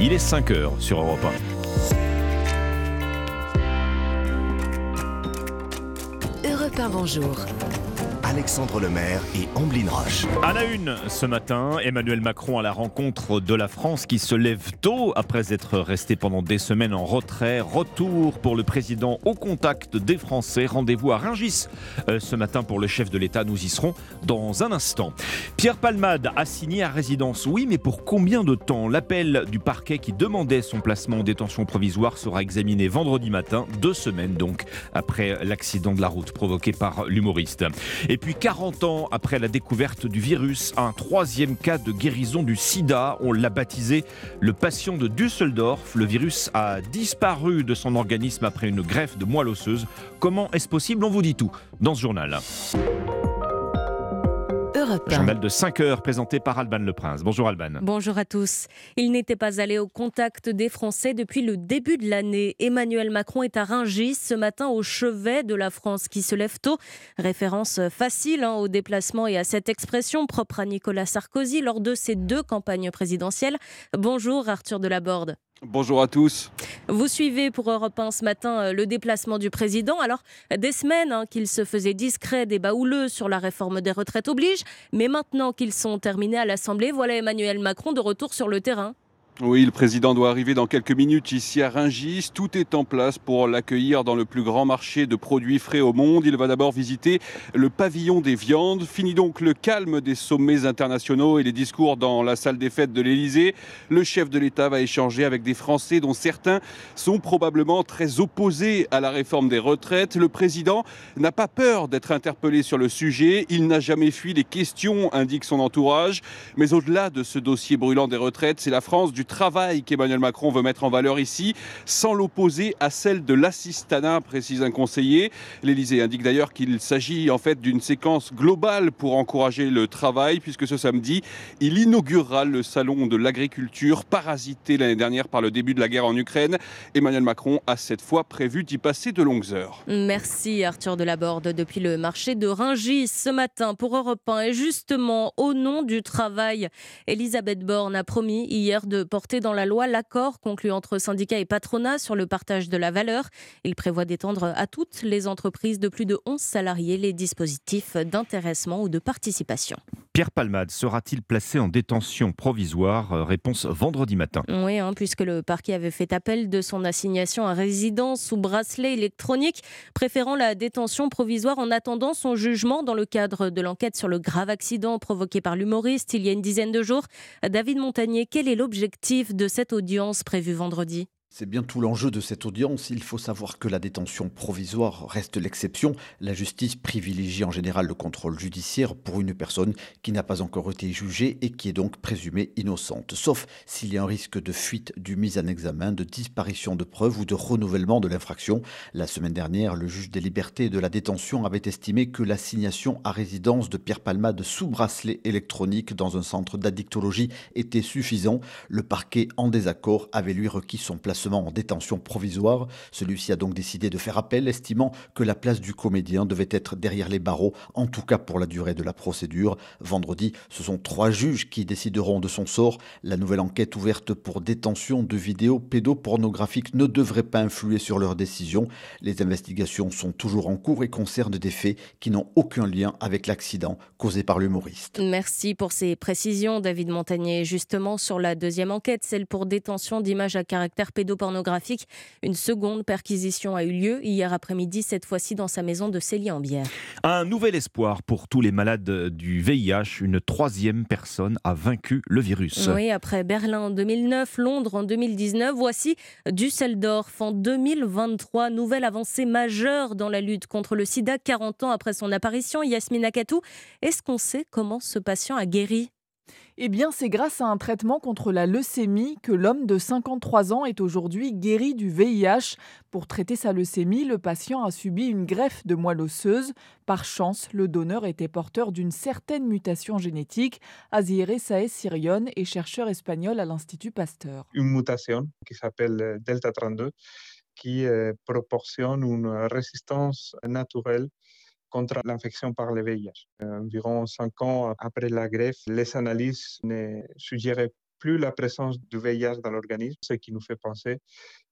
Il est 5 heures sur Europe 1. Europe 1, bonjour. Alexandre Lemaire et Amblin Roche. À la une ce matin, Emmanuel Macron à la rencontre de la France qui se lève tôt après être resté pendant des semaines en retrait. Retour pour le président au contact des Français. Rendez-vous à Rungis euh, ce matin pour le chef de l'État. Nous y serons dans un instant. Pierre Palmade a signé à résidence. Oui, mais pour combien de temps? L'appel du parquet qui demandait son placement en détention provisoire sera examiné vendredi matin, deux semaines donc après l'accident de la route provoqué par l'humoriste. 40 ans après la découverte du virus, un troisième cas de guérison du sida, on l'a baptisé le patient de Düsseldorf. Le virus a disparu de son organisme après une greffe de moelle osseuse. Comment est-ce possible? On vous dit tout dans ce journal. Journal de 5 heures présenté par Alban Le Prince. Bonjour Alban. Bonjour à tous. Il n'était pas allé au contact des Français depuis le début de l'année. Emmanuel Macron est à Rungis ce matin au chevet de la France qui se lève tôt. Référence facile hein, au déplacement et à cette expression propre à Nicolas Sarkozy lors de ses deux campagnes présidentielles. Bonjour Arthur Delaborde. Bonjour à tous. Vous suivez pour Europe 1 ce matin euh, le déplacement du président. Alors, des semaines hein, qu'il se faisait discret, débat houleux sur la réforme des retraites oblige, mais maintenant qu'ils sont terminés à l'Assemblée, voilà Emmanuel Macron de retour sur le terrain. Oui, le président doit arriver dans quelques minutes ici à Rungis. Tout est en place pour l'accueillir dans le plus grand marché de produits frais au monde. Il va d'abord visiter le pavillon des viandes. Fini donc le calme des sommets internationaux et les discours dans la salle des fêtes de l'Élysée. Le chef de l'État va échanger avec des Français dont certains sont probablement très opposés à la réforme des retraites. Le président n'a pas peur d'être interpellé sur le sujet. Il n'a jamais fui les questions, indique son entourage. Mais au-delà de ce dossier brûlant des retraites, c'est la France du travail qu'Emmanuel Macron veut mettre en valeur ici, sans l'opposer à celle de l'assistanat, précise un conseiller. L'Élysée indique d'ailleurs qu'il s'agit en fait d'une séquence globale pour encourager le travail, puisque ce samedi, il inaugurera le salon de l'agriculture, parasité l'année dernière par le début de la guerre en Ukraine. Emmanuel Macron a cette fois prévu d'y passer de longues heures. Merci Arthur Delaborde depuis le marché de Ringis ce matin pour Europe 1. Et justement, au nom du travail, Elisabeth Borne a promis hier de dans la loi l'accord conclu entre syndicats et patronat sur le partage de la valeur. Il prévoit d'étendre à toutes les entreprises de plus de 11 salariés les dispositifs d'intéressement ou de participation. Pierre Palmade sera-t-il placé en détention provisoire? Réponse vendredi matin. Oui, hein, puisque le parquet avait fait appel de son assignation à résidence sous bracelet électronique, préférant la détention provisoire en attendant son jugement dans le cadre de l'enquête sur le grave accident provoqué par l'humoriste il y a une dizaine de jours. David Montagnier, quel est l'objectif? De cette audience prévue vendredi c'est bien tout l'enjeu de cette audience. Il faut savoir que la détention provisoire reste l'exception. La justice privilégie en général le contrôle judiciaire pour une personne qui n'a pas encore été jugée et qui est donc présumée innocente. Sauf s'il y a un risque de fuite du mise en examen, de disparition de preuves ou de renouvellement de l'infraction. La semaine dernière, le juge des libertés et de la détention avait estimé que l'assignation à résidence de Pierre Palmade sous bracelet électronique dans un centre d'addictologie était suffisant. Le parquet, en désaccord, avait lui requis son placement en détention provisoire. Celui-ci a donc décidé de faire appel, estimant que la place du comédien devait être derrière les barreaux, en tout cas pour la durée de la procédure. Vendredi, ce sont trois juges qui décideront de son sort. La nouvelle enquête ouverte pour détention de vidéos pédopornographiques ne devrait pas influer sur leur décision. Les investigations sont toujours en cours et concernent des faits qui n'ont aucun lien avec l'accident causé par l'humoriste. Merci pour ces précisions, David Montagnier. Justement, sur la deuxième enquête, celle pour détention d'images à caractère pédopornographique, Une seconde perquisition a eu lieu hier après-midi, cette fois-ci dans sa maison de Célie-en-Bière. Un nouvel espoir pour tous les malades du VIH. Une troisième personne a vaincu le virus. Oui, après Berlin en 2009, Londres en 2019, voici Düsseldorf en 2023. Nouvelle avancée majeure dans la lutte contre le sida 40 ans après son apparition. Yasmina Katou, est-ce qu'on sait comment ce patient a guéri? Eh bien, c'est grâce à un traitement contre la leucémie que l'homme de 53 ans est aujourd'hui guéri du VIH. Pour traiter sa leucémie, le patient a subi une greffe de moelle osseuse. Par chance, le donneur était porteur d'une certaine mutation génétique. Azire Saez Sirion est chercheur espagnol à l'Institut Pasteur. Une mutation qui s'appelle Delta 32 qui euh, proportionne une résistance naturelle contre l'infection par le VIH. Environ cinq ans après la greffe, les analyses ne suggéraient plus la présence du VIH dans l'organisme, ce qui nous fait penser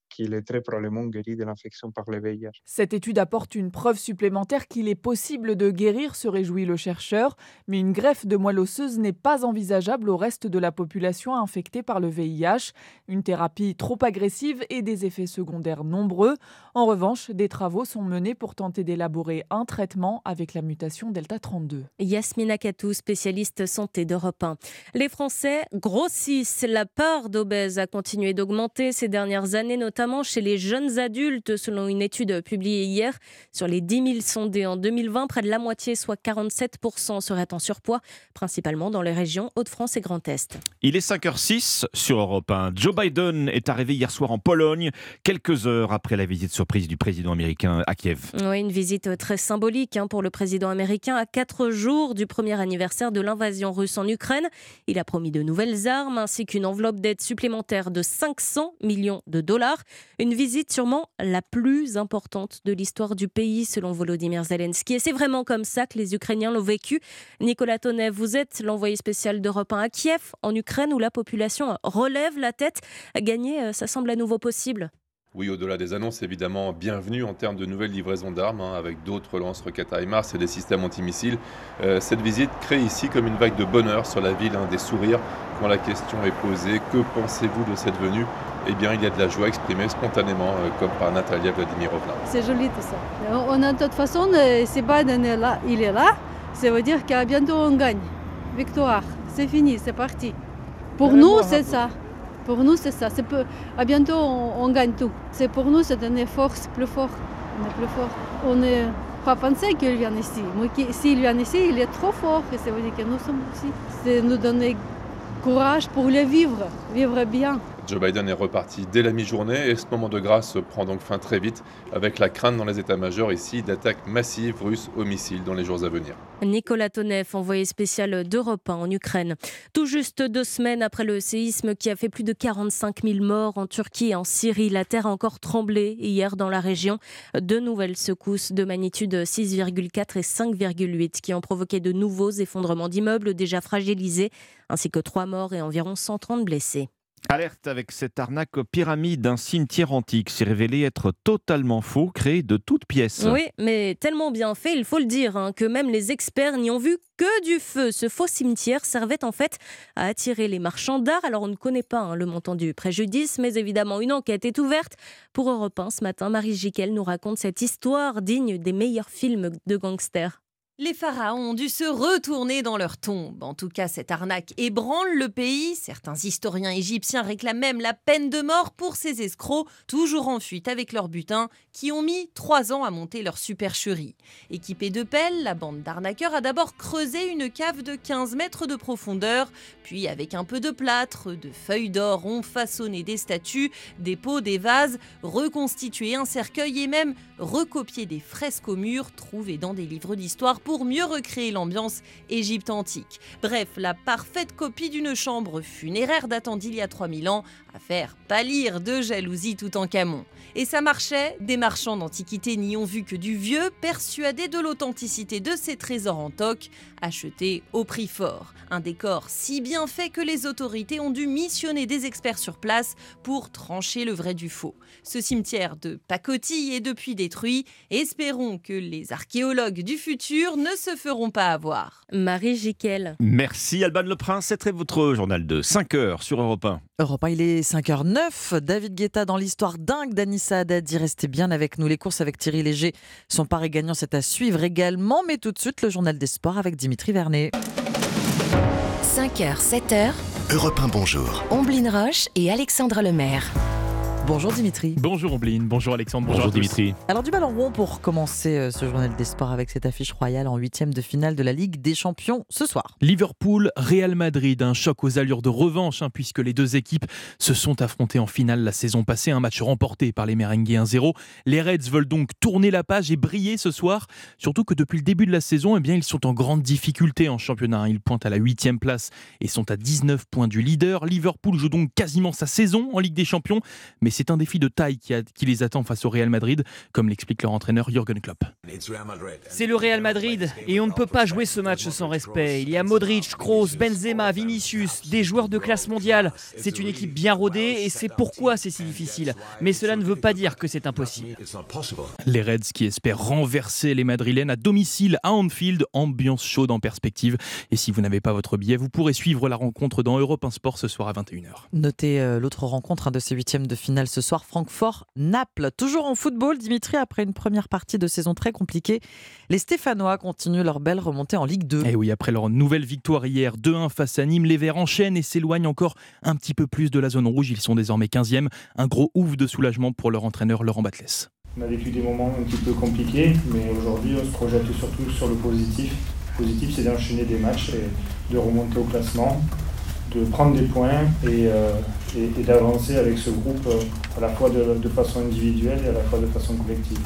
qu'il est très probablement guéri de l'infection par le VIH. Cette étude apporte une preuve supplémentaire qu'il est possible de guérir, se réjouit le chercheur, mais une greffe de moelle osseuse n'est pas envisageable au reste de la population infectée par le VIH. Une thérapie trop agressive et des effets secondaires nombreux. En revanche, des travaux sont menés pour tenter d'élaborer un traitement avec la mutation Delta 32. Yasmina Katou, spécialiste santé d'Europe 1. Les Français grossissent. La part d'obèses a continué d'augmenter ces dernières années, notamment notamment chez les jeunes adultes, selon une étude publiée hier. Sur les 10 000 sondés en 2020, près de la moitié, soit 47% seraient en surpoids, principalement dans les régions Hauts-de-France et Grand Est. Il est 5h06 sur Europe 1. Joe Biden est arrivé hier soir en Pologne, quelques heures après la visite surprise du président américain à Kiev. Oui, une visite très symbolique hein, pour le président américain à quatre jours du premier anniversaire de l'invasion russe en Ukraine. Il a promis de nouvelles armes ainsi qu'une enveloppe d'aide supplémentaire de 500 millions de dollars. Une visite sûrement la plus importante de l'histoire du pays, selon Volodymyr Zelensky. Et c'est vraiment comme ça que les Ukrainiens l'ont vécu. Nicolas Tonnet, vous êtes l'envoyé spécial d'Europe 1 à Kiev, en Ukraine, où la population relève la tête. Gagner, euh, ça semble à nouveau possible. Oui, au-delà des annonces, évidemment, bienvenue en termes de nouvelles livraisons d'armes, hein, avec d'autres lance-roquettes HIMARS et des systèmes antimissiles. Euh, cette visite crée ici comme une vague de bonheur sur la ville, hein, des sourires quand la question est posée. Que pensez-vous de cette venue? Eh bien, il y a de la joie exprimée spontanément, euh, comme par Natalia Vladimirovna. C'est joli tout ça. On a de toute façon, euh, si Biden est là, il est là, ça veut dire qu'à bientôt on gagne. Victoire, c'est fini, c'est parti. Pour nous, c'est ça. Pour nous, c'est ça. Peu... À bientôt, on, gagne tout. C'est pour nous, c'est donner force plus fort. On est plus fort. On n'est pas pensé qu'il vient ici. S'il vient ici, il est trop fort. Que nous sommes ici. C'est nous donner courage pour le vivre, vivre bien. Joe Biden est reparti dès la mi-journée et ce moment de grâce prend donc fin très vite avec la crainte dans les états-majors ici d'attaques massives russes aux missiles dans les jours à venir. Nicolas Tonev, envoyé spécial d'Europe en Ukraine. Tout juste deux semaines après le séisme qui a fait plus de 45 000 morts en Turquie et en Syrie, la terre a encore tremblé hier dans la région. Deux nouvelles secousses de magnitude 6,4 et 5,8 qui ont provoqué de nouveaux effondrements d'immeubles déjà fragilisés, ainsi que trois morts et environ 130 blessés. Alerte avec cette arnaque pyramide d'un cimetière antique s'est révélé être totalement faux, créé de toutes pièces. Oui, mais tellement bien fait, il faut le dire, hein, que même les experts n'y ont vu que du feu. Ce faux cimetière servait en fait à attirer les marchands d'art. Alors on ne connaît pas hein, le montant du préjudice, mais évidemment une enquête est ouverte. Pour Europe 1 ce matin, Marie Jiquel nous raconte cette histoire digne des meilleurs films de gangsters. Les pharaons ont dû se retourner dans leur tombe. En tout cas, cette arnaque ébranle le pays. Certains historiens égyptiens réclament même la peine de mort pour ces escrocs, toujours en fuite avec leur butin, qui ont mis trois ans à monter leur supercherie. Équipée de pelles, la bande d'arnaqueurs a d'abord creusé une cave de 15 mètres de profondeur, puis avec un peu de plâtre, de feuilles d'or, ont façonné des statues, des pots, des vases, reconstitué un cercueil et même recopié des fresques au mur trouvées dans des livres d'histoire pour mieux recréer l'ambiance Égypte antique. Bref, la parfaite copie d'une chambre funéraire datant d'il y a 3000 ans à faire pâlir de jalousie tout en camon. Et ça marchait, des marchands d'antiquités n'y ont vu que du vieux, persuadés de l'authenticité de ces trésors en toc, achetés au prix fort. Un décor si bien fait que les autorités ont dû missionner des experts sur place pour trancher le vrai du faux. Ce cimetière de pacotille est depuis détruit. Espérons que les archéologues du futur ne se feront pas avoir. Marie Jiquel. Merci Alban Le Prince. C'était votre journal de 5 heures sur Europe 1. Europe 1, il est 5h09. David Guetta dans l'histoire dingue d'Anissa Haddad. Restez bien avec nous. Les courses avec Thierry Léger. Son pari gagnant, c'est à suivre également. Mais tout de suite, le journal des sports avec Dimitri Vernet. 5h, 7h. Europe 1, bonjour. Omblin Roche et Alexandre Lemaire. Bonjour Dimitri. Bonjour Ombline, bonjour Alexandre, bonjour, Dimitri. Alors du ballon rond pour commencer euh, ce journal des sports avec cette affiche royale en huitième de finale de la Ligue des Champions ce soir. Liverpool, Real Madrid, un choc aux allures de revanche hein, puisque les deux équipes se sont affrontées en finale la saison passée, un match remporté par les Merengues 1-0. Les Reds veulent donc tourner la page et briller ce soir, surtout que depuis le début de la saison, eh bien, ils sont en grande difficulté en championnat. Hein. Ils pointent à la huitième place et sont à 19 points du leader. Liverpool joue donc quasiment sa saison en Ligue des Champions, mais c'est un défi de taille qui, qui les attend face au Real Madrid, comme l'explique leur entraîneur Jürgen Klopp. C'est le Real Madrid et on ne peut pas jouer ce match sans respect. Il y a Modric, Kroos, Benzema, Vinicius, des joueurs de classe mondiale. C'est une équipe bien rodée et c'est pourquoi c'est si difficile. Mais cela ne veut pas dire que c'est impossible. Les Reds qui espèrent renverser les Madrilènes à domicile à Anfield, ambiance chaude en perspective. Et si vous n'avez pas votre billet, vous pourrez suivre la rencontre dans Europe 1 Sport ce soir à 21h. Notez euh, l'autre rencontre de ces huitièmes de finale ce soir, Francfort-Naples. Toujours en football, Dimitri, après une première partie de saison très compliquée, les Stéphanois continuent leur belle remontée en Ligue 2. Et oui, après leur nouvelle victoire hier 2-1 face à Nîmes, les Verts enchaînent et s'éloignent encore un petit peu plus de la zone rouge. Ils sont désormais 15e. Un gros ouf de soulagement pour leur entraîneur Laurent Batles. On a vécu des moments un petit peu compliqués, mais aujourd'hui on se projette surtout sur le positif. Le positif c'est d'enchaîner des matchs et de remonter au classement, de prendre des points et, euh, d'avancer avec ce groupe euh, à la fois de façon individuelle et à la fois de façon collective.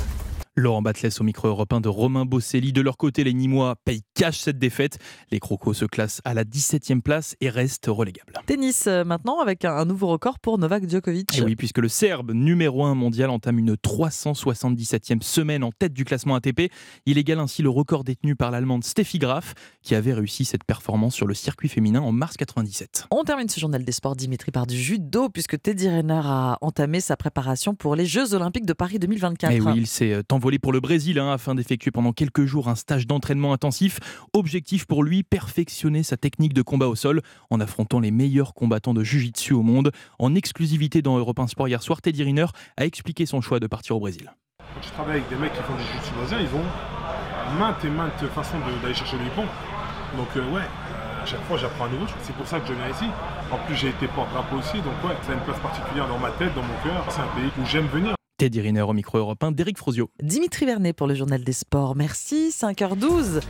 Laurent Batles au micro européen de Romain Bosselli. De leur côté, les Nîmois payent cash cette défaite. Les Crocos se classent à la 17e place et restent relégables. Tennis euh, maintenant avec un nouveau record pour Novak Djokovic. Et oui, puisque le Serbe numéro 1 mondial entame une 377e semaine en tête du classement ATP. Il égale ainsi le record détenu par l'Allemande Steffi Graf qui avait réussi cette performance sur le circuit féminin en mars 97. On termine ce journal des sports, Dimitri, par du judo puisque Teddy Riner a entamé sa préparation pour les Jeux Olympiques de Paris 2024. Et oui, il s'est pour le Brésil hein, afin d'effectuer pendant quelques jours un stage d'entraînement intensif. Objectif pour lui, perfectionner sa technique de combat au sol en affrontant les meilleurs combattants de Jiu-Jitsu au monde. En exclusivité dans Europe 1 Sport hier soir, Teddy Riner a expliqué son choix de partir au Brésil. Quand tu travailles avec des mecs qui font du Jiu-Jitsu brésilien, ils ont maintes et maintes façons d'aller chercher le hippon. Donc euh, ouais, euh, à chaque fois j'apprends un nouveau. C'est pour ça que je viens ici. En plus j'ai été porte-drapeau aussi, donc ouais, ça a une place particulière dans ma tête, dans mon cœur. C'est un pays où j'aime venir. Teddy Riner au micro européen d'Éric Frozio. Dimitri Vernet pour le journal des sports. Merci, 5h12.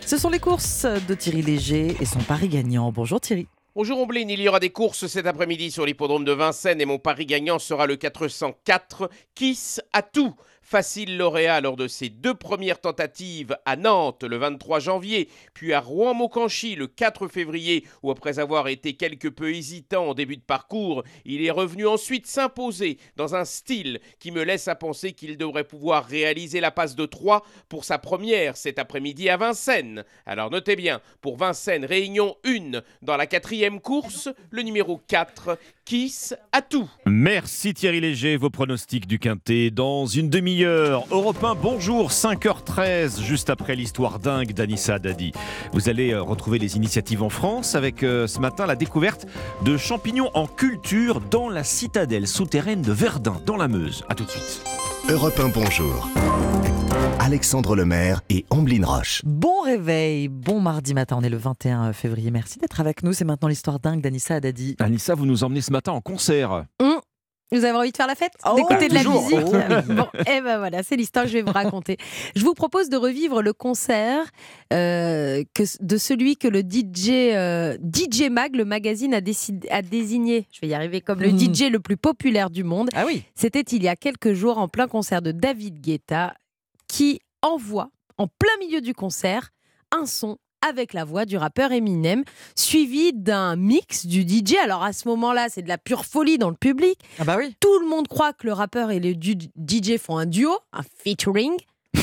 Ce sont les courses de Thierry Léger et son pari gagnant. Bonjour Thierry. Bonjour Omblin, il y aura des courses cet après-midi sur l'hippodrome de Vincennes et mon pari gagnant sera le 404 Kiss à tout. Facile lauréat lors de ses deux premières tentatives à Nantes le 23 janvier, puis à Rouen-Maucanchy le 4 février, où après avoir été quelque peu hésitant en début de parcours, il est revenu ensuite s'imposer dans un style qui me laisse à penser qu'il devrait pouvoir réaliser la passe de 3 pour sa première cet après-midi à Vincennes. Alors notez bien, pour Vincennes, réunion 1 dans la quatrième course, le numéro 4, Kiss à tout. Merci Thierry Léger, vos pronostics du Quintet dans une demi Europe 1, bonjour, 5h13, juste après l'histoire dingue d'Anissa Dadi. Vous allez euh, retrouver les initiatives en France avec euh, ce matin la découverte de champignons en culture dans la citadelle souterraine de Verdun, dans la Meuse. A tout de suite. Europe 1, bonjour. Alexandre Lemaire et Amblin Roche. Bon réveil, bon mardi matin, on est le 21 février. Merci d'être avec nous, c'est maintenant l'histoire dingue d'Anissa Haddadi. Anissa, vous nous emmenez ce matin en concert. Mmh. Vous avez envie de faire la fête oh, D'écouter de la toujours. musique Oh. Bon, et ben voilà, c'est l'histoire que je vais vous raconter. Je vous propose de revivre le concert euh, que, de celui que le DJ, euh, DJ Mag, le magazine, a, décidé, a désigné, je vais y arriver, comme le Mhm. DJ le plus populaire du monde. Ah oui C'était il y a quelques jours en plein concert de David Guetta qui envoie en plein milieu du concert un son avec la voix du rappeur Eminem, suivi d'un mix du DJ. Alors à ce moment-là, c'est de la pure folie dans le public. Ah bah oui. Tout le monde croit que le rappeur et le DJ font un duo, un featuring.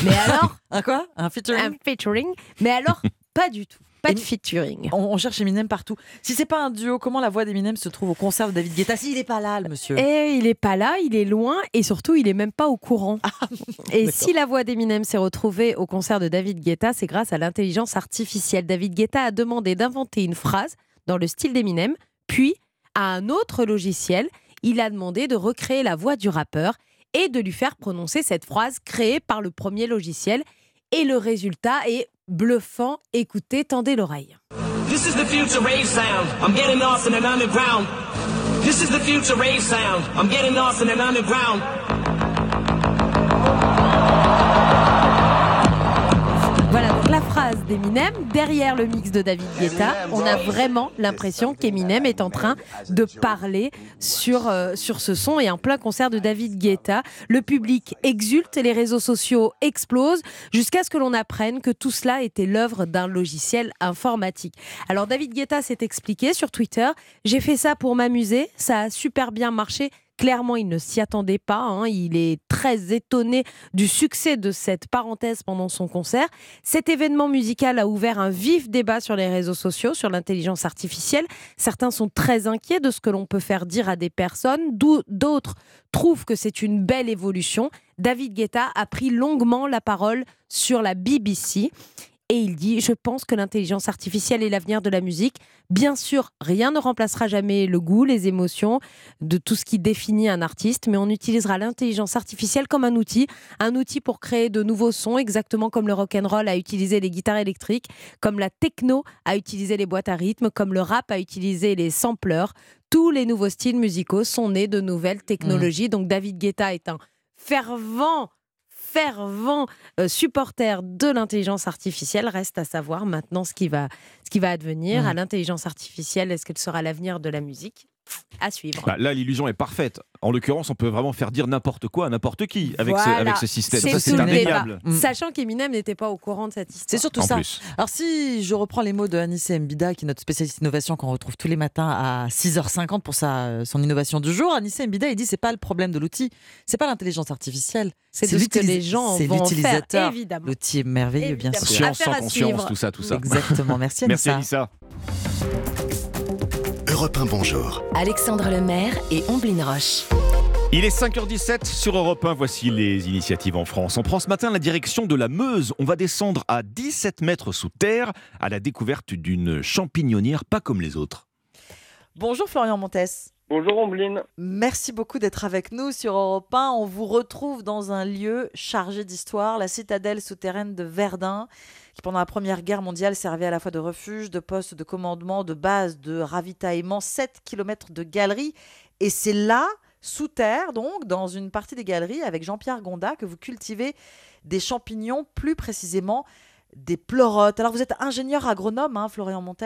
Mais alors Un quoi? Un featuring? Un featuring. Mais alors, pas du tout. Pas de featuring. On, on cherche Eminem partout. Si c'est pas un duo, comment la voix d'Eminem se trouve au concert de David Guetta? Si il est pas là, le monsieur. Et il est pas là, il est loin et surtout il est même pas au courant. et si la voix d'Eminem s'est retrouvée au concert de David Guetta, c'est grâce à l'intelligence artificielle. David Guetta a demandé d'inventer une phrase dans le style d'Eminem, puis à un autre logiciel, il a demandé de recréer la voix du rappeur et de lui faire prononcer cette phrase créée par le premier logiciel. Et le résultat est bluffant. Écoutez, tendez l'oreille. This is the future rave sound. I'm getting lost in an underground. This is the future rave sound. I'm getting lost in an underground. Phrase d'Eminem derrière le mix de David Guetta. On a vraiment l'impression qu'Eminem est en train de parler sur, euh, sur ce son et en plein concert de David Guetta. Le public exulte et les réseaux sociaux explosent jusqu'à ce que l'on apprenne que tout cela était l'œuvre d'un logiciel informatique. Alors David Guetta s'est expliqué sur Twitter J'ai fait ça pour m'amuser, ça a super bien marché. Clairement, il ne s'y attendait pas. hein. Il est très étonné du succès de cette parenthèse pendant son concert. Cet événement musical a ouvert un vif débat sur les réseaux sociaux sur l'intelligence artificielle. Certains sont très inquiets de ce que l'on peut faire dire à des personnes. D'autres trouvent que c'est une belle évolution. David Guetta a pris longuement la parole sur la BBC. Et il dit, je pense que l'intelligence artificielle est l'avenir de la musique. Bien sûr, rien ne remplacera jamais le goût, les émotions, de tout ce qui définit un artiste, mais on utilisera l'intelligence artificielle comme un outil, un outil pour créer de nouveaux sons, exactement comme le rock and roll a utilisé les guitares électriques, comme la techno a utilisé les boîtes à rythme, comme le rap a utilisé les sampleurs. Tous les nouveaux styles musicaux sont nés de nouvelles technologies. Donc David Guetta est un fervent fervent euh, supporter de l'intelligence artificielle. Reste à savoir maintenant ce qui va, ce qui va advenir Mm. à l'intelligence artificielle. Est-ce qu'elle sera l'avenir de la musique? À suivre. Bah, là, l'illusion est parfaite. En l'occurrence, on peut vraiment faire dire n'importe quoi à n'importe qui avec, ce, Voilà. avec ce système. C'est Ça, c'est tout le débat. indéniable. Sachant qu'Eminem n'était pas au courant de cette histoire. C'est surtout En ça. plus. Alors si je reprends les mots de Anissé Mbida, qui est notre spécialiste innovation qu'on retrouve tous les matins à 6h50 pour sa, son innovation du jour, Anissé Mbida, il dit c'est pas le problème de l'outil, c'est pas l'intelligence artificielle, C'est de ce que les gens c'est vont en faire, l'utilisateur. évidemment. L'outil est merveilleux, bien sûr. Science sans conscience, tout ça, tout ça. Exactement. Merci Merci Anissa. Europe 1, bonjour. Alexandre Lemaire et Omblin Roche. Il est 5h17 sur Europe 1. Voici les initiatives en France. On prend ce matin la direction de la Meuse. On va descendre à 17 mètres sous terre à la découverte d'une champignonnière pas comme les autres. Bonjour Florian Montes. Bonjour Ombline. Merci beaucoup d'être avec nous sur Europe 1. On vous retrouve dans un lieu chargé d'histoire, la citadelle souterraine de Verdun, qui pendant la Première Guerre mondiale servait à la fois de refuge, de poste de commandement, de base de ravitaillement, 7 km de galeries. Et c'est là, sous terre, donc, dans une partie des galeries, avec Jean-Pierre Gonda, que vous cultivez des champignons, plus précisément des pleurotes. Alors vous êtes ingénieur agronome, hein, Florian Montes.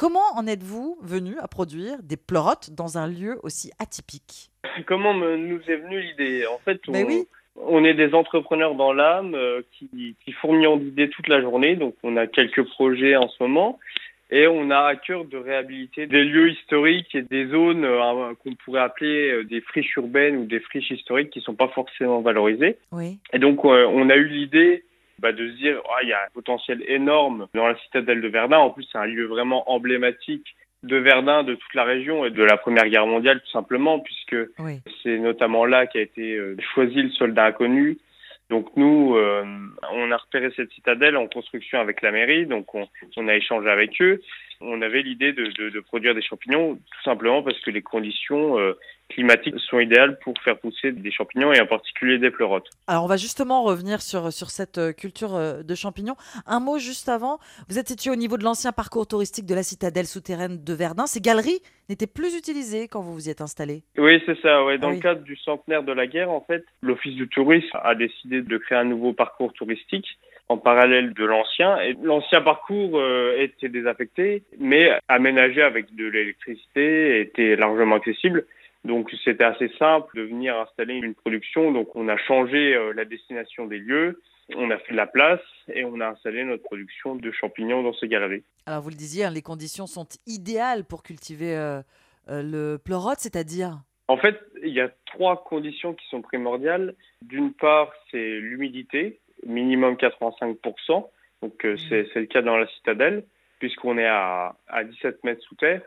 Comment en êtes-vous venu à produire des pleurotes dans un lieu aussi atypique? Comment me- nous est venue l'idée? En fait, on, Ben oui. on est des entrepreneurs dans l'âme euh, qui, qui fourmillons d'idées toute la journée. Donc, on a quelques projets en ce moment. Et on a à cœur de réhabiliter des lieux historiques et des zones euh, qu'on pourrait appeler euh, des friches urbaines ou des friches historiques qui ne sont pas forcément valorisées. Oui. Et donc, euh, on a eu l'idée bah, de se dire, Ah, il y a un potentiel énorme dans la citadelle de Verdun. En plus, c'est un lieu vraiment emblématique de Verdun, de toute la région et de la Première Guerre mondiale, tout simplement, puisque Oui. c'est notamment là qu'a été euh, choisi le soldat inconnu. Donc nous, euh, on a repéré cette citadelle en construction avec la mairie, donc on, on a échangé avec eux. On avait l'idée de, de- de produire des champignons, tout simplement parce que les conditions euh, climatiques sont idéales pour faire pousser des champignons et en particulier des pleurotes. Alors on va justement revenir sur, sur cette euh, culture euh, de champignons. Un mot juste avant, vous êtes situé au niveau de l'ancien parcours touristique de la citadelle souterraine de Verdun. Ces galeries n'étaient plus utilisées quand vous vous y êtes installé. Oui, c'est ça. Ouais. Dans Ah le cadre du centenaire de la guerre, en fait, l'Office du tourisme a décidé de créer un nouveau parcours touristique en parallèle de l'ancien. Et l'ancien parcours euh, était désaffecté, mais aménagé avec de l'électricité, était largement accessible. Donc c'était assez simple de venir installer une production. Donc on a changé euh, la destination des lieux, on a fait de la place et on a installé notre production de champignons dans ces galeries. Alors vous le disiez, hein, les conditions sont idéales pour cultiver euh, euh, le pleurote, c'est-à-dire? En fait, il y a trois conditions qui sont primordiales. D'une part, c'est l'humidité, minimum 85%. Donc, euh, c'est c'est le cas dans la citadelle, puisqu'on est à, à 17 mètres sous terre.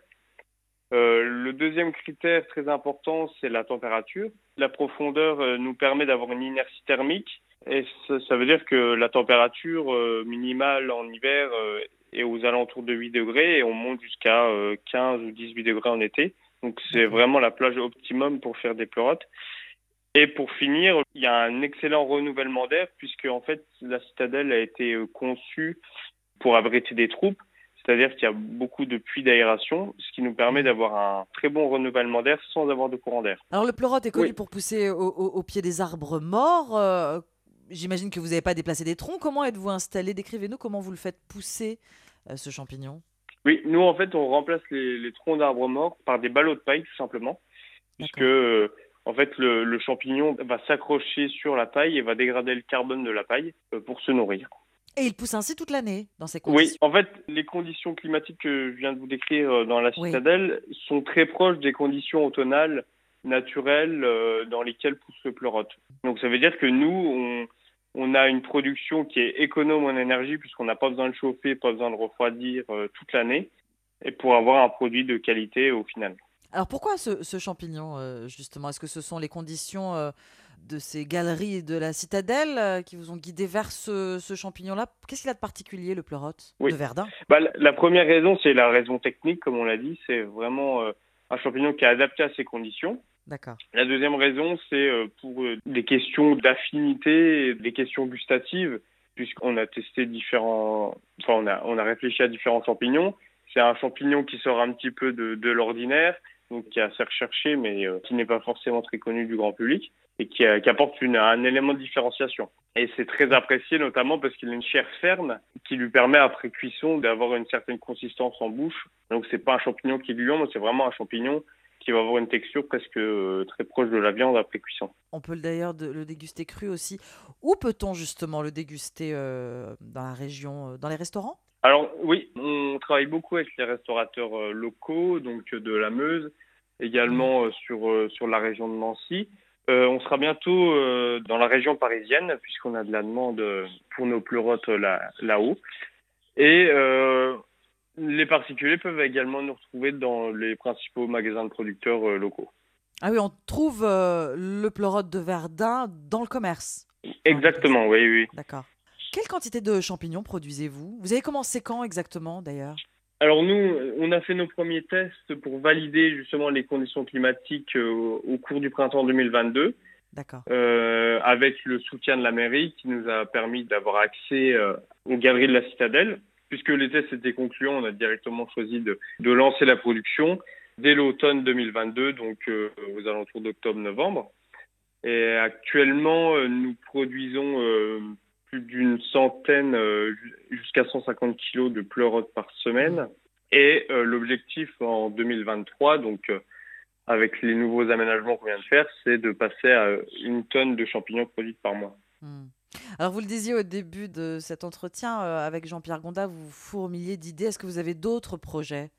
Euh, le deuxième critère très important, c'est la température. La profondeur euh, nous permet d'avoir une inertie thermique. Et ça, ça veut dire que la température euh, minimale en hiver est aux alentours de 8 degrés et on monte jusqu'à euh, 15 ou 18 degrés en été. Donc c'est vraiment la plage optimum pour faire des pleurotes. Et pour finir, il y a un excellent renouvellement d'air puisque en fait la citadelle a été conçue pour abriter des troupes, c'est-à-dire qu'il y a beaucoup de puits d'aération, ce qui nous permet d'avoir un très bon renouvellement d'air sans avoir de courant d'air. Alors le pleurote est connu Oui. pour pousser au, au- au pied des arbres morts. euh, J'imagine que vous n'avez pas déplacé des troncs. Comment êtes-vous installé? Décrivez-nous comment vous le faites pousser, euh, ce champignon. Oui, nous en fait on remplace les, les troncs d'arbres morts par des ballots de paille tout simplement, puisque euh, en fait le, le champignon va s'accrocher sur la paille et va dégrader le carbone de la paille pour se nourrir. Et il pousse ainsi toute l'année dans ces conditions. Oui, en fait, les conditions climatiques que je viens de vous décrire euh, dans la citadelle sont très proches des conditions automnales naturelles euh, dans lesquelles pousse le pleurote. Donc ça veut dire que nous, on, on a une production qui est économe en énergie puisqu'on n'a pas besoin de chauffer, pas besoin de refroidir euh, toute l'année et pour avoir un produit de qualité au final. Alors pourquoi ce, ce champignon justement? Est-ce que ce sont les conditions de ces galeries de la citadelle euh, qui vous ont guidé vers ce, ce champignon-là Qu'est-ce qu'il a de particulier le pleurote Oui. de Verdun? Bah, la, première raison, c'est la raison technique, comme on l'a dit. C'est vraiment euh, un champignon qui est adapté à ces conditions. D'accord. La deuxième raison, c'est euh, pour des questions d'affinité, des questions gustatives, puisqu'on a testé différents, enfin on a, on a réfléchi à différents champignons. C'est un champignon qui sort un petit peu de, de l'ordinaire, donc qui est assez recherché, mais euh, qui n'est pas forcément très connu du grand public et qui, euh, apporte un élément de différenciation. Et c'est très apprécié, notamment parce qu'il a une chair ferme qui lui permet après cuisson d'avoir une certaine consistance en bouche. Donc c'est pas un champignon qui est gluant, c'est vraiment un champignon qui va avoir une texture presque euh, très proche de la viande après cuisson. On peut d'ailleurs le déguster cru aussi. Où peut-on justement le déguster dans la région, dans les restaurants? Alors oui, on travaille beaucoup avec les restaurateurs euh, locaux, donc euh, de la Meuse, également euh, sur, sur la région de Nancy. Euh, on sera bientôt euh, dans la région parisienne, puisqu'on a de la demande pour nos pleurotes là- là-haut. Et euh, les particuliers peuvent également nous retrouver dans les principaux magasins de producteurs locaux. Ah oui, on trouve le pleurote de Verdun dans le commerce. Exactement, oui, oui. D'accord. Quelle quantité de champignons produisez-vous? Vous avez commencé quand exactement d'ailleurs? Alors nous, on a fait nos premiers tests pour valider justement les conditions climatiques euh, au cours du printemps 2022, D'accord. euh, avec le soutien de la mairie qui nous a permis d'avoir accès euh, aux galeries de la citadelle. Puisque les tests étaient concluants, on a directement choisi de, de lancer la production dès l'automne 2022, donc euh, aux alentours d'octobre-novembre. Et actuellement, nous produisons plus d'une centaine, euh, ju- jusqu'à 150 kilos de pleurotes par semaine. Et euh, l'objectif en 2023, donc euh, avec les nouveaux aménagements qu'on vient de faire, c'est de passer à une tonne de champignons produits par mois. Alors vous le disiez au début de cet entretien euh, avec Jean-Pierre Gonda, vous fourmiliez d'idées. Est-ce que vous avez d'autres projets,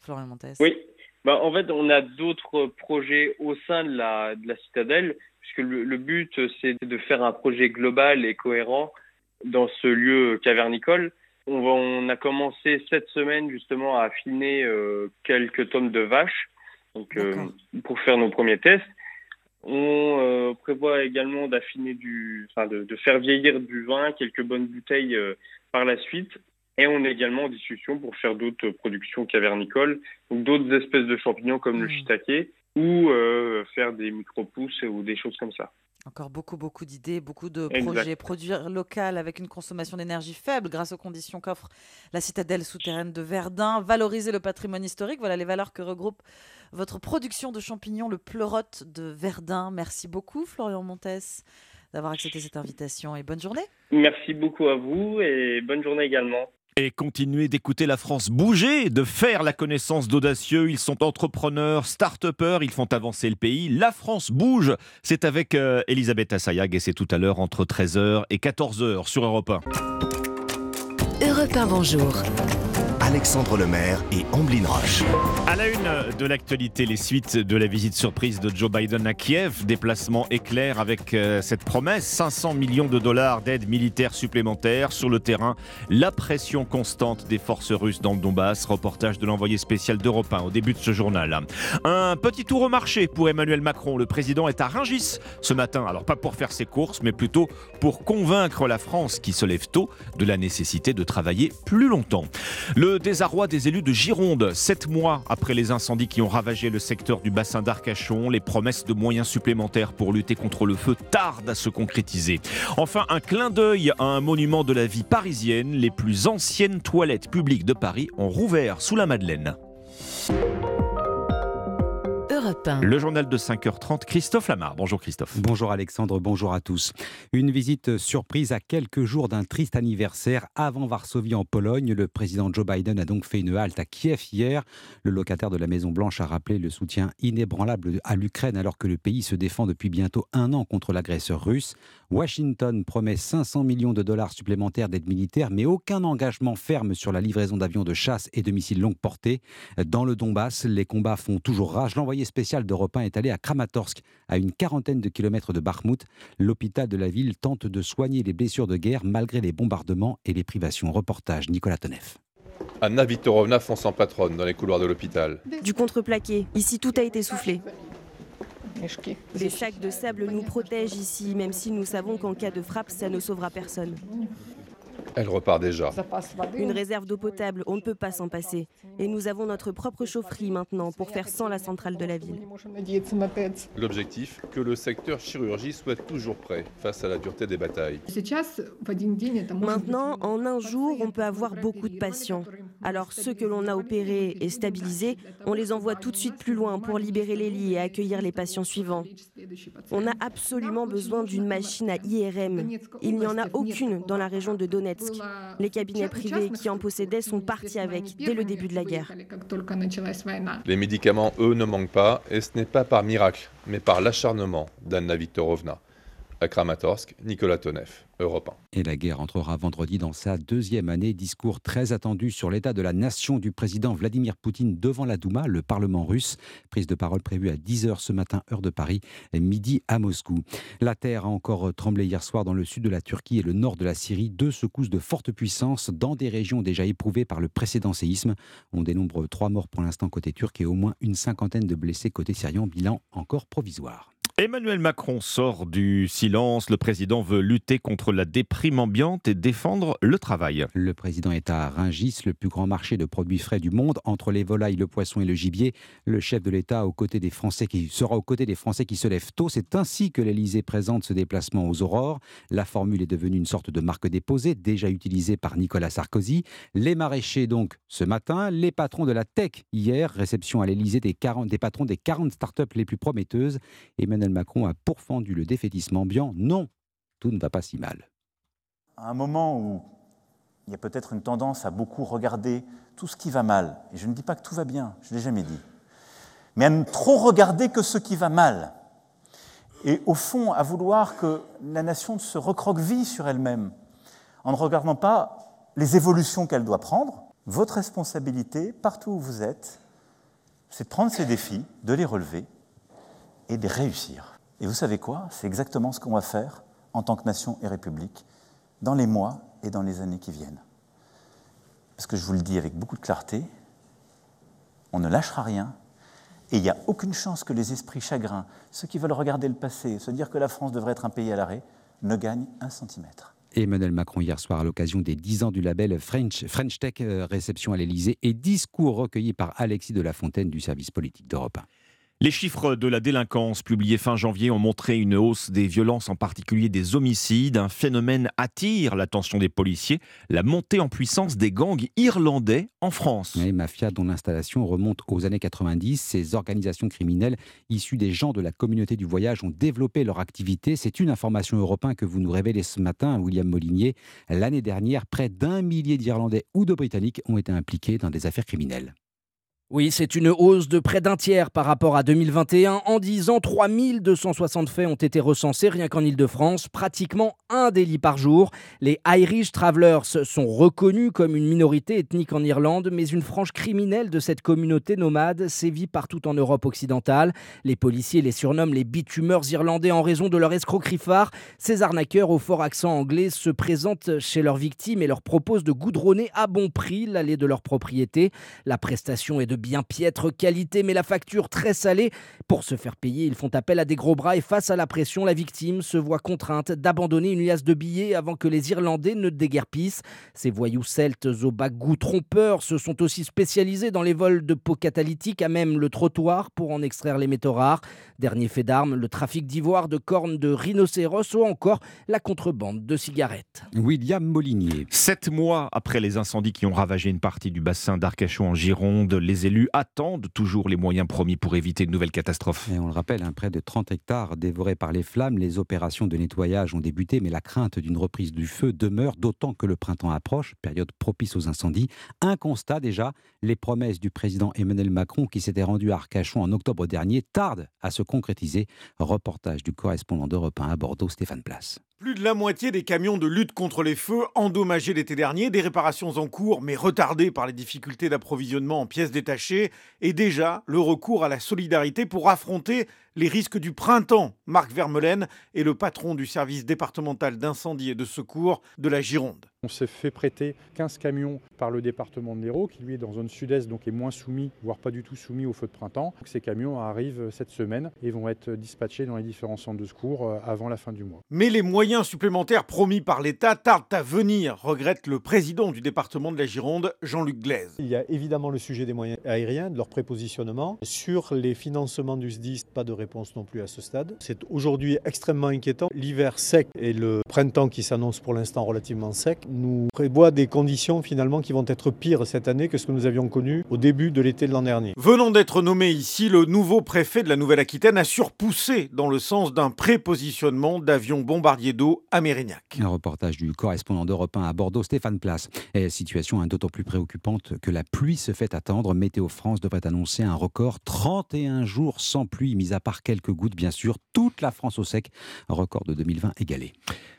Florian Montes? Oui, bah, en fait, on a d'autres projets au sein de la, de la citadelle, puisque le, le but, c'est de faire un projet global et cohérent dans ce lieu cavernicole. On, va, on a commencé cette semaine justement à affiner euh, quelques tonnes de vaches donc, euh, pour faire nos premiers tests. On euh, prévoit également d'affiner du, enfin de, de faire vieillir du vin, quelques bonnes bouteilles euh, par la suite. Et on est également en discussion pour faire d'autres productions cavernicoles, donc d'autres espèces de champignons comme le shiitake, ou euh, faire des micro-pousses ou des choses comme ça. Encore beaucoup, beaucoup d'idées, beaucoup de Exact. projets. Produire local avec une consommation d'énergie faible grâce aux conditions qu'offre la citadelle souterraine de Verdun. Valoriser le patrimoine historique, voilà les valeurs que regroupe votre production de champignons, le pleurote de Verdun. Merci beaucoup, Florian Montes, d'avoir accepté cette invitation et bonne journée. Merci beaucoup à vous et bonne journée également. Et continuez d'écouter la France bouger, de faire la connaissance d'audacieux. Ils sont entrepreneurs, start-upers, ils font avancer le pays. La France bouge. C'est avec euh, Elisabeth Assayag et c'est tout à l'heure entre 13h et 14h sur Europe 1. Europe 1, bonjour. Alexandre Lemaire et Amblin Roche. À la une de l'actualité, les suites de la visite surprise de Joe Biden à Kiev. Déplacement éclair avec euh, cette promesse 500 millions de dollars d'aide militaire supplémentaire sur le terrain. La pression constante des forces russes dans le Donbass. Reportage de l'envoyé spécial d'Europe 1 au début de ce journal. Un petit tour au marché pour Emmanuel Macron. Le président est à Rungis ce matin. Alors pas pour faire ses courses, mais plutôt pour convaincre la France qui se lève tôt de la nécessité de travailler plus longtemps. Le désarroi des élus de Gironde, sept mois après les incendies qui ont ravagé le secteur du bassin d'Arcachon, les promesses de moyens supplémentaires pour lutter contre le feu tardent à se concrétiser. Enfin, un clin d'œil à un monument de la vie parisienne, les plus anciennes toilettes publiques de Paris ont rouvert sous la Madeleine. Europe 1. Le journal de 5h30, Christophe Lamar. Bonjour Christophe. Bonjour Alexandre, bonjour à tous. Une visite surprise à quelques jours d'un triste anniversaire avant Varsovie en Pologne. Le président Joe Biden a donc fait une halte à Kiev hier. Le locataire de la Maison Blanche a rappelé le soutien inébranlable à l'Ukraine alors que le pays se défend depuis bientôt un an contre l'agresseur russe. Washington promet 500 millions de dollars supplémentaires d'aide militaire, mais aucun engagement ferme sur la livraison d'avions de chasse et de missiles longue portée. Dans le Donbass, les combats font toujours rage. L'envoyé spécial d'Europe 1 est allé à Kramatorsk, à une quarantaine de kilomètres de Bakhmut. L'hôpital de la ville tente de soigner les blessures de guerre malgré les bombardements et les privations. Reportage Nicolas Tonev. Anna Viktorovna fonce en patronne dans les couloirs de l'hôpital. Du contreplaqué. Ici, tout a été soufflé. Des sacs de sable nous protègent ici, même si nous savons qu'en cas de frappe, ça ne sauvera personne. Elle repart déjà. Une réserve d'eau potable, on ne peut pas s'en passer. Et nous avons notre propre chaufferie maintenant pour faire sans la centrale de la ville. L'objectif, que le secteur chirurgie soit toujours prêt face à la dureté des batailles. Maintenant, en un jour, on peut avoir beaucoup de patients. Alors ceux que l'on a opérés et stabilisés, on les envoie tout de suite plus loin pour libérer les lits et accueillir les patients suivants. On a absolument besoin d'une machine à IRM. Il n'y en a aucune dans la région de Donetsk. Les cabinets privés qui en possédaient sont partis avec dès le début de la guerre. Les médicaments, eux, ne manquent pas, et ce n'est pas par miracle, mais par l'acharnement d'Anna Viktorovna. À Kramatorsk, Nicolas Tonev. Et la guerre entrera vendredi dans sa deuxième année. Discours très attendu sur l'état de la nation du président Vladimir Poutine devant la Douma, le Parlement russe. Prise de parole prévue à 10h ce matin, heure de Paris, midi à Moscou. La terre a encore tremblé hier soir dans le sud de la Turquie et le nord de la Syrie. Deux secousses de forte puissance dans des régions déjà éprouvées par le précédent séisme. On dénombre trois morts pour l'instant côté turc et au moins une cinquantaine de blessés côté syrien. Bilan encore provisoire. Emmanuel Macron sort du silence. Le président veut lutter contre la déprime ambiante et défendre le travail. Le président est à Rungis, le plus grand marché de produits frais du monde, entre les volailles, le poisson et le gibier. Le chef de l'État aux côtés des Français qui sera aux côtés des Français qui se lèvent tôt. C'est ainsi que l'Élysée présente ce déplacement aux aurores. La formule est devenue une sorte de marque déposée, déjà utilisée par Nicolas Sarkozy. Les maraîchers donc ce matin, les patrons de la tech hier, réception à l'Élysée des, patrons des 40 startups les plus prometteuses. Macron a pourfendu le défaitisme ambiant. Non, tout ne va pas si mal. À un moment où il y a peut-être une tendance à beaucoup regarder tout ce qui va mal, et je ne dis pas que tout va bien, je ne l'ai jamais dit, mais à ne trop regarder que ce qui va mal, et au fond à vouloir que la nation se recroqueville sur elle-même, en ne regardant pas les évolutions qu'elle doit prendre, votre responsabilité, partout où vous êtes, c'est de prendre ces défis, de les relever, et de réussir. Et vous savez quoi? C'est exactement ce qu'on va faire en tant que nation et république dans les mois et dans les années qui viennent. Parce que je vous le dis avec beaucoup de clarté, on ne lâchera rien et il n'y a aucune chance que les esprits chagrins, ceux qui veulent regarder le passé, se dire que la France devrait être un pays à l'arrêt, ne gagnent un centimètre. Emmanuel Macron hier soir à l'occasion des 10 ans du label French, Tech, euh, réception à l'Elysée et discours recueillis par Alexis de la Fontaine du service politique d'Europe 1. Les chiffres de la délinquance publiés fin janvier ont montré une hausse des violences, en particulier des homicides. Un phénomène attire l'attention des policiers, la montée en puissance des gangs irlandais en France. Les mafias dont l'installation remonte aux années 90, ces organisations criminelles issues des gens de la communauté du voyage ont développé leur activité. C'est une information européenne que vous nous révélez ce matin, William Molinier. L'année dernière, près d'un millier d'Irlandais ou de Britanniques ont été impliqués dans des affaires criminelles. Oui, c'est une hausse de près d'un tiers par rapport à 2021. En 10 ans, 3260 faits ont été recensés rien qu'en Ile-de-France, pratiquement un délit par jour. Les Irish Travelers sont reconnus comme une minorité ethnique en Irlande, mais une frange criminelle de cette communauté nomade sévit partout en Europe occidentale. Les policiers les surnomment les bitumeurs irlandais en raison de leur escroquerie phare. Ces arnaqueurs au fort accent anglais se présentent chez leurs victimes et leur proposent de goudronner à bon prix l'allée de leur propriété. La prestation est bien piètre qualité, mais la facture très salée. Pour se faire payer, ils font appel à des gros bras et face à la pression, la victime se voit contrainte d'abandonner une liasse de billets avant que les Irlandais ne déguerpissent. Ces voyous celtes au goût trompeurs se sont aussi spécialisés dans les vols de pots catalytiques à même le trottoir pour en extraire les métaux rares. Dernier fait d'armes, le trafic d'ivoire, de cornes de rhinocéros ou encore la contrebande de cigarettes. William Molinier. Sept mois après les incendies qui ont ravagé une partie du bassin d'Arcachon en Gironde, les élus attendent toujours les moyens promis pour éviter de nouvelles catastrophes. Et on le rappelle, hein, près de 30 hectares dévorés par les flammes, les opérations de nettoyage ont débuté, mais la crainte d'une reprise du feu demeure, d'autant que le printemps approche, période propice aux incendies. Un constat déjà, les promesses du président Emmanuel Macron, qui s'était rendu à Arcachon en octobre dernier, tardent à se concrétiser. Reportage du correspondant d'Europe 1 à Bordeaux, Stéphane Place. Plus de la moitié des camions de lutte contre les feux endommagés l'été dernier, des réparations en cours mais retardées par les difficultés d'approvisionnement en pièces détachées, et déjà le recours à la solidarité pour affronter les risques du printemps. Marc Vermeulen est le patron du service départemental d'incendie et de secours de la Gironde. On s'est fait prêter 15 camions par le département de l'Hérault, qui lui est dans zone sud-est, donc est moins soumis, voire pas du tout soumis au feu de printemps. ces camions arrivent cette semaine et vont être dispatchés dans les différents centres de secours euh, avant la fin du mois. Mais les moyens supplémentaires promis par l'État tardent à venir, regrette le président du département de la Gironde, Jean-Luc Glaise. Il y a évidemment le sujet des moyens aériens, de leur prépositionnement. Sur les financements du SDIS, pas de réponse non plus à ce stade. C'est aujourd'hui extrêmement inquiétant. L'hiver sec et le printemps qui s'annonce pour l'instant relativement sec nous prévoit des conditions finalement qui vont être pires cette année que ce que nous avions connu au début de l'été de l'an dernier. Venant d'être nommé ici, le nouveau préfet de la Nouvelle-Aquitaine a surpoussé dans le sens d'un prépositionnement d'avions bombardiers d'eau à Mérignac. Un reportage du correspondant d'Europe 1 à Bordeaux, Stéphane Place. Et situation d'autant plus préoccupante que la pluie se fait attendre. Météo France devrait annoncer un record 31 jours sans pluie, mis à part quelques gouttes, bien sûr. Toute la France au sec, record de 2020 égalé.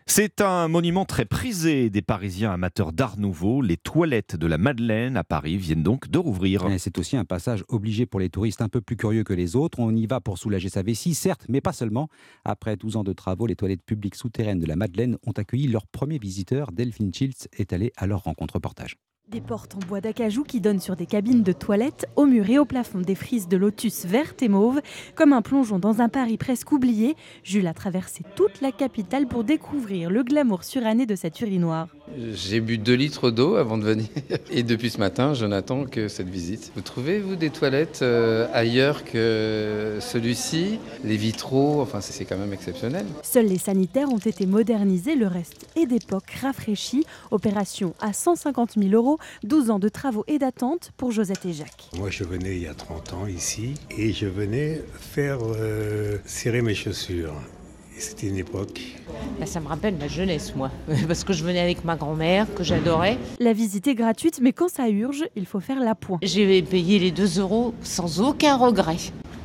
C'est un monument très prisé des Parisiens amateurs d'art nouveau. Les toilettes de la Madeleine à Paris viennent donc de rouvrir. C'est aussi un passage obligé pour les touristes un peu plus curieux que les autres. On y va pour soulager sa vessie, certes, mais pas seulement. Après 12 ans de travaux, les toilettes publiques souterraines de la Madeleine ont accueilli leurs premiers visiteurs. Delphine Schiltz est allée à leur rencontre reportage. Des portes en bois d'acajou qui donnent sur des cabines de toilettes, au mur et au plafond des frises de lotus vertes et mauves. Comme un plongeon dans un Paris presque oublié, Jules a traversé toute la capitale pour découvrir le glamour suranné de cette urinoir. J'ai bu 2 litres d'eau avant de venir. Et depuis ce matin, je n'attends que cette visite. Vous trouvez, vous, des toilettes euh, ailleurs que celui-ci? Les vitraux, enfin, c'est quand même exceptionnel. Seuls les sanitaires ont été modernisés, le reste est d'époque rafraîchi. Opération à 150 000 euros, 12 ans de travaux et d'attente pour Josette et Jacques. Moi, je venais il y a 30 ans ici et je venais faire euh, serrer mes chaussures. C'était une époque. Bah, ça me rappelle ma jeunesse, moi, parce que je venais avec ma grand-mère, que j'adorais. La visite est gratuite, mais quand ça urge, il faut faire la pointe. J'ai payé les 2 euros sans aucun regret.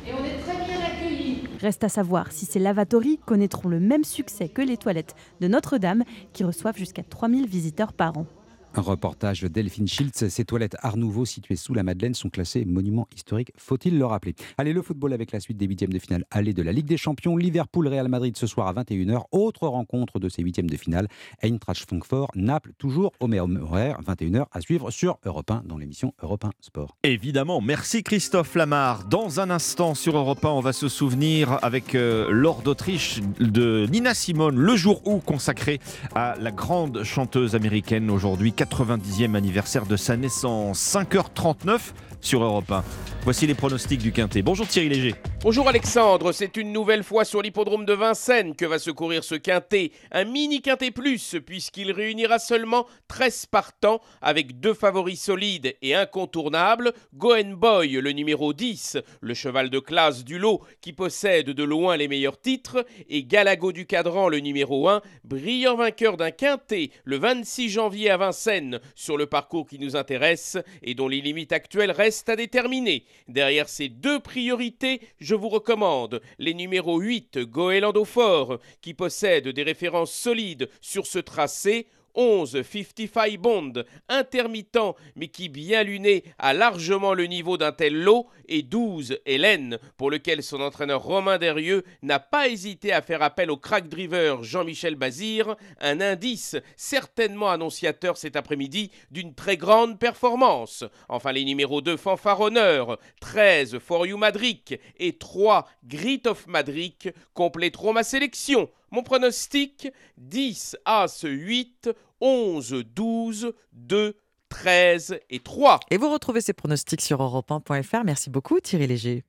Et on est très bien accueillis. Reste à savoir si ces lavatories connaîtront le même succès que les toilettes de Notre-Dame, qui reçoivent jusqu'à 3000 visiteurs par an. Un reportage de Delphine Schiltz. Ces toilettes Art Nouveau situées sous la Madeleine sont classées monument historique, faut-il le rappeler. Allez, le football avec la suite des huitièmes de finale aller de la Ligue des Champions. Liverpool-Real Madrid ce soir à 21h. Autre rencontre de ces huitièmes de finale. Eintracht Francfort, Naples, toujours au même horaire, 21h à suivre sur Europe 1 dans l'émission Europe 1 Sport. Évidemment, merci Christophe Lamar. Dans un instant sur Europe 1, on va se souvenir avec euh, Lord d'Autriche de Nina Simone, le jour où consacré à la grande chanteuse américaine aujourd'hui 90e anniversaire de sa naissance. 5h39 sur Europe 1. Voici les pronostics du Quintet. Bonjour Thierry Léger. Bonjour Alexandre, c'est une nouvelle fois sur l'hippodrome de Vincennes que va se courir ce Quintet. Un mini Quintet Plus, puisqu'il réunira seulement 13 partants avec deux favoris solides et incontournables. Goen Boy, le numéro 10, le cheval de classe du lot qui possède de loin les meilleurs titres, et Galago du Cadran, le numéro 1, brillant vainqueur d'un Quintet le 26 janvier à Vincennes sur le parcours qui nous intéresse et dont les limites actuelles restent à déterminer. Derrière ces deux priorités, je vous recommande les numéros 8 Goélando Fort, qui possèdent des références solides sur ce tracé, 11 55 Bond, intermittent mais qui bien luné a largement le niveau d'un tel lot, et 12 Hélène, pour lequel son entraîneur Romain Derrieux n'a pas hésité à faire appel au crack driver Jean-Michel Bazir, un indice certainement annonciateur cet après-midi d'une très grande performance. Enfin les numéros 2 Fanfaronneur, 13 For You Madric et 3 Grit of Madric compléteront ma sélection. Mon pronostic 10, As 8, 11, 12, 2, 13 et 3. Et vous retrouvez ces pronostics sur europe1.fr. Merci beaucoup Thierry Léger.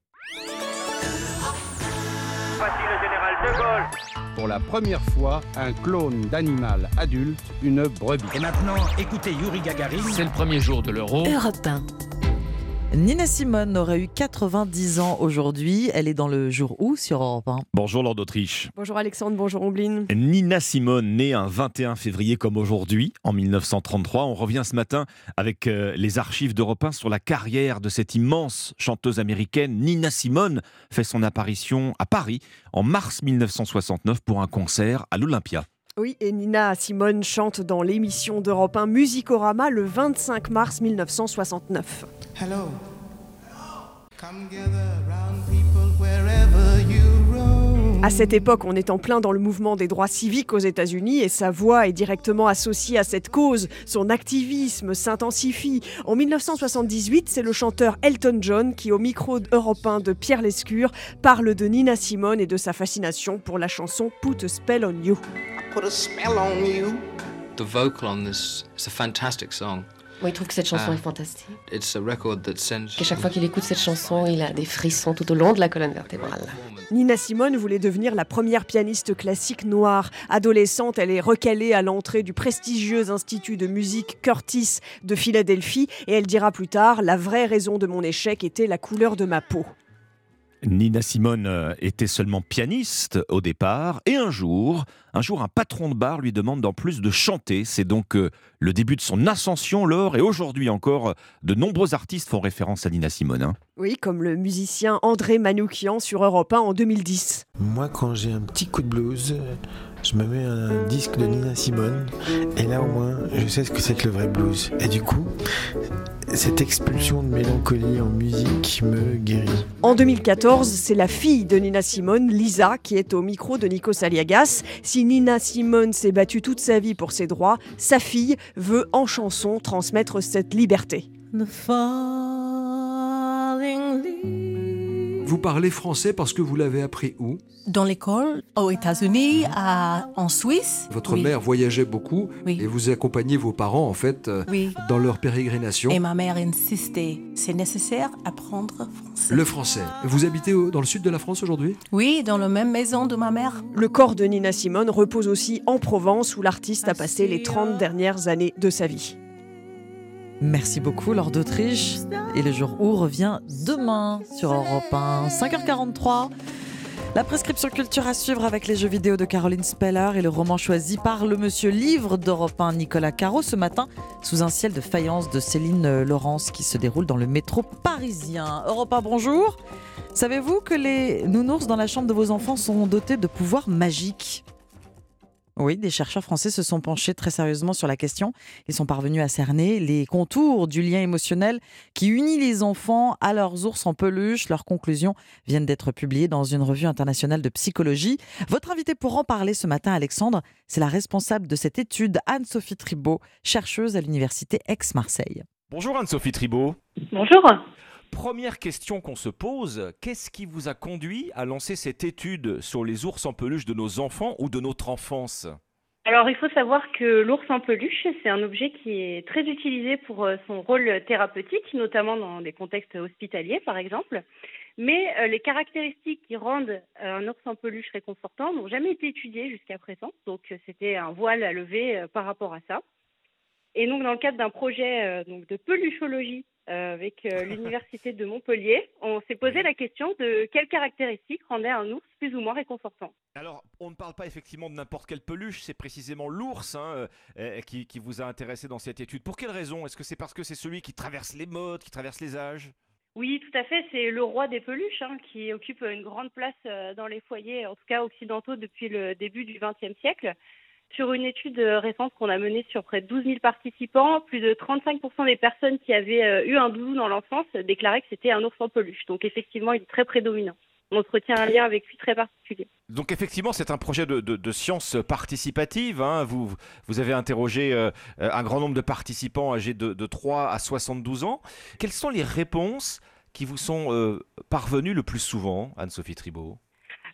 Voici le général de Gaulle. Pour la première fois, un clone d'animal adulte, une brebis. Et maintenant, écoutez Yuri Gagarin. C'est le premier jour de l'euro. Europe 1. Nina Simone aurait eu 90 ans aujourd'hui. Elle est dans le jour où sur Europe 1 Bonjour Lord d'Autriche. Bonjour Alexandre, bonjour Ombline. Nina Simone, née un 21 février comme aujourd'hui, en 1933. On revient ce matin avec euh, les archives d'Europe 1 sur la carrière de cette immense chanteuse américaine. Nina Simone fait son apparition à Paris en mars 1969 pour un concert à l'Olympia. Oui, et Nina Simone chante dans l'émission d'Europe 1 Musicorama le 25 mars 1969. Hello. Come people wherever you. À cette époque, on est en plein dans le mouvement des droits civiques aux États-Unis et sa voix est directement associée à cette cause. Son activisme s'intensifie. En 1978, c'est le chanteur Elton John qui, au micro européen de Pierre Lescure, parle de Nina Simone et de sa fascination pour la chanson Put a Spell on You. Put a spell on you. The vocal on this is a fantastic song. Moi, il trouve que cette chanson Ah. est fantastique. It's a record that sends. Qu'à chaque fois qu'il écoute cette chanson, il a des frissons tout au long de la colonne vertébrale. Nina Simone voulait devenir la première pianiste classique noire. Adolescente, elle est recalée à l'entrée du prestigieux institut de musique Curtis de Philadelphie et elle dira plus tard La vraie raison de mon échec était la couleur de ma peau. Nina Simone euh, était seulement pianiste au départ et un jour, un jour un patron de bar lui demande d'en plus de chanter. C'est donc euh, le début de son ascension, Laure, et aujourd'hui encore, euh, de nombreux artistes font référence à Nina Simone. hein. Oui, comme le musicien André Manoukian sur Europe 1 en 2010. Moi, quand j'ai un petit coup de blues, je me mets un disque de Nina Simone, et là au moins, je sais ce que c'est que le vrai blues. Et du coup, cette expulsion de mélancolie en musique me guérit. En 2014, c'est la fille de Nina Simone, Lisa, qui est au micro de Nikos Aliagas. Si Nina Simone s'est battue toute sa vie pour ses droits, sa fille veut en chanson transmettre cette liberté. Vous parlez français parce que vous l'avez appris où? Dans l'école, aux États-Unis, en Suisse. Votre Oui. mère voyageait beaucoup Oui. et vous accompagnez vos parents en fait euh, Oui. dans leur pérégrination. Et ma mère insistait, c'est nécessaire apprendre français. Le français. Vous habitez dans le sud de la France aujourd'hui? Oui, dans la même maison de ma mère. Le corps de Nina Simone repose aussi en Provence, où l'artiste a passé les 30 dernières années de sa vie. Merci beaucoup, Laure d'Autriche. Et le jour où revient demain sur Europe 1, 5h43. La prescription culture à suivre avec les jeux vidéo de Caroline Speller et le roman choisi par le monsieur livre d'Europe 1 Nicolas Caro ce matin sous un ciel de faïence de Céline Laurence qui se déroule dans le métro parisien. Europe 1, bonjour. Savez-vous que les nounours dans la chambre de vos enfants sont dotés de pouvoirs magiques? Oui, des chercheurs français se sont penchés très sérieusement sur la question. Ils sont parvenus à cerner les contours du lien émotionnel qui unit les enfants à leurs ours en peluche. Leurs conclusions viennent d'être publiées dans une revue internationale de psychologie. Votre invité pour en parler ce matin, Alexandre, c'est la responsable de cette étude, Anne-Sophie Tribault, chercheuse à l'université Aix-Marseille. Bonjour Anne-Sophie Tribault. Bonjour. Première question qu'on se pose, qu'est-ce qui vous a conduit à lancer cette étude sur les ours en peluche de nos enfants ou de notre enfance? Alors, il faut savoir que l'ours en peluche, c'est un objet qui est très utilisé pour euh, son rôle thérapeutique, notamment dans des contextes hospitaliers, par exemple. Mais euh, les caractéristiques qui rendent euh, un ours en peluche réconfortant n'ont jamais été étudiées jusqu'à présent. Donc, c'était un voile à lever par rapport à ça. Et donc, dans le cadre d'un projet de peluchologie avec euh, l'université de Montpellier, on s'est posé la question de quelles caractéristiques rendaient un ours plus ou moins réconfortant. Alors, on ne parle pas effectivement de n'importe quelle peluche, c'est précisément l'ours hein, euh, euh, qui, qui vous a intéressé dans cette étude. Pour quelle raison? Est-ce que c'est parce que c'est celui qui traverse les modes, qui traverse les âges? Oui, tout à fait. C'est le roi des peluches hein, qui occupe une grande place euh, dans les foyers, en tout cas occidentaux, depuis le début du XXe siècle. Sur une étude euh, récente qu'on a menée sur près de 12 000 participants, plus de 35% des personnes qui avaient euh, eu un doudou dans l'enfance déclaraient que c'était un ours en peluche. Donc effectivement, il est très prédominant. On entretient un lien avec lui très particulier. Donc effectivement, c'est un projet de, science participative. hein. Vous, avez interrogé euh, un grand nombre de participants âgés de, de 3 à 72 ans. Quelles sont les réponses qui vous sont parvenues le plus souvent, Anne-Sophie Tribault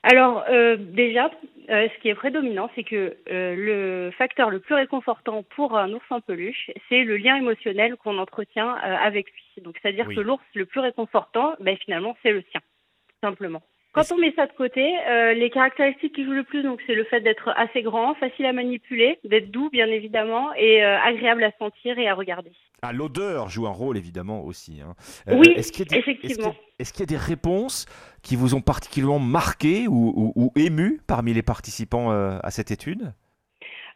Alors euh, déjà, euh, ce qui est prédominant, c'est que euh, le facteur le plus réconfortant pour un ours en peluche, c'est le lien émotionnel qu'on entretient euh, avec lui. Donc c'est-à-dire Oui. que l'ours le plus réconfortant, ben, finalement, c'est le sien, tout simplement. Quand on met ça de côté, euh, les caractéristiques qui jouent le plus, donc c'est le fait d'être assez grand, facile à manipuler, d'être doux bien évidemment, et euh, agréable à sentir et à regarder. Ah, l'odeur joue un rôle évidemment aussi. hein. Oui, est-ce qu'il y a des- effectivement. Est-ce qu'il y a- y des réponses qui vous ont particulièrement marqué ou, ou, ou ému parmi les participants euh, à cette étude?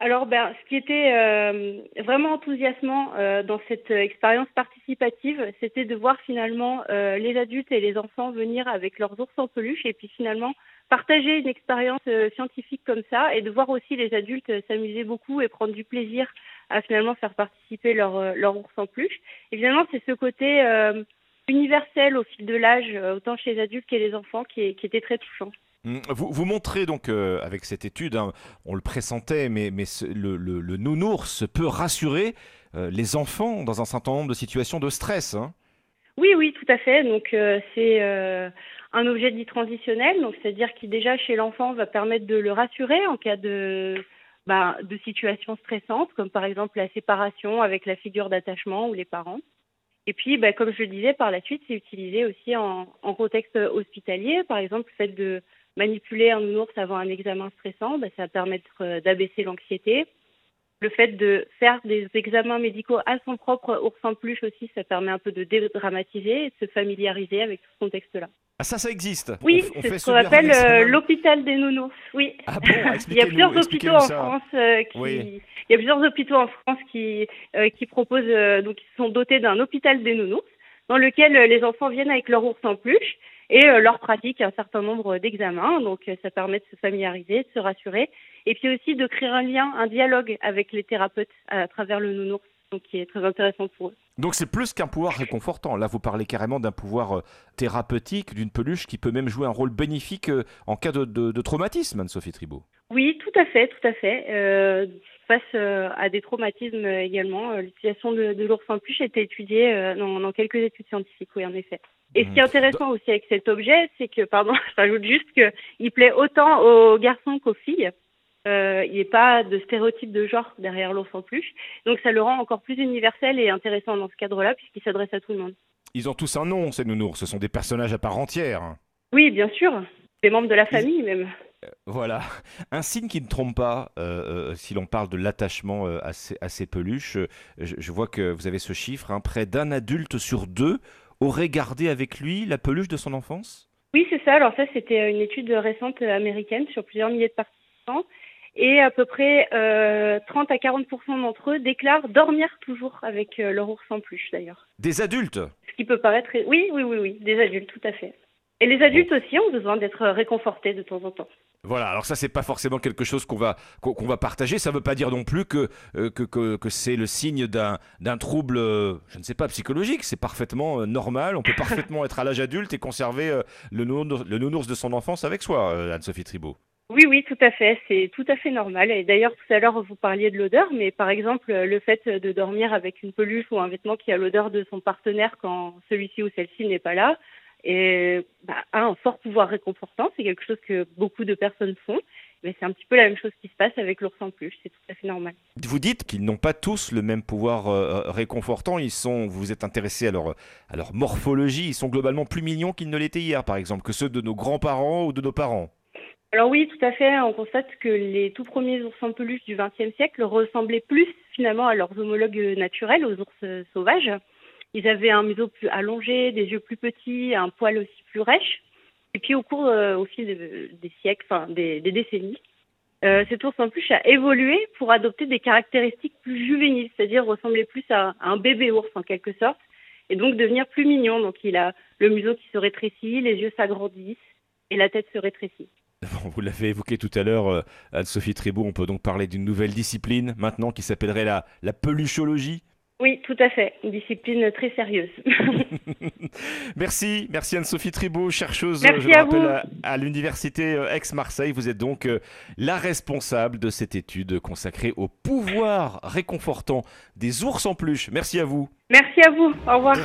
Alors, ben, ce qui était euh, vraiment enthousiasmant euh, dans cette expérience participative, c'était de voir finalement euh, les adultes et les enfants venir avec leurs ours en peluche et puis finalement partager une expérience euh, scientifique comme ça et de voir aussi les adultes euh, s'amuser beaucoup et prendre du plaisir à finalement faire participer leur, euh, leur ours en peluche. Évidemment, c'est ce côté universel au fil de l'âge, autant chez les adultes que les enfants, qui, qui était très touchant. Hum, Vous, montrez donc euh, avec cette étude, hein, on le pressentait, mais, le, le- le nounours peut rassurer euh, les enfants dans un certain nombre de situations de stress. hein. Oui, oui, tout à fait. Donc euh, c'est un objet dit transitionnel, donc c'est-à-dire qui déjà chez l'enfant va permettre de le rassurer en cas de bah, de situations stressantes, comme par exemple la séparation avec la figure d'attachement ou les parents. Et puis, bah, comme je le disais, par la suite, c'est utilisé aussi en, en contexte hospitalier. Par exemple, le fait de manipuler un nounours avant un examen stressant, bah, ça va permettre euh, d'abaisser l'anxiété. Le fait de faire des examens médicaux à son propre ours en peluche aussi, ça permet un peu de dédramatiser et de se familiariser avec tout ce contexte-là. Ah ça, ça existe Oui, On- on c'est ce qu'on appelle euh, l'hôpital des nounours. Oui. Ah bon Il y a plusieurs hôpitaux en ça. France euh, qui Oui. il y a plusieurs hôpitaux en France qui euh, qui proposent donc qui sont dotés d'un hôpital des nounours dans lequel les enfants viennent avec leur ours en peluche et euh, leur pratiquent un certain nombre d'examens. Donc euh, ça permet de se familiariser, de se rassurer et puis aussi de créer un lien, un dialogue avec les thérapeutes à travers le nounours, donc qui est très intéressant pour eux. Donc c'est plus qu'un pouvoir réconfortant. Là, vous parlez carrément d'un pouvoir euh, thérapeutique, d'une peluche qui peut même jouer un rôle bénéfique en cas de, de- de traumatisme, Anne-Sophie Tribault. Oui, tout à fait, tout à fait. Euh, face euh, à des traumatismes également, euh, l'utilisation de, de l'ours en peluche a été étudiée euh, dans, dans quelques études scientifiques, oui, en effet. Et ce qui est intéressant aussi avec cet objet, c'est que, pardon, je rajoute juste qu'il plaît autant aux garçons qu'aux filles. Euh, il n'y a pas de stéréotype de genre derrière l'ours en peluche. Donc ça le rend encore plus universel et intéressant dans ce cadre-là, puisqu'il s'adresse à tout le monde. Ils ont tous un nom, ces nounours. Ce sont des personnages à part entière. Oui, bien sûr. Des membres de la famille même. Voilà. Un signe qui ne trompe pas, euh, euh, si l'on parle de l'attachement euh, à, ces, à ces peluches. Euh, Je, je vois que vous avez ce chiffre. hein, près d'un adulte sur deux aurait gardé avec lui la peluche de son enfance? Oui, c'est ça. Alors ça, c'était une étude récente euh, américaine sur plusieurs milliers de participants. Et à peu près euh, 30 à 40% d'entre eux déclarent dormir toujours avec euh, leur ours en peluche, d'ailleurs. Des adultes? Ce qui peut paraître... Oui, oui, oui, oui, des adultes, tout à fait. Et les adultes aussi ont besoin d'être réconfortés de temps en temps. Voilà, alors ça c'est pas forcément quelque chose qu'on va qu'on va partager. Ça veut pas dire non plus que euh, que, que, que c'est le signe d'un d'un trouble, euh, je ne sais pas, psychologique. C'est parfaitement euh, normal. On peut parfaitement être à l'âge adulte et conserver le, nounours, le nounours de son enfance avec soi, Anne-Sophie Tribault. Oui, oui, tout à fait. C'est tout à fait normal. Et d'ailleurs, tout à l'heure, vous parliez de l'odeur, mais par exemple, le fait de dormir avec une peluche ou un vêtement qui a l'odeur de son partenaire quand celui-ci ou celle-ci n'est pas là, et, bah, a un fort pouvoir réconfortant. C'est quelque chose que beaucoup de personnes font. Mais c'est un petit peu la même chose qui se passe avec l'ours en peluche. C'est tout à fait normal. Vous dites qu'ils n'ont pas tous le même pouvoir euh, réconfortant. Ils sont, vous vous êtes intéressé à leur, à leur morphologie. Ils sont globalement plus mignons qu'ils ne l'étaient hier, par exemple, que ceux de nos grands-parents ou de nos parents. Alors oui, tout à fait. On constate que les tout premiers ours en peluche du XXe siècle ressemblaient plus finalement à leurs homologues naturels, aux ours euh, sauvages. Ils avaient un museau plus allongé, des yeux plus petits, un poil aussi plus rêche. Et puis au cours, euh, au fil de- des siècles, enfin des, décennies, euh, cet ours en peluche a évolué pour adopter des caractéristiques plus juvéniles, c'est-à-dire ressembler plus à, un bébé ours en quelque sorte, et donc devenir plus mignon. Donc il a le museau qui se rétrécit, les yeux s'agrandissent et la tête se rétrécit. Vous l'avez évoqué tout à l'heure, euh, Anne-Sophie Trébault, on peut donc parler d'une nouvelle discipline maintenant qui s'appellerait la, la peluchologie. Oui, tout à fait. Une discipline très sérieuse. Merci, merci Anne-Sophie Tribault, chercheuse, Merci je le à rappelle, vous. à, à l'université euh, Aix-Marseille. Vous êtes donc euh, la responsable de cette étude consacrée au pouvoir réconfortant des ours en peluche. Merci à vous. Merci à vous. Au revoir.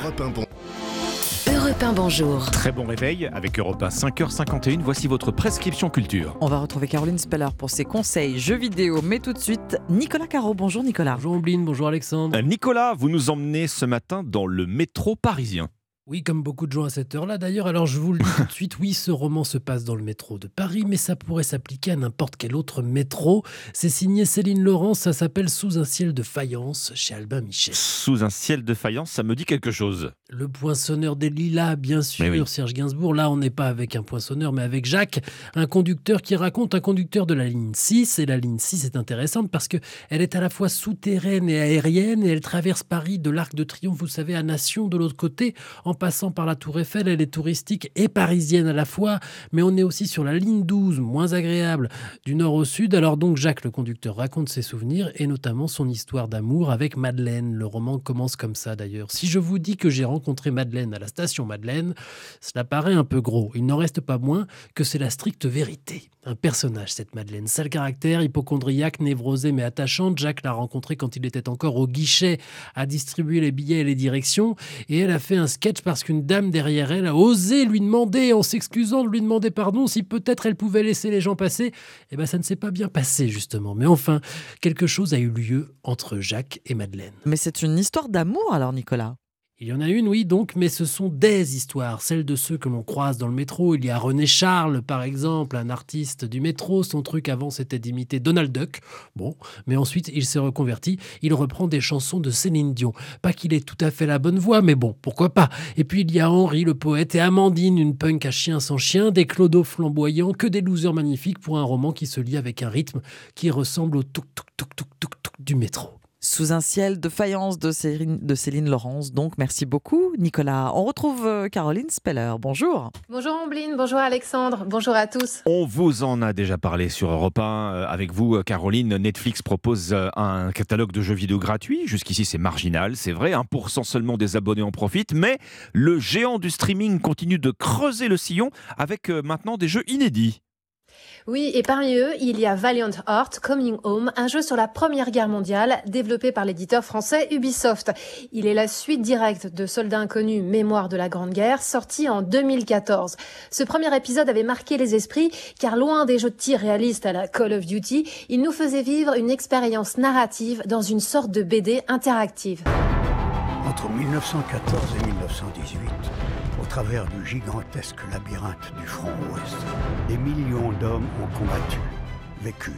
Europe 1 Bonjour. Très bon réveil avec Europe 1, 5h51. Voici votre prescription culture. On va retrouver Caroline Speller pour ses conseils jeux vidéo, mais tout de suite, Nicolas Caro. Bonjour Nicolas. Bonjour Ombline, bonjour Alexandre. Euh, Nicolas, vous nous emmenez ce matin dans le métro parisien. Oui, comme beaucoup de gens à cette heure-là d'ailleurs. Alors je vous le dis tout de suite, oui, ce roman se passe dans le métro de Paris, mais ça pourrait s'appliquer à n'importe quel autre métro. C'est signé Céline Laurent, ça s'appelle Sous un ciel de faïence chez Albin Michel. Sous un ciel de faïence, ça me dit quelque chose. Le poinçonneur des lilas, bien sûr, oui. Serge Gainsbourg. Là, on n'est pas avec un poinçonneur, mais avec Jacques, un conducteur qui raconte un conducteur de la ligne 6. Et la ligne 6 est intéressante parce que elle est à la fois souterraine et aérienne et elle traverse Paris de l'Arc de Triomphe, vous savez, à Nation de l'autre côté, en passant par la Tour Eiffel, elle est touristique et parisienne à la fois, mais on est aussi sur la ligne 12, moins agréable, du nord au sud. Alors donc Jacques le conducteur raconte ses souvenirs et notamment son histoire d'amour avec Madeleine. Le roman commence comme ça d'ailleurs. Si je vous dis que j'ai rencontré Madeleine à la station Madeleine, cela paraît un peu gros. Il n'en reste pas moins que c'est la stricte vérité. Un personnage, cette Madeleine. Sale caractère, hypochondriaque, névrosée mais attachante. Jacques l'a rencontrée quand il était encore au guichet à distribuer les billets et les directions. Et elle a fait un sketch parce qu'une dame derrière elle a osé lui demander, en s'excusant de lui demander pardon, si peut-être elle pouvait laisser les gens passer. Eh bien, ça ne s'est pas bien passé, justement. Mais enfin, quelque chose a eu lieu entre Jacques et Madeleine. Mais c'est une histoire d'amour alors, Nicolas il y en a une, oui, donc, mais ce sont des histoires, celles de ceux que l'on croise dans le métro. Il y a René Charles, par exemple, un artiste du métro. Son truc avant, c'était d'imiter Donald Duck. Bon, mais ensuite, il s'est reconverti. Il reprend des chansons de Céline Dion. Pas qu'il ait tout à fait la bonne voix, mais bon, pourquoi pas. Et puis, il y a Henri, le poète, et Amandine, une punk à chien sans chien, des clodos flamboyants, que des losers magnifiques pour un roman qui se lit avec un rythme qui ressemble au tuk tuk tuk tuk tuk tuk du métro. Sous un ciel de faïence de Céline, de Céline Laurence. Donc, merci beaucoup, Nicolas. On retrouve euh, Caroline Speller. Bonjour. Bonjour, Ambline. Bonjour, Alexandre. Bonjour à tous. On vous en a déjà parlé sur Europe 1 euh, avec vous, euh, Caroline. Netflix propose un catalogue de jeux vidéo gratuits. Jusqu'ici, c'est marginal, c'est vrai. 1% seulement des abonnés en profitent. Mais le géant du streaming continue de creuser le sillon avec maintenant des jeux inédits. Oui, et parmi eux, il y a Valiant Heart Coming Home, un jeu sur la Première Guerre mondiale développé par l'éditeur français Ubisoft. Il est la suite directe de Soldats inconnus Mémoire de la Grande Guerre, sorti en 2014. Ce premier épisode avait marqué les esprits car loin des jeux de tir réalistes à la Call of Duty, il nous faisait vivre une expérience narrative dans une sorte de BD interactive. Entre 1914 et 1918, au travers du gigantesque labyrinthe du front ouest, des millions d'hommes ont combattu, vécu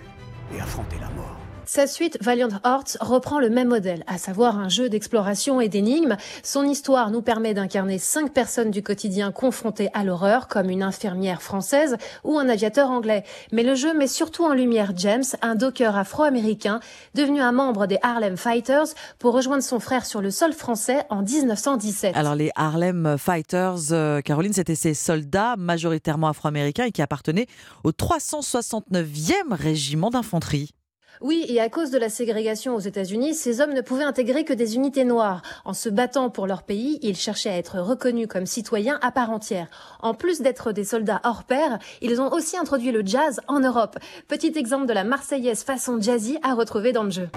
et affronté la mort. Sa suite, Valiant Hearts, reprend le même modèle, à savoir un jeu d'exploration et d'énigmes. Son histoire nous permet d'incarner cinq personnes du quotidien confrontées à l'horreur, comme une infirmière française ou un aviateur anglais. Mais le jeu met surtout en lumière James, un docker afro-américain, devenu un membre des Harlem Fighters pour rejoindre son frère sur le sol français en 1917. Alors les Harlem Fighters, euh, Caroline, c'était ces soldats majoritairement afro-américains et qui appartenaient au 369e régiment d'infanterie. Oui, et à cause de la ségrégation aux États-Unis, ces hommes ne pouvaient intégrer que des unités noires. En se battant pour leur pays, ils cherchaient à être reconnus comme citoyens à part entière. En plus d'être des soldats hors pair, ils ont aussi introduit le jazz en Europe. Petit exemple de la Marseillaise façon jazzy à retrouver dans le jeu.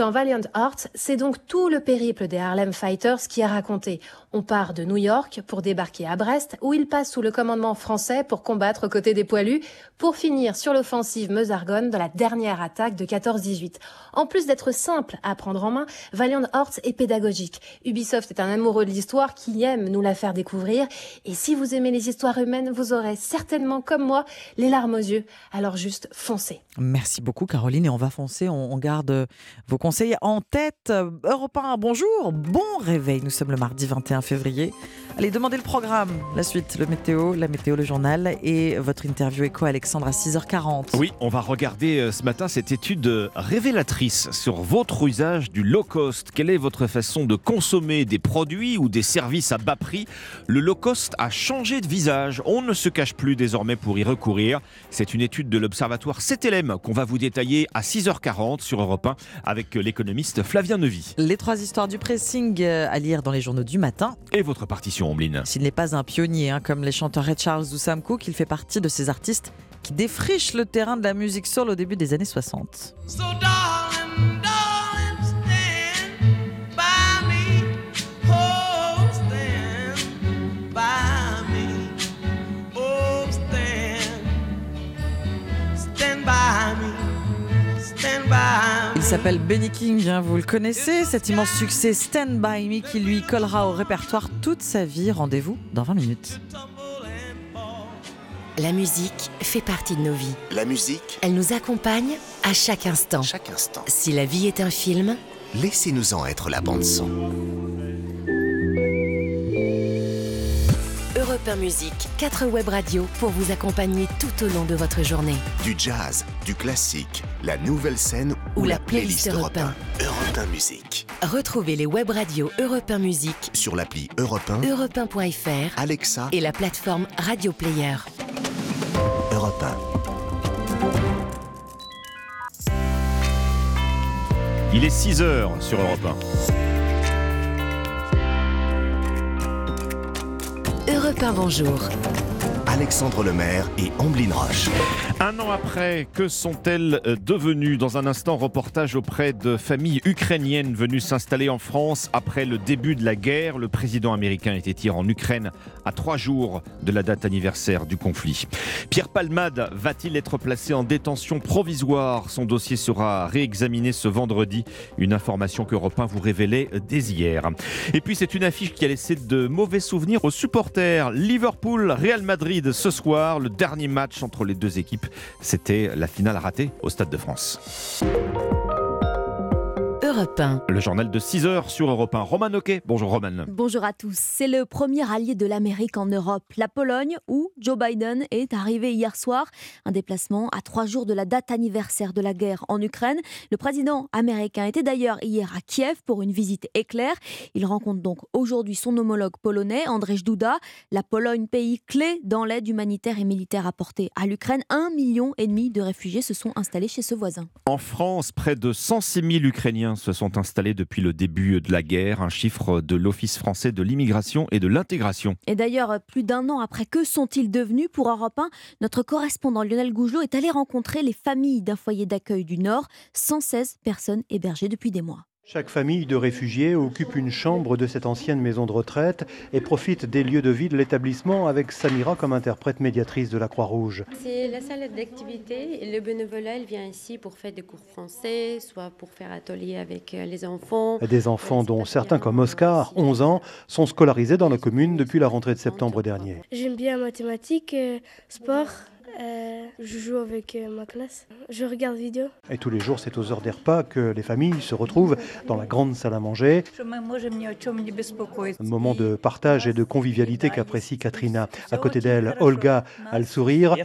Dans Valiant Hearts, c'est donc tout le périple des Harlem Fighters qui est raconté. On part de New York pour débarquer à Brest, où ils passent sous le commandement français pour combattre aux côtés des poilus, pour finir sur l'offensive Meusargonne dans la dernière attaque de 14-18. En plus d'être simple à prendre en main, Valiant Hearts est pédagogique. Ubisoft est un amoureux de l'histoire qui aime nous la faire découvrir. Et si vous aimez les histoires humaines, vous aurez certainement, comme moi, les larmes aux yeux. Alors juste foncez. Merci beaucoup, Caroline. Et on va foncer. On, garde vos conseils en tête. Europe 1, bonjour. Bon réveil. Nous sommes le mardi 21 février. Allez, demandez le programme. La suite, le météo, la météo, le journal et votre interview éco, Alexandre, à 6h40. Oui, on va regarder euh, ce matin cette étude euh, révélatrice sur votre usage du low cost. Quelle est votre façon de consommer des produits ou des services à bas prix? Le low cost a changé de visage. On ne se cache plus désormais pour y recourir. C'est une étude de l'Observatoire CTLM qu'on va vous détailler à 6h40 sur Europe 1 avec l'économiste Flavien Nevy. Les trois histoires du pressing euh, à lire dans les journaux du matin. Et votre partition, Ombline. S'il n'est pas un pionnier, hein, comme les chanteurs Red Charles ou Sam Cooke, il fait partie de ces artistes qui défrichent le terrain de la musique soul au début des années 60. Il s'appelle Benny King, hein, vous le connaissez, cet immense succès Stand By Me qui lui collera au répertoire toute sa vie. Rendez-vous dans 20 minutes. La musique fait partie de nos vies. La musique Elle nous accompagne à chaque instant. Chaque instant. Si la vie est un film, laissez-nous en être la bande son. Europe 1 Musique, 4 web radios pour vous accompagner tout au long de votre journée. Du jazz, du classique, la nouvelle scène ou, Ou la, la playlist playlist Europe Europe 1. Europe 1 Musique. Retrouvez les web radios Europe 1 Musique, Sur l'appli Europe 1, europe 1.fr Alexa, et la plateforme Radio Player. Europe 1. Il est 6 heures sur Europe 1. 1 Bonjour. Alexandre Lemaire et Amblin Roche. Un an après, que sont-elles devenues Dans un instant, reportage auprès de familles ukrainiennes venues s'installer en France après le début de la guerre. Le président américain était hier en Ukraine à trois jours de la date anniversaire du conflit. Pierre Palmade va-t-il être placé en détention provisoire? Son dossier sera réexaminé ce vendredi. Une information qu'Europe 1 vous révélait dès hier. Et puis c'est une affiche qui a laissé de mauvais souvenirs aux supporters. Liverpool-Real Madrid ce soir, le dernier match entre les deux équipes. C'était la finale ratée au Stade de France. Europe 1. Le journal de 6 heures sur Europe 1. Roman Oquet. Bonjour Roman. Bonjour à tous. C'est le premier allié de l'Amérique en Europe, la Pologne, où Joe Biden est arrivé hier soir. Un déplacement à trois jours de la date anniversaire de la guerre en Ukraine. Le président américain était d'ailleurs hier à Kiev pour une visite éclair. Il rencontre donc aujourd'hui son homologue polonais, Andrzej Duda. La Pologne, pays clé dans l'aide humanitaire et militaire apportée à l'Ukraine. Un million et demi de réfugiés se sont installés chez ce voisin. En France, près de 106 000 Ukrainiens se sont installés depuis le début de la guerre, un chiffre de l'Office français de l'immigration et de l'intégration. Et d'ailleurs, plus d'un an après, que sont-ils devenus pour Europe 1 Notre correspondant Lionel Gougelot est allé rencontrer les familles d'un foyer d'accueil du Nord, 116 personnes hébergées depuis des mois. Chaque famille de réfugiés occupe une chambre de cette ancienne maison de retraite et profite des lieux de vie de l'établissement avec Samira comme interprète médiatrice de la Croix-Rouge. C'est la salle d'activité. et Le bénévolat, il vient ici pour faire des cours français, soit pour faire atelier avec euh, les enfants. Des enfants dont certains comme Oscar, 11 ans, sont scolarisés dans la commune depuis la rentrée de septembre dernier. J'aime bien mathématiques, euh, sport. Euh, je joue avec euh, ma classe. Je regarde vidéo. Et tous les jours, c'est aux heures des repas que les familles se retrouvent dans la grande salle à manger. Un moment de partage et de convivialité qu'apprécie Katrina. À côté d'elle, Olga a le sourire.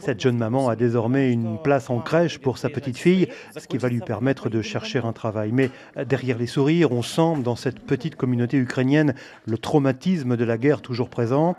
Cette jeune maman a désormais une place en crèche pour sa petite fille, ce qui va lui permettre de chercher un travail. Mais derrière les sourires, on sent dans cette petite communauté ukrainienne le traumatisme de la guerre toujours présent.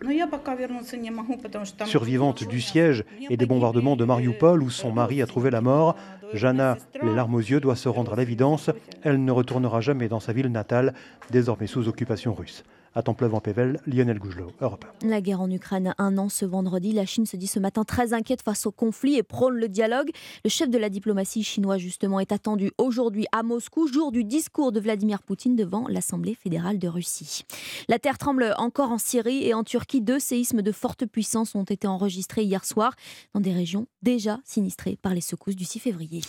Survivante du siège et des bombardements de Mariupol où son mari a trouvé la mort, Jana, les larmes aux yeux, doit se rendre à l'évidence. Elle ne retournera jamais dans sa ville natale, désormais sous occupation russe. À Templeuve-en-Pével, Lionel Gougelot, Europe 1. La guerre en Ukraine un an ce vendredi. La Chine se dit ce matin très inquiète face au conflit et prône le dialogue. Le chef de la diplomatie chinois, justement, est attendu aujourd'hui à Moscou, jour du discours de Vladimir Poutine devant l'Assemblée fédérale de Russie. La terre tremble encore en Syrie et en Turquie. Deux séismes de forte puissance ont été enregistrés hier soir dans des régions déjà sinistrées par les secousses du 6 février.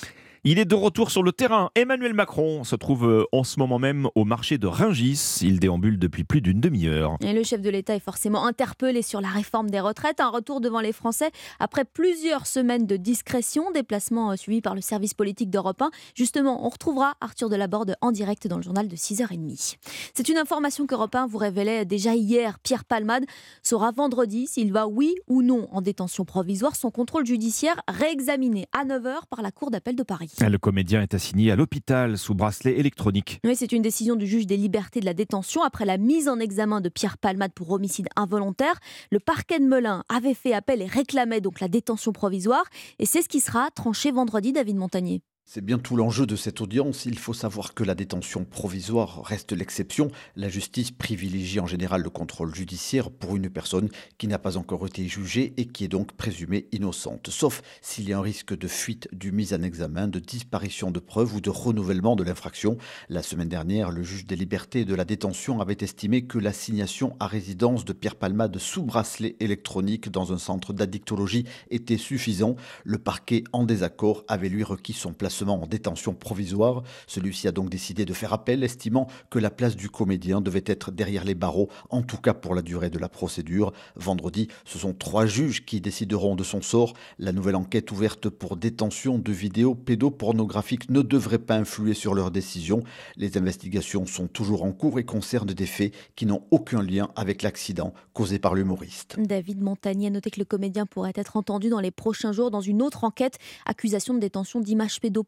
Il est de retour sur le terrain. Emmanuel Macron se trouve euh, en ce moment même au marché de Ringis. Il déambule depuis plus d'une demi-heure. Le chef de l'État est forcément interpellé sur la réforme des retraites. Un retour devant les Français après plusieurs semaines de discrétion, déplacement euh, suivi par le service politique d'Europe 1. Justement, on retrouvera Arthur Delaborde en direct dans le journal de 6h30. C'est une information qu'Europe 1 vous révélait déjà hier. Pierre Palmade saura vendredi s'il va, oui ou non, en détention provisoire. Son contrôle judiciaire réexaminé à 9h par la Cour d'appel de Paris. Le comédien est assigné à l'hôpital sous bracelet électronique. Oui, c'est une décision du juge des libertés de la détention après la mise en examen de Pierre Palmade pour homicide involontaire. Le parquet de Melun avait fait appel et réclamait donc la détention provisoire. Et c'est ce qui sera tranché vendredi, David Montagnier. C'est bien tout l'enjeu de cette audience. Il faut savoir que la détention provisoire reste l'exception. La justice privilégie en général le contrôle judiciaire pour une personne qui n'a pas encore été jugée et qui est donc présumée innocente. Sauf s'il y a un risque de fuite du mise en examen, de disparition de preuves ou de renouvellement de l'infraction. La semaine dernière, le juge des libertés et de la détention avait estimé que l'assignation à résidence de Pierre Palmade sous bracelet électronique dans un centre d'addictologie était suffisant. Le parquet, en désaccord, avait lui requis son placement en détention provisoire. Celui-ci a donc décidé de faire appel, estimant que la place du comédien devait être derrière les barreaux, en tout cas pour la durée de la procédure. Vendredi, ce sont trois juges qui décideront de son sort. La nouvelle enquête ouverte pour détention de vidéos pédopornographiques ne devrait pas influer sur leur décision. Les investigations sont toujours en cours et concernent des faits qui n'ont aucun lien avec l'accident causé par l'humoriste. David Montagnier a noté que le comédien pourrait être entendu dans les prochains jours dans une autre enquête. Accusation de détention d'images pédopornographiques.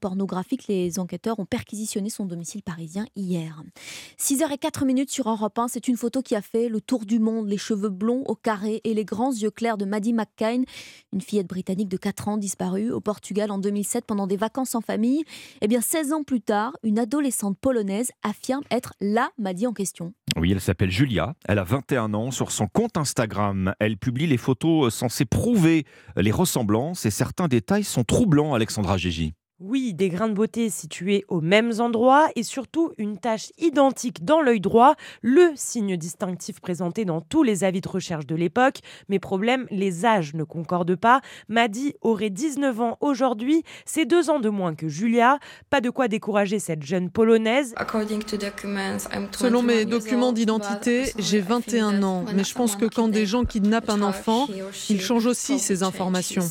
Les enquêteurs ont perquisitionné son domicile parisien hier. 6h04 minutes sur Europe 1. C'est une photo qui a fait le tour du monde. Les cheveux blonds au carré et les grands yeux clairs de Maddie McCain, une fillette britannique de 4 ans disparue au Portugal en 2007 pendant des vacances en famille. Eh bien, 16 ans plus tard, une adolescente polonaise affirme être la Maddie en question. Oui, elle s'appelle Julia. Elle a 21 ans. Sur son compte Instagram, elle publie les photos censées prouver les ressemblances et certains détails sont troublants, Alexandra Gigi. Oui, des grains de beauté situés aux mêmes endroits et surtout une tache identique dans l'œil droit, le signe distinctif présenté dans tous les avis de recherche de l'époque. Mais problème, les âges ne concordent pas. Maddy aurait 19 ans aujourd'hui, c'est deux ans de moins que Julia. Pas de quoi décourager cette jeune polonaise. Selon mes documents d'identité, j'ai 21 ans, mais je pense que quand des gens kidnappent un enfant, ils changent aussi ces informations.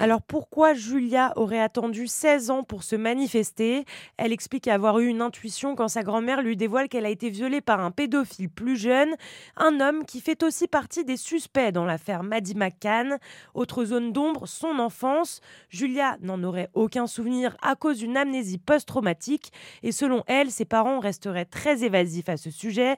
Alors pourquoi Julia aurait attendu 16 ans pour se manifester. Elle explique avoir eu une intuition quand sa grand-mère lui dévoile qu'elle a été violée par un pédophile plus jeune, un homme qui fait aussi partie des suspects dans l'affaire Maddie McCann. Autre zone d'ombre, son enfance. Julia n'en aurait aucun souvenir à cause d'une amnésie post-traumatique et selon elle, ses parents resteraient très évasifs à ce sujet.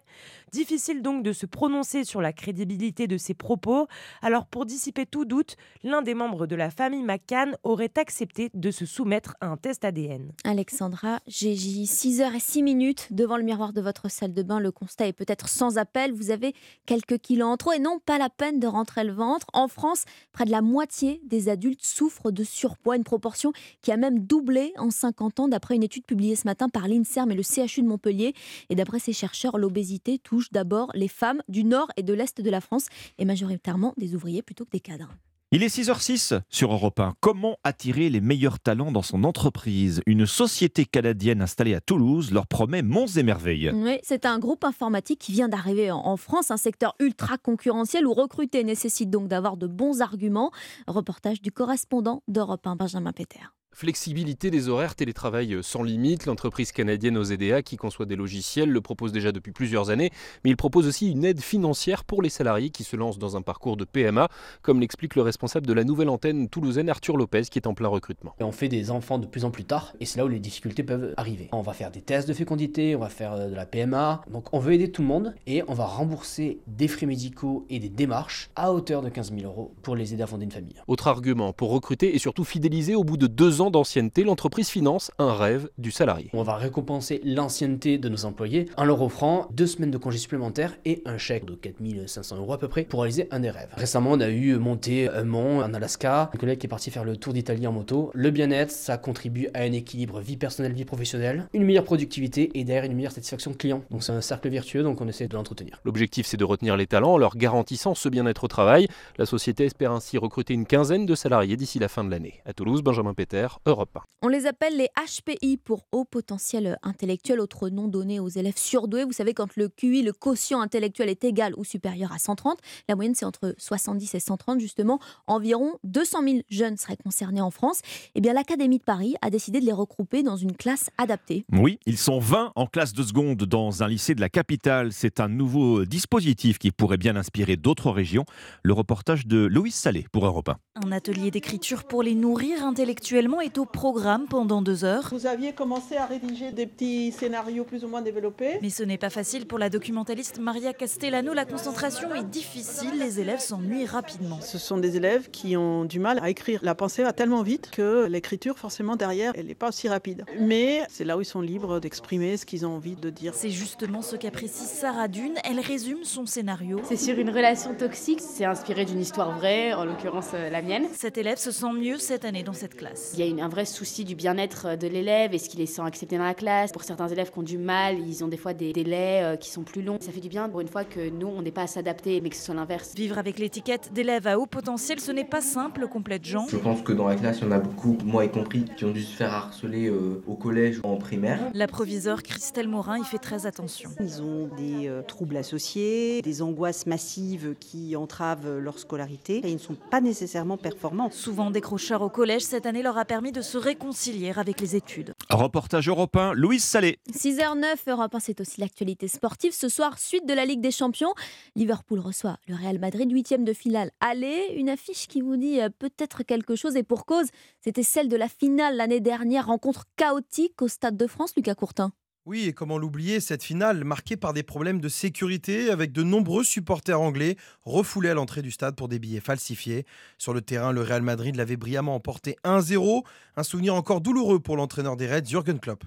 Difficile donc de se prononcer sur la crédibilité de ses propos. Alors pour dissiper tout doute, l'un des membres de la famille McCann aurait accepté de se soumettre à un test ADN. Alexandra Gégi, 6h06 minutes devant le miroir de votre salle de bain. Le constat est peut-être sans appel. Vous avez quelques kilos en trop et non pas la peine de rentrer le ventre. En France, près de la moitié des adultes souffrent de surpoids, une proportion qui a même doublé en 50 ans d'après une étude publiée ce matin par l'INSERM et le CHU de Montpellier. Et d'après ces chercheurs, l'obésité touche d'abord les femmes du nord et de l'est de la France et majoritairement des ouvriers plutôt que des cadres. Il est 6h06 sur Europe 1. Comment attirer les meilleurs talents dans son entreprise? Une société canadienne installée à Toulouse leur promet monts et merveilles. Oui, c'est un groupe informatique qui vient d'arriver en France, un secteur ultra concurrentiel où recruter nécessite donc d'avoir de bons arguments. Reportage du correspondant d'Europe 1, Benjamin Peter. Flexibilité des horaires, télétravail sans limite. L'entreprise canadienne OZDA, qui conçoit des logiciels, le propose déjà depuis plusieurs années, mais il propose aussi une aide financière pour les salariés qui se lancent dans un parcours de PMA, comme l'explique le responsable de la nouvelle antenne toulousaine, Arthur Lopez, qui est en plein recrutement. On fait des enfants de plus en plus tard, et c'est là où les difficultés peuvent arriver. On va faire des tests de fécondité, on va faire de la PMA, donc on veut aider tout le monde, et on va rembourser des frais médicaux et des démarches à hauteur de 15 000 euros pour les aider à fonder une famille. Autre argument, pour recruter et surtout fidéliser au bout de deux ans d'ancienneté, l'entreprise finance un rêve du salarié. On va récompenser l'ancienneté de nos employés en leur offrant deux semaines de congés supplémentaires et un chèque de 4500 euros à peu près pour réaliser un des rêves. Récemment, on a eu monté un mont en Alaska, un collègue qui est parti faire le tour d'Italie en moto. Le bien-être, ça contribue à un équilibre vie personnelle, vie professionnelle, une meilleure productivité et derrière une meilleure satisfaction client. Donc c'est un cercle vertueux, donc on essaie de l'entretenir. L'objectif, c'est de retenir les talents en leur garantissant ce bien-être au travail. La société espère ainsi recruter une quinzaine de salariés d'ici la fin de l'année. À Toulouse, Benjamin Peter, Europe 1. On les appelle les HPI pour haut potentiel intellectuel, autre nom donné aux élèves surdoués. Vous savez, quand le QI, le quotient intellectuel est égal ou supérieur à 130, la moyenne c'est entre 70 et 130 justement, environ 200 000 jeunes seraient concernés en France. Eh bien, l'Académie de Paris a décidé de les regrouper dans une classe adaptée. Oui, ils sont 20 en classe de seconde dans un lycée de la capitale. C'est un nouveau dispositif qui pourrait bien inspirer d'autres régions. Le reportage de Louise Salé pour Europe 1. Un atelier d'écriture pour les nourrir intellectuellement est au programme pendant deux heures. Vous aviez commencé à rédiger des petits scénarios plus ou moins développés. Mais ce n'est pas facile pour la documentaliste Maria Castellano. La concentration est difficile, les élèves s'ennuient rapidement. Ce sont des élèves qui ont du mal à écrire. La pensée va tellement vite que l'écriture, forcément, derrière, elle n'est pas aussi rapide. Mais c'est là où ils sont libres d'exprimer ce qu'ils ont envie de dire. C'est justement ce qu'apprécie Sarah Dune. Elle résume son scénario. C'est sur une relation toxique. C'est inspiré d'une histoire vraie, en l'occurrence la mienne. Cet élève se sent mieux cette année dans cette classe. Il y a a un vrai souci du bien-être de l'élève. Est-ce qu'il est sent accepté dans la classe? Pour certains élèves qui ont du mal, ils ont des fois des délais qui sont plus longs. Ça fait du bien pour une fois que nous, on n'est pas à s'adapter, mais que ce soit l'inverse. Vivre avec l'étiquette d'élève à haut potentiel, ce n'est pas simple, complète Jean. Je pense que dans la classe, il y en a beaucoup, moi y compris, qui ont dû se faire harceler au collège ou en primaire. La proviseure Christelle Morin y fait très attention. Ils ont des troubles associés, des angoisses massives qui entravent leur scolarité et ils ne sont pas nécessairement performants. Souvent décrocheurs au collège, cette année leur a permis de se réconcilier avec les études. Reportage européen, Louise Salé. 6h09, Europe 1, c'est aussi l'actualité sportive. Ce soir, suite de la Ligue des Champions, Liverpool reçoit le Real Madrid, huitième de finale. Allez, une affiche qui vous dit euh, peut-être quelque chose et pour cause, c'était celle de la finale l'année dernière, rencontre chaotique au Stade de France, Lucas Courtin. Oui, et comment l'oublier, cette finale marquée par des problèmes de sécurité avec de nombreux supporters anglais refoulés à l'entrée du stade pour des billets falsifiés. Sur le terrain, le Real Madrid l'avait brillamment emporté 1-0, un souvenir encore douloureux pour l'entraîneur des Reds, Jürgen Klopp.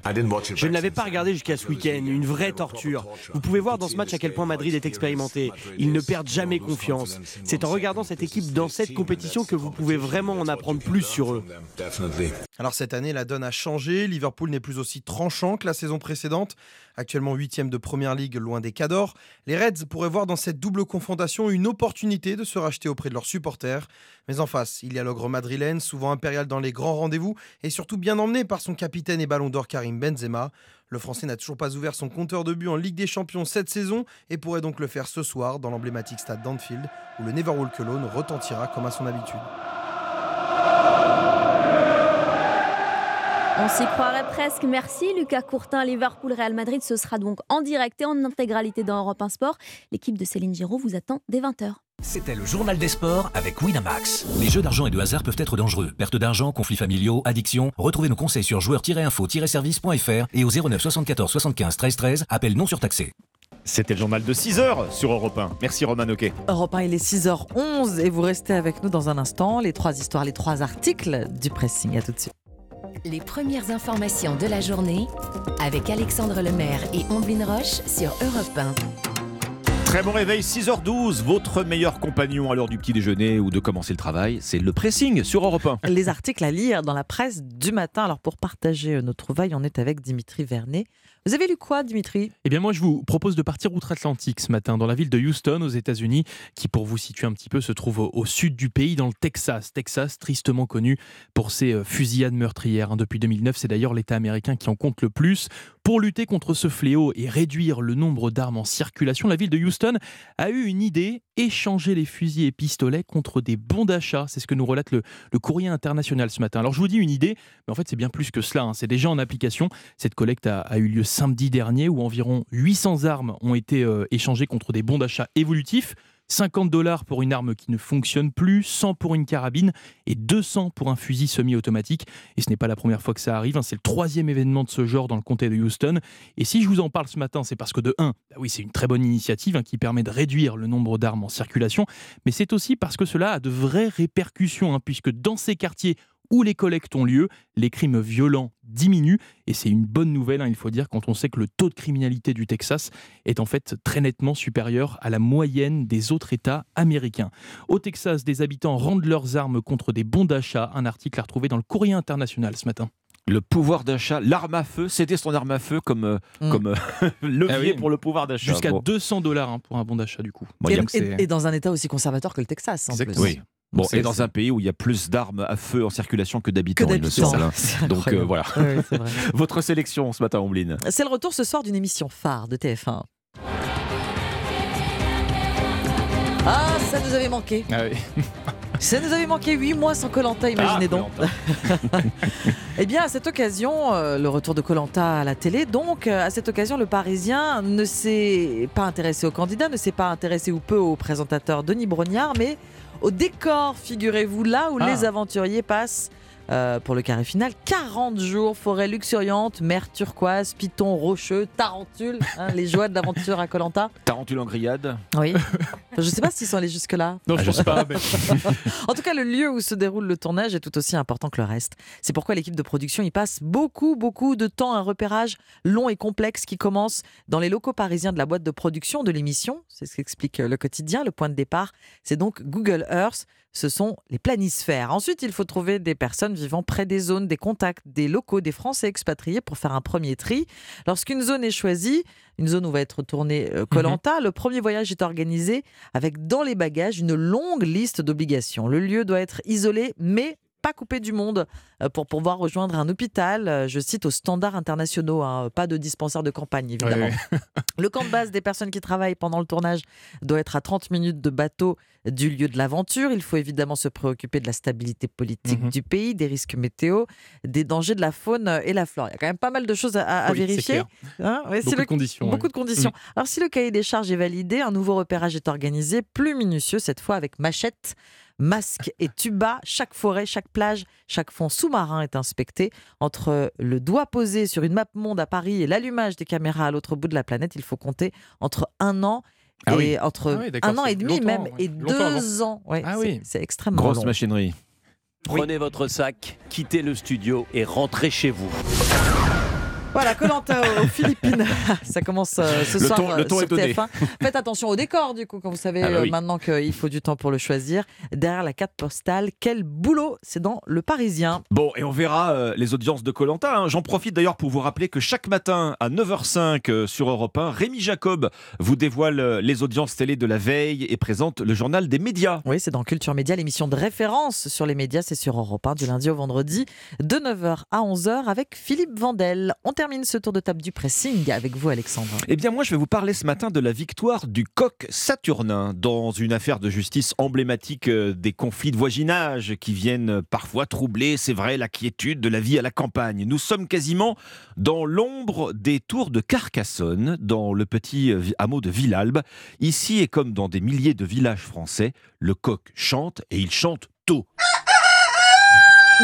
Je ne l'avais pas regardé jusqu'à ce week-end, une vraie torture. Vous pouvez voir dans ce match à quel point Madrid est expérimenté. Ils ne perdent jamais confiance. C'est en regardant cette équipe dans cette compétition que vous pouvez vraiment en apprendre plus sur eux. Alors cette année, la donne a changé. Liverpool n'est plus aussi tranchant que la saison précédente. Actuellement 8 de Première Ligue, loin des Cadors, les Reds pourraient voir dans cette double confrontation une opportunité de se racheter auprès de leurs supporters. Mais en face, il y a l'ogre madrilène, souvent impérial dans les grands rendez-vous et surtout bien emmené par son capitaine et ballon d'or Karim Benzema. Le Français n'a toujours pas ouvert son compteur de buts en Ligue des Champions cette saison et pourrait donc le faire ce soir dans l'emblématique stade d'Anfield où le Never Walk Alone retentira comme à son habitude. On s'y croirait presque. Merci Lucas Courtin. Liverpool Real Madrid, ce sera donc en direct et en intégralité dans Europe 1 Sport. L'équipe de Céline Giraud vous attend dès 20h. C'était le journal des sports avec Winamax. Les jeux d'argent et de hasard peuvent être dangereux. Perte d'argent, conflits familiaux, addiction. Retrouvez nos conseils sur joueurs-info-service.fr et au 09 74 75 13 13. Appel non surtaxé. C'était le journal de 6h sur Europe 1. Merci Roman Oquet. Europe 1, il est 6h11 et vous restez avec nous dans un instant. Les trois histoires, les trois articles du pressing. À tout de suite. Les premières informations de la journée avec Alexandre Lemaire et Omblin Roche sur Europe 1. Très bon réveil, 6h12, votre meilleur compagnon à l'heure du petit déjeuner ou de commencer le travail, c'est le pressing sur Europe 1. Les articles à lire dans la presse du matin. Alors pour partager euh, nos trouvailles, on est avec Dimitri Vernet. Vous avez lu quoi, Dimitri? Eh bien, moi, je vous propose de partir outre-Atlantique ce matin, dans la ville de Houston, aux États-Unis, qui, pour vous situer un petit peu, se trouve au, sud du pays, dans le Texas. Texas, tristement connu pour ses euh, fusillades meurtrières. Hein. Depuis 2009, c'est d'ailleurs l'État américain qui en compte le plus. Pour lutter contre ce fléau et réduire le nombre d'armes en circulation, la ville de Houston a eu une idée échanger les fusils et pistolets contre des bons d'achat. C'est ce que nous relate le, courrier international ce matin. Alors je vous dis une idée, mais en fait c'est bien plus que cela. Hein. C'est déjà en application. Cette collecte a, eu lieu samedi dernier où environ 800 armes ont été euh, échangées contre des bons d'achat évolutifs. 50 dollars pour une arme qui ne fonctionne plus, 100 pour une carabine et 200 pour un fusil semi-automatique. Et ce n'est pas la première fois que ça arrive, hein. c'est le troisième événement de ce genre dans le comté de Houston. Et si je vous en parle ce matin, c'est parce que de 1, bah oui, c'est une très bonne initiative hein, qui permet de réduire le nombre d'armes en circulation, mais c'est aussi parce que cela a de vraies répercussions, hein, puisque dans ces quartiers où les collectes ont lieu, les crimes violents diminuent. Et c'est une bonne nouvelle, hein, il faut dire, quand on sait que le taux de criminalité du Texas est en fait très nettement supérieur à la moyenne des autres États américains. Au Texas, des habitants rendent leurs armes contre des bons d'achat. Un article à retrouver dans le Courrier international ce matin le pouvoir d'achat, l'arme à feu, c'était son arme à feu comme, euh, mm. comme euh, levier ah pour le pouvoir d'achat. Jusqu'à 200 dollars hein, pour un bon d'achat du coup. et, dans un État aussi conservateur que le Texas. En plus. Oui. Bon, et dans un pays où il y a plus d'armes à feu en circulation que d'habitants, il me semble. Hein. Donc euh, voilà. Votre sélection ce matin, Ombline. C'est le retour ce soir d'une émission phare de TF1. Ah, ça nous avait manqué. Ah oui. ça nous avait manqué 8 mois sans Colanta, imaginez ah, donc. eh bien, à cette occasion, euh, le retour de Colanta à la télé, donc euh, à cette occasion, le Parisien ne s'est pas intéressé aux candidats, ne s'est pas intéressé ou peu au présentateur Denis Brognard, mais au décor, figurez-vous, là où ah. les aventuriers passent euh, pour le carré final. 40 jours, forêt luxuriante, mer turquoise, piton rocheux, tarentule, hein, les joies de l'aventure à Colanta. Tarentule en grillade Oui. je ne sais pas s'ils sont allés jusque-là. Non, je ne sais pas. en tout cas, le lieu où se déroule le tournage est tout aussi important que le reste. C'est pourquoi l'équipe de production y passe beaucoup, beaucoup de temps. Un repérage long et complexe qui commence dans les locaux parisiens de la boîte de production de l'émission. C'est ce qu'explique le quotidien. Le point de départ, c'est donc Google Earth. Ce sont les planisphères. Ensuite, il faut trouver des personnes vivant près des zones, des contacts, des locaux, des Français expatriés pour faire un premier tri. Lorsqu'une zone est choisie, une zone où va être tournée euh, Colanta, le premier voyage est organisé avec dans les bagages une longue liste d'obligations. Le lieu doit être isolé, mais pas coupé du monde euh, pour pouvoir rejoindre un hôpital, euh, je cite, aux standards internationaux, hein, pas de dispensaire de campagne évidemment. Le camp de base des personnes qui travaillent pendant le tournage doit être à 30 minutes de bateau du lieu de l'aventure. Il faut évidemment se préoccuper de la stabilité politique Mhm. du pays, des risques météo, des dangers de la faune et la flore. Il y a quand même pas mal de choses à, Oui, vérifier. Hein, ouais, Beaucoup le- de conditions, Beaucoup ouais. de conditions. Mm. Alors si le cahier des charges est validé, un nouveau repérage est organisé, plus minutieux cette fois avec machette, masque et tuba. Chaque forêt, chaque plage, chaque fond sous-marin est inspecté. Entre le doigt posé sur une map monde à Paris et l'allumage des caméras à l'autre bout de la planète, il faut compter entre un an Ah et oui. entre Ah oui, un an et demi même ouais. et deux avant. ans. Ouais, Ah c'est- oui. c'est extrêmement Grosse long. machinerie. Prenez votre sac, quittez le studio et rentrez chez vous. Voilà, Colanta aux Philippines. Ça commence euh, ce Le soir ton- le euh, ton sur est donné. TF1. Faites attention au décor, du coup, quand vous savez Ah bah euh, maintenant qu'il faut du temps pour le choisir. Derrière la carte postale, quel boulot C'est dans Le Parisien. Bon, et on verra euh, les audiences de Colanta. J'en profite d'ailleurs pour vous rappeler que chaque matin à 9h05 euh, sur Europe 1, Rémi Jacob vous dévoile euh, les audiences télé de la veille et présente le journal des médias. Oui, c'est dans Culture Média, l'émission de référence sur les médias. C'est sur Europe 1 du lundi au vendredi de 9h à 11h avec Philippe Vandel. On termine ce tour de table du pressing avec vous, Alexandre. Eh bien, moi, je vais vous parler ce matin de la victoire du coq saturnin dans une affaire de justice emblématique euh, des conflits de voisinage qui viennent parfois troubler, c'est vrai, la quiétude de la vie à la campagne. Nous sommes quasiment dans l'ombre des tours de Carcassonne, dans le petit euh, hameau de Villalbe. Ici, et comme dans des milliers de villages français, le coq chante et il chante tôt.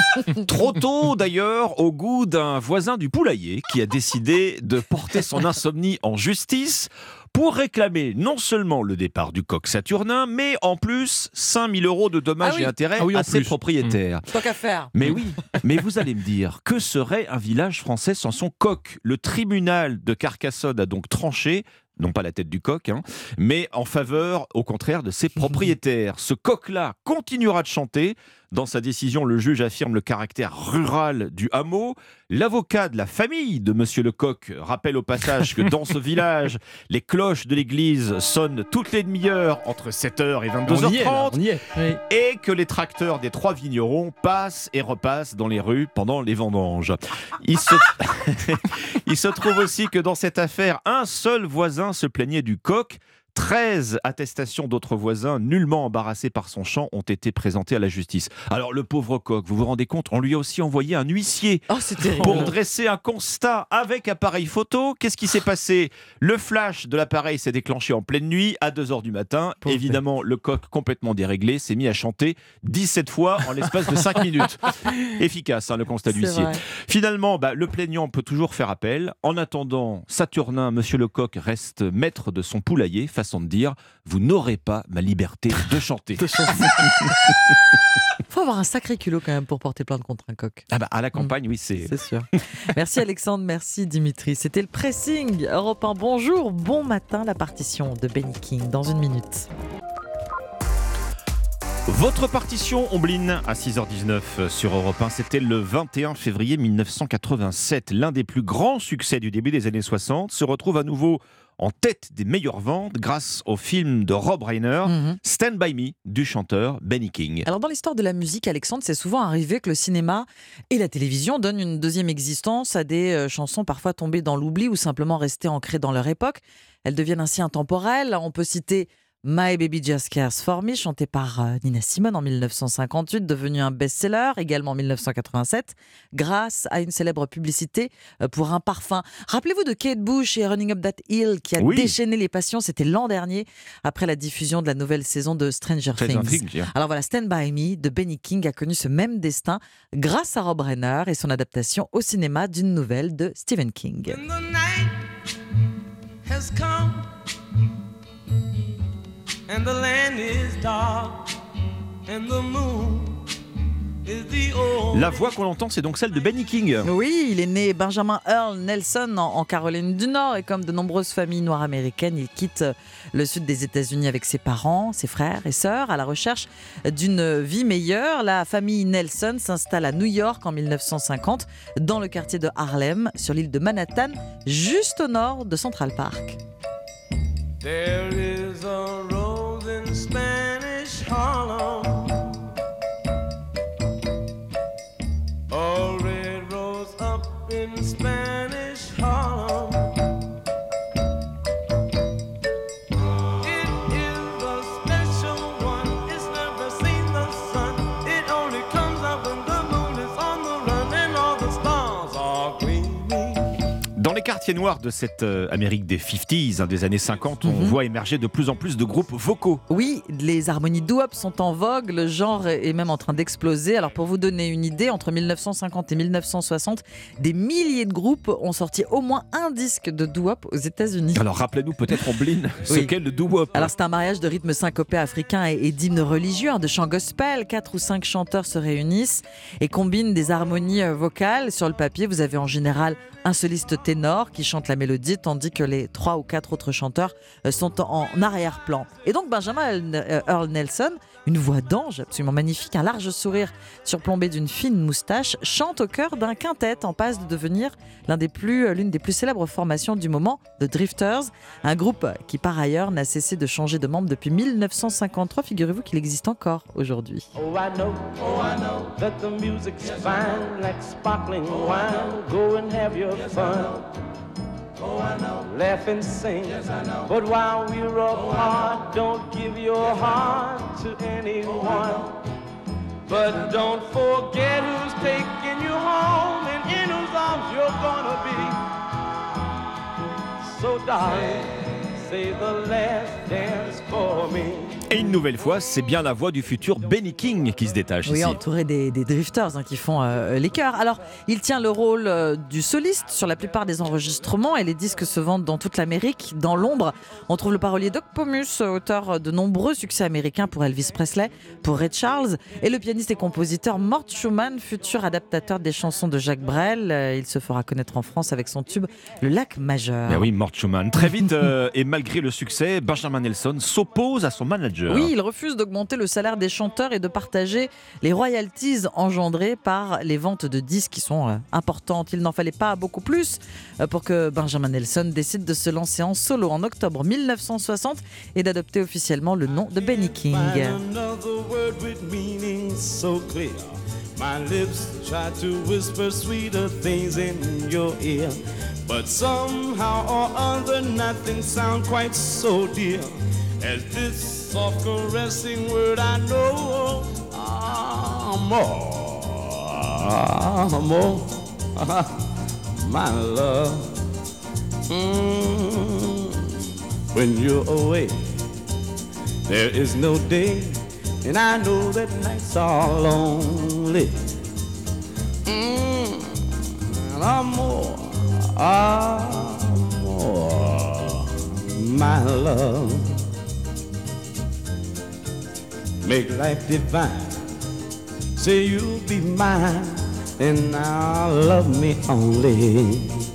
Trop tôt d'ailleurs, au goût d'un voisin du poulailler qui a décidé de porter son insomnie en justice pour réclamer non seulement le départ du coq saturnin, mais en plus 5000 euros de dommages Ah oui. et intérêts Ah oui, à ses propriétaires. Tant qu'à faire. Mais oui, mais vous allez me dire, que serait un village français sans son coq? Le tribunal de Carcassonne a donc tranché non pas la tête du coq, hein, mais en faveur, au contraire, de ses propriétaires. Ce coq-là continuera de chanter. Dans sa décision, le juge affirme le caractère rural du hameau. L'avocat de la famille de Monsieur Lecoq rappelle au passage que dans ce village, les cloches de l'église sonnent toutes les demi-heures entre 7h et 22h30 On y est, là, on y est. Oui. et que les tracteurs des trois vignerons passent et repassent dans les rues pendant les vendanges. Il se, Il se trouve aussi que dans cette affaire, un seul voisin se plaignait du coq. 13 attestations d'autres voisins nullement embarrassés par son chant ont été présentées à la justice. Alors le pauvre coq, vous vous rendez compte, on lui a aussi envoyé un huissier Oh, pour dresser un constat avec appareil photo. Qu'est-ce qui s'est passé? Le flash de l'appareil s'est déclenché en pleine nuit à 2h du matin. Évidemment, le coq complètement déréglé s'est mis à chanter 17 fois en l'espace de 5 minutes. Efficace, hein, le constat d'huissier. Finalement, bah, le plaignant peut toujours faire appel. En attendant, Saturnin, Monsieur Lecoq reste maître de son poulailler, façon de dire, vous n'aurez pas ma liberté de chanter. faut avoir un sacré culot quand même pour porter plainte contre un coq. Ah bah, à la campagne, oui, c'est... C'est sûr. Merci Alexandre, merci Dimitri. C'était le pressing Europe 1. Bonjour, bon matin, la partition de Benny King dans une minute. Votre partition, Ombline, à 6h19 sur Europe 1, c'était le 21 février 1987. L'un des plus grands succès du début des années 60 se retrouve à nouveau en tête des meilleures ventes grâce au film de Rob Reiner, Stand By Me, du chanteur Benny King. Alors dans l'histoire de la musique, Alexandre, c'est souvent arrivé que le cinéma et la télévision donnent une deuxième existence à des euh, chansons parfois tombées dans l'oubli ou simplement restées ancrées dans leur époque. Elles deviennent ainsi intemporelles. On peut citer My Baby Just Cares For Me, chanté par euh, Nina Simone en 1958, devenu un best-seller également en 1987, grâce à une célèbre publicité euh, pour un parfum. Rappelez-vous de Kate Bush et Running Up That Hill qui a Oui. déchaîné les passions, c'était l'an dernier, après la diffusion de la nouvelle saison de Stranger, Stranger Things. Alors voilà, Stand By Me de Benny King a connu ce même destin grâce à Rob Reiner et son adaptation au cinéma d'une nouvelle de Stephen King. has come and the land is dark and the moon La voix qu'on entend, c'est donc celle de Benny King. Oui, il est né Benjamin Earl Nelson en, en Caroline du Nord et comme de nombreuses familles noires américaines, il quitte le sud des États-Unis avec ses parents, ses frères et sœurs à la recherche d'une vie meilleure. La famille Nelson s'installe à New York en 1950 dans le quartier de Harlem, sur l'île de Manhattan, juste au nord de Central Park. There is a rose in Spanish Harlem. A red rose up in Spanish Harlem. Noirs de cette euh, Amérique des 50s, hein, des années 50, on Mhm. voit émerger de plus en plus de groupes vocaux. Oui, les harmonies doo-wop sont en vogue, le genre est même en train d'exploser. Alors pour vous donner une idée, entre 1950 et 1960, des milliers de groupes ont sorti au moins un disque de doo-wop aux États-Unis. Alors rappelez-nous peut-être, Ombline, ce Oui. qu'est le doo-wop. Alors c'est un mariage de rythmes syncopés africains et, et d'hymnes religieux, hein, de chants gospel. Quatre ou cinq chanteurs se réunissent et combinent des harmonies euh, vocales. Sur le papier, vous avez en général un soliste ténor qui chante la mélodie, tandis que les trois ou quatre autres chanteurs euh, sont en arrière-plan. Et donc Benjamin euh, Earl Nelson, une voix d'ange absolument magnifique, un large sourire surplombé d'une fine moustache, chante au cœur d'un quintet en passe de devenir l'un des plus, euh, l'une des plus célèbres formations du moment, The Drifters, un groupe qui par ailleurs n'a cessé de changer de membres depuis 1953. Figurez-vous qu'il existe encore aujourd'hui. Oh, I know, oh, Oh, I know. Laugh and sing. Yes, I know. But while we're apart, don't give your heart to anyone. But don't forget who's taking you home and in whose arms you're gonna be. So, darling, say the last dance for me. Et une nouvelle fois, c'est bien la voix du futur Benny King qui se détache Oui, ici. entouré des, des drifters hein, qui font euh, les chœurs. Alors, il tient le rôle euh, du soliste sur la plupart des enregistrements et les disques se vendent dans toute l'Amérique. Dans l'ombre, on trouve le parolier Doc Pomus, auteur de nombreux succès américains pour Elvis Presley, pour Ray Charles, et le pianiste et compositeur Mort Schumann, futur adaptateur des chansons de Jacques Brel. Euh, Il se fera connaître en France avec son tube Le Lac Majeur. Ben oui, Mort Schumann. Très vite, euh, et malgré le succès, Benjamin Nelson s'oppose à son manager. Oui, il refuse d'augmenter le salaire des chanteurs et de partager les royalties engendrées par les ventes de disques qui sont euh, importantes. Il n'en fallait pas beaucoup plus euh, pour que Benjamin Nelson décide de se lancer en solo en octobre 1960 et d'adopter officiellement le nom de Benny King. Find another word with meaning so clear. My lips try to whisper sweeter things in your ear. But somehow or other, nothing sounds quite so dear as this soft caressing word I know. Amor, amor, my love. Mm, when you're away. There is no day, and I know that nights are lonely. Mm, amor, amor, my love. Make life divine. Say you'll be mine, and now love me only.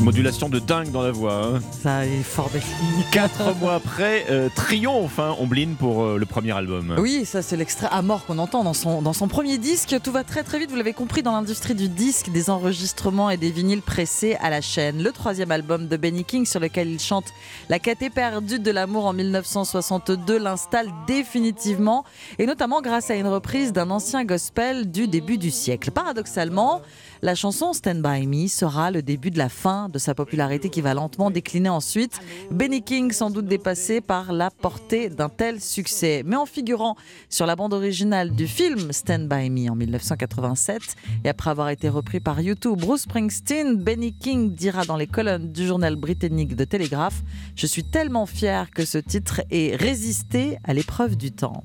Modulation de dingue dans la voix. hein. Ça est fort défini. Quatre mois après, euh, triomphe, hein, Ombline, pour euh, le premier album. Oui, ça c'est l'extrait à mort qu'on entend dans son, dans son premier disque. Tout va très très vite, vous l'avez compris, dans l'industrie du disque, des enregistrements et des vinyles pressés à la chaîne. Le troisième album de Benny King sur lequel il chante La caté perdue de l'amour en 1962 l'installe définitivement et notamment grâce à une reprise d'un ancien gospel du début du siècle. Paradoxalement, la chanson Stand By Me sera le début de la fin de sa popularité qui va lentement décliner ensuite. Benny King sans doute dépassé par la portée d'un tel succès. Mais en figurant sur la bande originale du film Stand By Me en 1987 et après avoir été repris par YouTube, Bruce Springsteen, Benny King dira dans les colonnes du journal britannique de Telegraph Je suis tellement fier que ce titre ait résisté à l'épreuve du temps.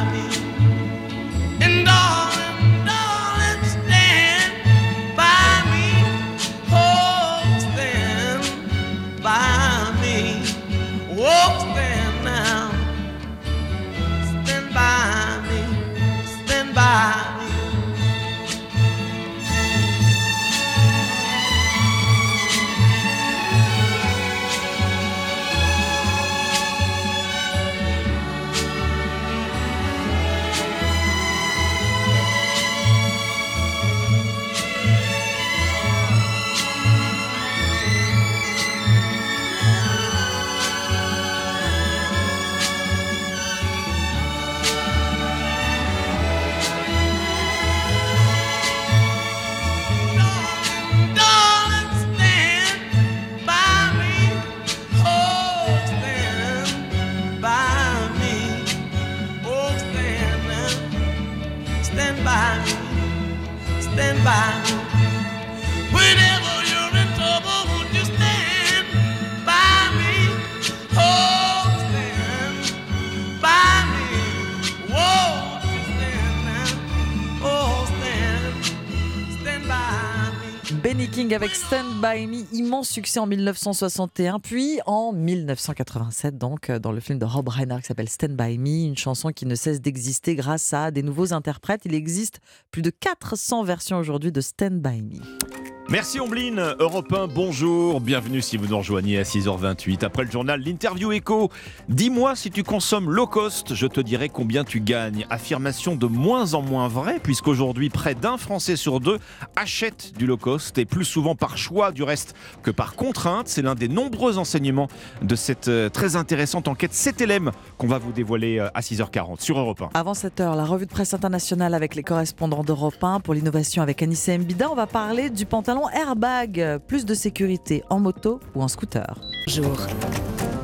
avec Stand By Me, immense succès en 1961, puis en 1987, donc euh, dans le film de Rob Reiner qui s'appelle Stand By Me, une chanson qui ne cesse d'exister grâce à des nouveaux interprètes. Il existe plus de 400 versions aujourd'hui de Stand By Me. Merci Ombline, Europe 1, bonjour, bienvenue si vous nous rejoignez à 6h28. Après le journal, l'interview écho. Dis-moi si tu consommes low cost, je te dirai combien tu gagnes. Affirmation de moins en moins vraie, puisqu'aujourd'hui près d'un Français sur deux achète du low cost, et plus souvent par choix du reste que par contrainte. C'est l'un des nombreux enseignements de cette euh, très intéressante enquête 7LM qu'on va vous dévoiler euh, à 6h40 sur Europe 1. Avant cette heure, la revue de presse internationale avec les correspondants d'Europe 1 pour l'innovation avec Anissa Mbida. On va parler du pantalon airbag, plus de sécurité en moto ou en scooter. Jour.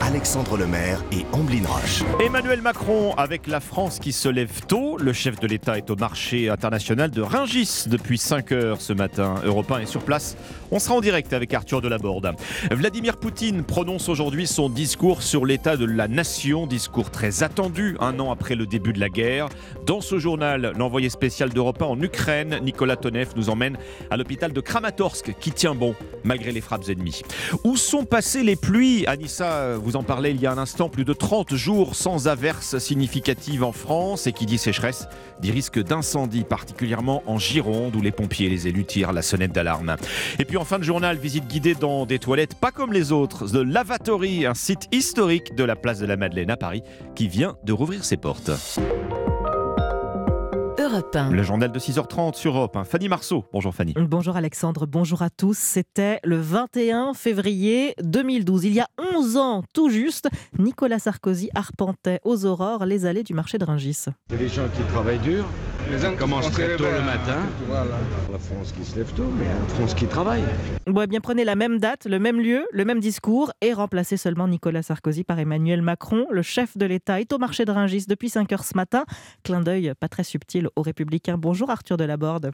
Alexandre Lemaire et Amblin Roche. Emmanuel Macron, avec la France qui se lève tôt, le chef de l'État est au marché international de Ringis depuis 5 heures ce matin. Europe 1 est sur place. On sera en direct avec Arthur Delaborde. Vladimir Poutine prononce aujourd'hui son discours sur l'état de la nation, discours très attendu un an après le début de la guerre. Dans ce journal, l'envoyé spécial d'Europe 1 en Ukraine, Nicolas Tonev, nous emmène à l'hôpital de Kramatorsk qui tient bon malgré les frappes ennemies. Où sont passées les pluies? Anissa, vous en parlez il y a un instant, plus de 30 jours sans averses significatives en France et qui dit sécheresse dit risque d'incendie, particulièrement en Gironde où les pompiers et les élus tirent la sonnette d'alarme. Et puis en fin de journal, visite guidée dans des toilettes pas comme les autres, The Lavatory, un site historique de la place de la Madeleine à Paris qui vient de rouvrir ses portes. Europe 1. Le journal de 6h30 sur Europe 1. Fanny Marceau. Bonjour Fanny. Bonjour Alexandre, bonjour à tous. C'était le 21 février 2012. Il y a 11 ans tout juste, Nicolas Sarkozy arpentait aux aurores les allées du marché de Ringis. Des gens qui travaillent dur, les uns commencent très tôt le matin. La France qui se lève tôt, mais la France qui travaille. Bon, eh bien prenez la même date, le même lieu, le même discours et remplacez seulement Nicolas Sarkozy par Emmanuel Macron. Le chef de l'État est au marché de Ringis depuis 5 heures ce matin. Clin d'œil pas très subtil aux Républicains. Bonjour Arthur Delaborde.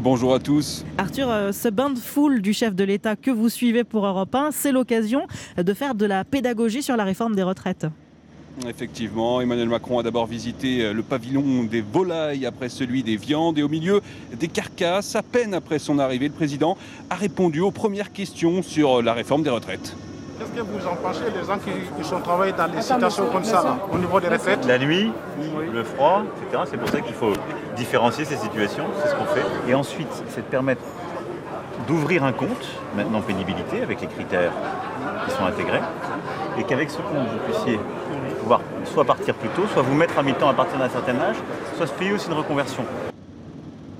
Bonjour à tous. Arthur, euh, ce bain de foule du chef de l'État que vous suivez pour Europe 1, c'est l'occasion de faire de la pédagogie sur la réforme des retraites. Effectivement, Emmanuel Macron a d'abord visité euh, le pavillon des volailles après celui des viandes et au milieu des carcasses, à peine après son arrivée, le président a répondu aux premières questions sur la réforme des retraites. Qu'est-ce que vous en pensez des gens qui, qui sont travaillés dans des situations comme ça, là, au niveau des retraites La nuit, le froid, etc. C'est pour ça qu'il faut différencier ces situations, c'est ce qu'on fait. Et ensuite, c'est de permettre d'ouvrir un compte, maintenant pénibilité, avec les critères qui sont intégrés, et qu'avec ce compte, vous puissiez pouvoir soit partir plus tôt, soit vous mettre à mi-temps à partir d'un certain âge, soit se payer aussi une reconversion.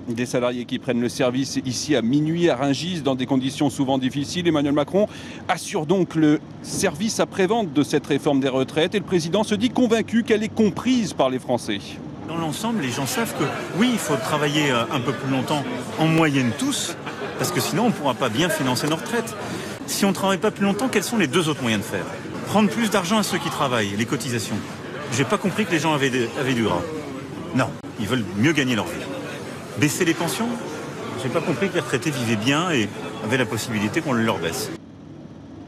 Des salariés qui prennent le service ici à minuit à Rungis dans des conditions souvent difficiles. Emmanuel Macron assure donc le service après-vente de cette réforme des retraites et le président se dit convaincu qu'elle est comprise par les Français. Dans l'ensemble, les gens savent que oui, il faut travailler euh, un peu plus longtemps, en moyenne tous, parce que sinon on ne pourra pas bien financer nos retraites. Si on ne travaille pas plus longtemps, quels sont les deux autres moyens de faire? Prendre plus d'argent à ceux qui travaillent, les cotisations. J'ai pas compris que les gens avaient, du gras. Non, ils veulent mieux gagner leur vie. Baisser les pensions? J'ai pas compris que les retraités vivaient bien et avaient la possibilité qu'on le leur baisse.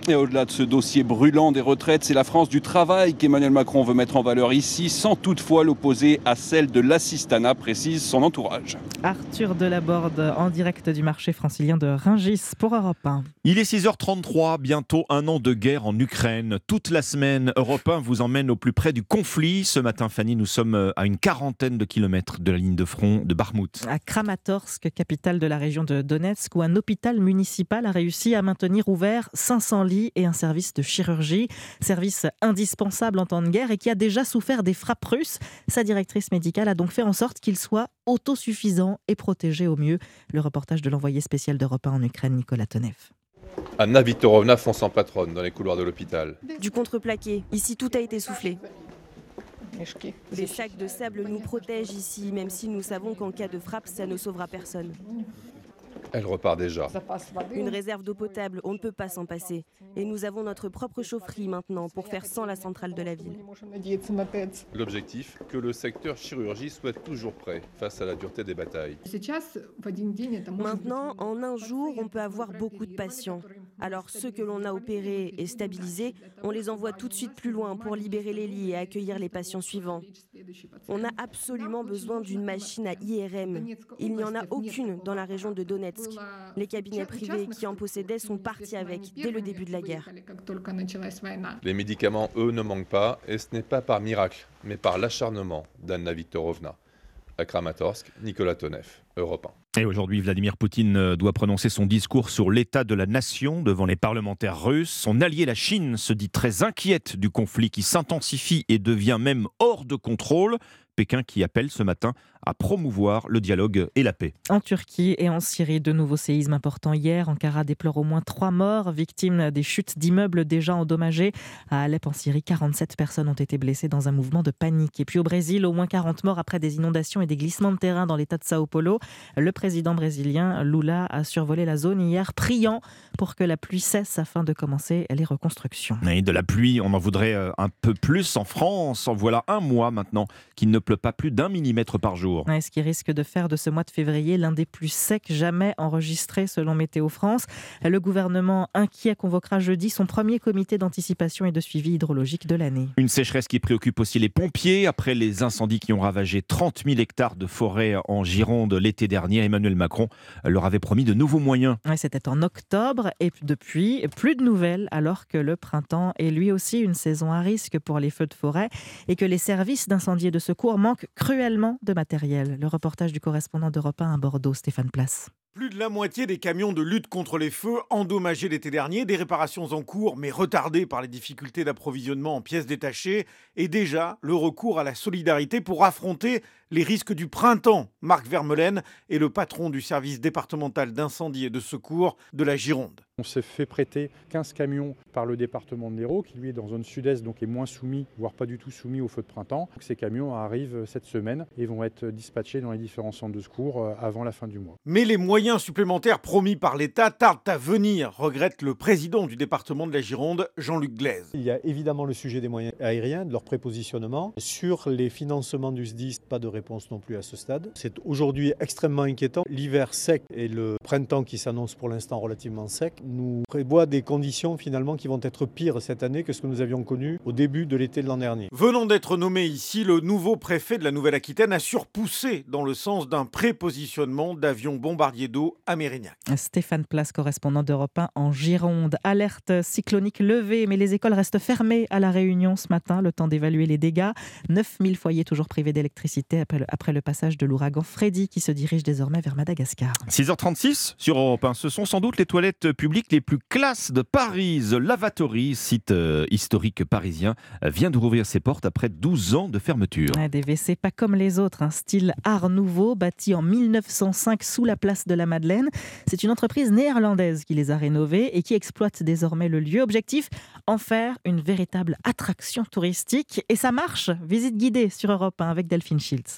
Et au-delà de ce dossier brûlant des retraites, c'est la France du travail qu'Emmanuel Macron veut mettre en valeur ici, sans toutefois l'opposer à celle de l'assistanat, précise son entourage. Arthur Delaborde en direct du marché francilien de Ringis pour Europe 1. Il est 6h33, bientôt un an de guerre en Ukraine. Toute la semaine, Europe 1 vous emmène au plus près du conflit. Ce matin, Fanny, nous sommes euh, à une quarantaine de kilomètres de la ligne de front de Barmout. À Kramatorsk, capitale de la région de Donetsk, où un hôpital municipal a réussi à maintenir ouvert 500 lits et un service de chirurgie, service indispensable en temps de guerre et qui a déjà souffert des frappes russes. Sa directrice médicale a donc fait en sorte qu'il soit autosuffisant et protégé au mieux. Le reportage de l'envoyé spécial d'Europe 1 en Ukraine, Nicolas Tonev. Anna Viktorovna fonce en patronne dans les couloirs de l'hôpital. Du contreplaqué. Ici, tout a été soufflé. Des sacs de sable nous protègent ici, même si nous savons qu'en cas de frappe, ça ne sauvera personne. Elle repart déjà. Une réserve d'eau potable, on ne peut pas s'en passer. Et nous avons notre propre chaufferie maintenant pour faire sans la centrale de la ville. L'objectif, que le secteur chirurgie soit toujours prêt face à la dureté des batailles. Maintenant, en un jour, on peut avoir beaucoup de patients. Alors ceux que l'on a opérés et stabilisés, on les envoie tout de suite plus loin pour libérer les lits et accueillir les patients suivants. On a absolument besoin d'une machine à IRM. Il n'y en a aucune dans la région de Donetsk. Les cabinets privés qui en possédaient sont partis avec dès le début de la guerre. Les médicaments, eux, ne manquent pas, et ce n'est pas par miracle, mais par l'acharnement d'Anna Viktorovna. À Kramatorsk, Nicolas Tonev, Europe 1. Et aujourd'hui, Vladimir Poutine euh, doit prononcer son discours sur l'état de la nation devant les parlementaires russes. Son allié, la Chine, se dit très inquiète du conflit qui s'intensifie et devient même hors de contrôle. Pékin qui appelle ce matin à promouvoir le dialogue et la paix. En Turquie et en Syrie, de nouveaux séismes importants hier. Ankara déplore au moins trois morts, victimes des chutes d'immeubles déjà endommagés. À Alep, en Syrie, 47 personnes ont été blessées dans un mouvement de panique. Et puis au Brésil, au moins 40 morts après des inondations et des glissements de terrain dans l'état de Sao Paulo. Le président brésilien Lula a survolé la zone hier, priant pour que la pluie cesse afin de commencer les reconstructions. Et de la pluie, on en voudrait euh, un peu plus en France. En voilà un mois maintenant qu'il ne pas plus d'un millimètre par jour. Ouais, ce qui risque de faire de ce mois de février l'un des plus secs jamais enregistrés selon Météo France. Le gouvernement inquiet convoquera jeudi son premier comité d'anticipation et de suivi hydrologique de l'année. Une sécheresse qui préoccupe aussi les pompiers après les incendies qui ont ravagé 30 000 hectares de forêt en Gironde l'été dernier. Emmanuel Macron leur avait promis de nouveaux moyens. Ouais, C'était en octobre et depuis, plus de nouvelles alors que le printemps est lui aussi une saison à risque pour les feux de forêt et que les services d'incendie et de secours manquent cruellement de matériel. Le reportage du correspondant d'Europe 1 à Bordeaux, Stéphane Place. Plus de la moitié des camions de lutte contre les feux endommagés l'été dernier, des réparations en cours mais retardées par les difficultés d'approvisionnement en pièces détachées, et déjà le recours à la solidarité pour affronter les risques du printemps. Marc Vermeulen est le patron du service départemental d'incendie et de secours de la Gironde. On s'est fait prêter 15 camions par le département de l'Hérault, qui lui est dans zone sud-est, donc est moins soumis, voire pas du tout soumis au feu de printemps. Donc ces camions arrivent cette semaine et vont être dispatchés dans les différents centres de secours euh, avant la fin du mois. Mais les moyens supplémentaires promis par l'État tardent à venir, regrette le président du département de la Gironde, Jean-Luc Glaise. Il y a évidemment le sujet des moyens aériens, de leur prépositionnement. Sur les financements du SDIS, pas de réponse non plus à ce stade. C'est aujourd'hui extrêmement inquiétant. L'hiver sec et le printemps qui s'annonce pour l'instant relativement sec nous prévoient des conditions finalement qui vont être pires cette année que ce que nous avions connu au début de l'été de l'an dernier. Venant d'être nommé ici, le nouveau préfet de la Nouvelle-Aquitaine a surpoussé dans le sens d'un prépositionnement d'avions bombardiers d'eau à Mérignac. Stéphane Place, correspondant d'Europe 1 en Gironde. Alerte cyclonique levée, mais les écoles restent fermées à La Réunion ce matin, le temps d'évaluer les dégâts. 9000 foyers toujours privés d'électricité après le, après le passage de l'ouragan Freddy qui se dirige désormais vers Madagascar. 6h36 sur Europe 1. Ce sont sans doute les toilettes publiques les plus classes de Paris. The Lavatory, site euh, historique parisien, euh, vient de rouvrir ses portes après 12 ans de fermeture. Ouais, des WC pas comme les autres, un style art nouveau bâti en 1905 sous la place de la Madeleine. C'est une entreprise néerlandaise qui les a rénovés et qui exploite désormais le lieu. Objectif en faire une véritable attraction touristique. Et ça marche. Visite guidée sur Europe 1 avec Delphine Schiltz.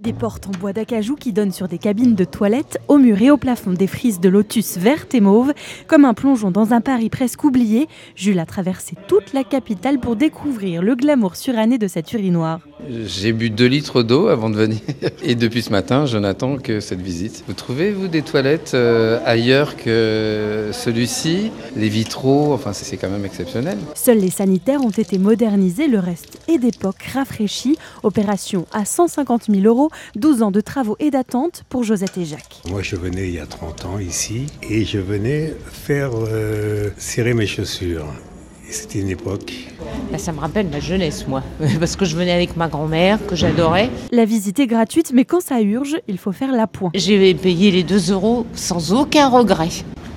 Des portes en bois d'acajou qui donnent sur des cabines de toilettes, au mur et au plafond des frises de lotus vertes et mauves. Comme un plongeon dans un Paris presque oublié, Jules a traversé toute la capitale pour découvrir le glamour suranné de cette urinoir. J'ai bu 2 litres d'eau avant de venir et depuis ce matin, je n'attends que cette visite. Vous trouvez, vous, des toilettes euh, ailleurs que celui-ci? Les vitraux, enfin c'est quand même exceptionnel. Seuls les sanitaires ont été modernisés, le reste est d'époque rafraîchi. Opération à 150 000 euros, 12 ans de travaux et d'attente pour Josette et Jacques. Moi je venais il y a 30 ans ici et je venais faire euh, serrer mes chaussures. C'était une époque. Bah, ça me rappelle ma jeunesse, moi, parce que je venais avec ma grand-mère, que j'adorais. La visite est gratuite, mais quand ça urge, il faut faire l'appoint. J'ai payé les 2 euros sans aucun regret.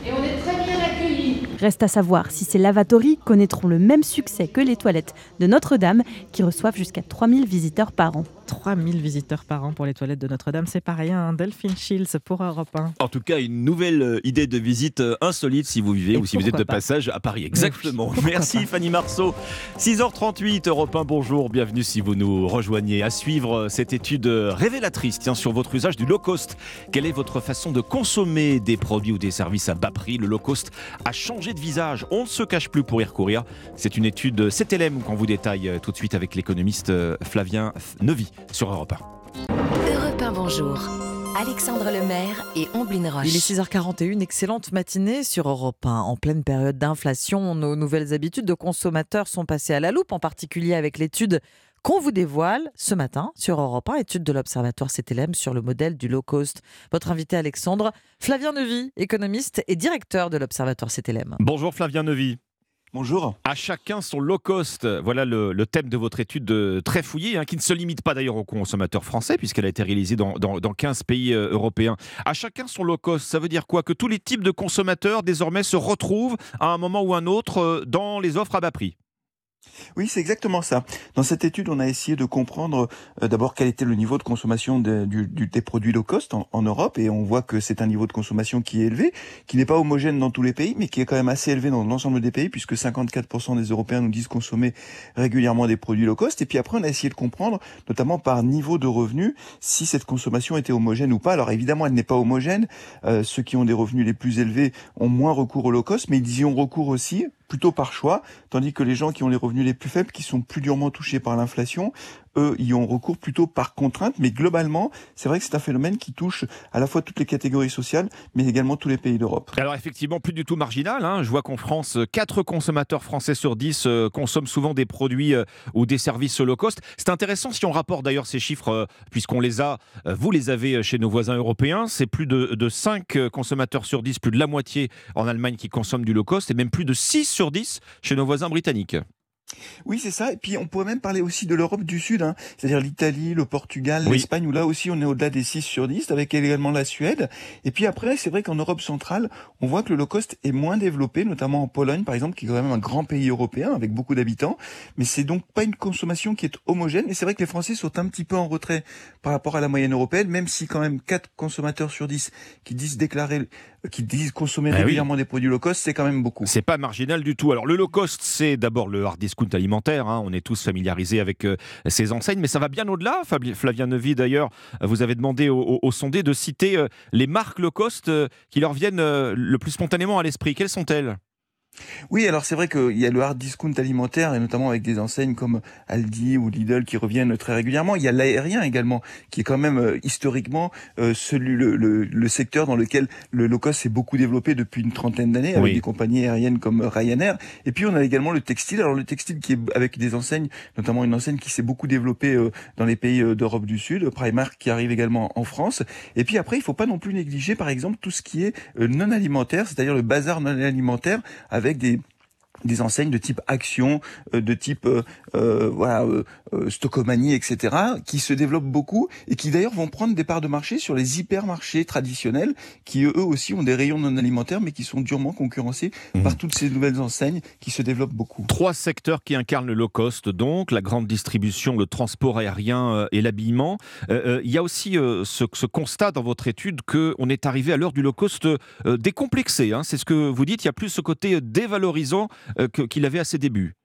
Et on est très bien accueillis. Reste à savoir si ces lavatories connaîtront le même succès que les toilettes de Notre-Dame, qui reçoivent jusqu'à 3000 visiteurs par an. 3000 visiteurs par an pour les toilettes de Notre-Dame, c'est pas rien. hein. Delphine Shields pour Europe 1. En tout cas, une nouvelle euh, idée de visite euh, insolite si vous vivez Et ou si vous êtes de pas. passage à Paris. Exactement. Oui, Merci pas. Fanny Marceau. 6h38, Europe 1, bonjour. Bienvenue si vous nous rejoignez. À suivre euh, cette étude révélatrice tiens, sur votre usage du low cost. Quelle est votre façon de consommer des produits ou des services à bas prix? Le low cost a changé de visage. On ne se cache plus pour y recourir. C'est une étude CTLM qu'on vous détaille tout de suite avec l'économiste Flavien Neuvy sur Europe 1. Europe 1, bonjour. Alexandre Lemaire et Omblin Roche. Il est 6h41, excellente matinée sur Europe 1. En pleine période d'inflation, nos nouvelles habitudes de consommateurs sont passées à la loupe, en particulier avec l'étude qu'on vous dévoile ce matin sur Europe 1, étude de l'Observatoire CTLM sur le modèle du low cost. Votre invité Alexandre, Flavien Neuvy, économiste et directeur de l'Observatoire CTLM. Bonjour Flavien Neuvy. Bonjour. À chacun son low cost. Voilà le, thème de votre étude euh, très fouillée, hein, qui ne se limite pas d'ailleurs aux consommateurs français, puisqu'elle a été réalisée dans 15 pays euh, européens. À chacun son low cost. Ça veut dire quoi? Que tous les types de consommateurs désormais se retrouvent à un moment ou un autre euh, dans les offres à bas prix. Oui, c'est exactement ça. Dans cette étude, on a essayé de comprendre euh, d'abord quel était le niveau de consommation du- du- des produits low cost en, en Europe, et on voit que c'est un niveau de consommation qui est élevé, qui n'est pas homogène dans tous les pays, mais qui est quand même assez élevé dans l'ensemble des pays, puisque 54% des Européens nous disent consommer régulièrement des produits low cost. Et puis après, on a essayé de comprendre, notamment par niveau de revenu, si cette consommation était homogène ou pas. Alors évidemment, elle n'est pas homogène. Euh, ceux qui ont des revenus les plus élevés ont moins recours au low cost, mais ils y ont recours aussi plutôt par choix, tandis que les gens qui ont les revenus les plus faibles, qui sont plus durement touchés par l'inflation, eux, y ont recours plutôt par contrainte. Mais globalement, c'est vrai que c'est un phénomène qui touche à la fois toutes les catégories sociales, mais également tous les pays d'Europe. Alors effectivement, plus du tout marginal. hein. Je vois qu'en France, 4 consommateurs français sur 10 euh, consomment souvent des produits euh, ou des services low cost. C'est intéressant si on rapporte d'ailleurs ces chiffres, euh, puisqu'on les a, vous les avez chez nos voisins européens. C'est plus de, de 5 consommateurs sur 10, plus de la moitié en Allemagne qui consomment du low cost, et même plus de 6 sur 10 chez nos voisins britanniques. Oui, c'est ça. Et puis, on pourrait même parler aussi de l'Europe du Sud, hein. c'est-à-dire l'Italie, le Portugal, Oui. l'Espagne, où là aussi on est au-delà des 6 sur 10, avec également la Suède. Et puis après, c'est vrai qu'en Europe centrale, on voit que le low cost est moins développé, notamment en Pologne, par exemple, qui est quand même un grand pays européen avec beaucoup d'habitants. Mais c'est donc pas une consommation qui est homogène. Et c'est vrai que les Français sont un petit peu en retrait par rapport à la moyenne européenne, même si quand même 4 consommateurs sur 10 qui disent déclarer, qui disent consommer oui. régulièrement des produits low cost, c'est quand même beaucoup. C'est pas marginal du tout. Alors le low cost, c'est d'abord le hard discount alimentaire. hein. On est tous familiarisés avec euh, ces enseignes, mais ça va bien au-delà. Flavien Neuvy, d'ailleurs, euh, vous avez demandé au, au- au sondé de citer euh, les marques low cost qui leur viennent le plus spontanément à l'esprit. Quelles sont-elles? Oui, alors c'est vrai qu'il y a le hard discount alimentaire, et notamment avec des enseignes comme Aldi ou Lidl qui reviennent très régulièrement. Il y a l'aérien également, qui est quand même euh, historiquement euh, celui, le, le- le secteur dans lequel le low cost s'est beaucoup développé depuis une trentaine d'années, avec Oui. des compagnies aériennes comme Ryanair. Et puis on a également le textile. Alors le textile qui est avec des enseignes, notamment une enseigne qui s'est beaucoup développée euh, dans les pays d'Europe du Sud, Primark qui arrive également en France. Et puis après, il faut pas non plus négliger, par exemple, tout ce qui est non alimentaire, c'est-à-dire le bazar non alimentaire avec des des enseignes de type Action, euh, de type euh, euh, voilà euh, Stockomanie, etc., qui se développent beaucoup et qui d'ailleurs vont prendre des parts de marché sur les hypermarchés traditionnels, qui eux aussi ont des rayons non alimentaires, mais qui sont durement concurrencés Mmh. par toutes ces nouvelles enseignes qui se développent beaucoup. Trois secteurs qui incarnent le low cost, donc la grande distribution, le transport aérien et l'habillement. Il y a aussi ce, ce constat dans votre étude qu'on est arrivé à l'heure du low cost décomplexé. hein. C'est ce que vous dites. Il y a plus ce côté dévalorisant que- qu'il avait à ses débuts.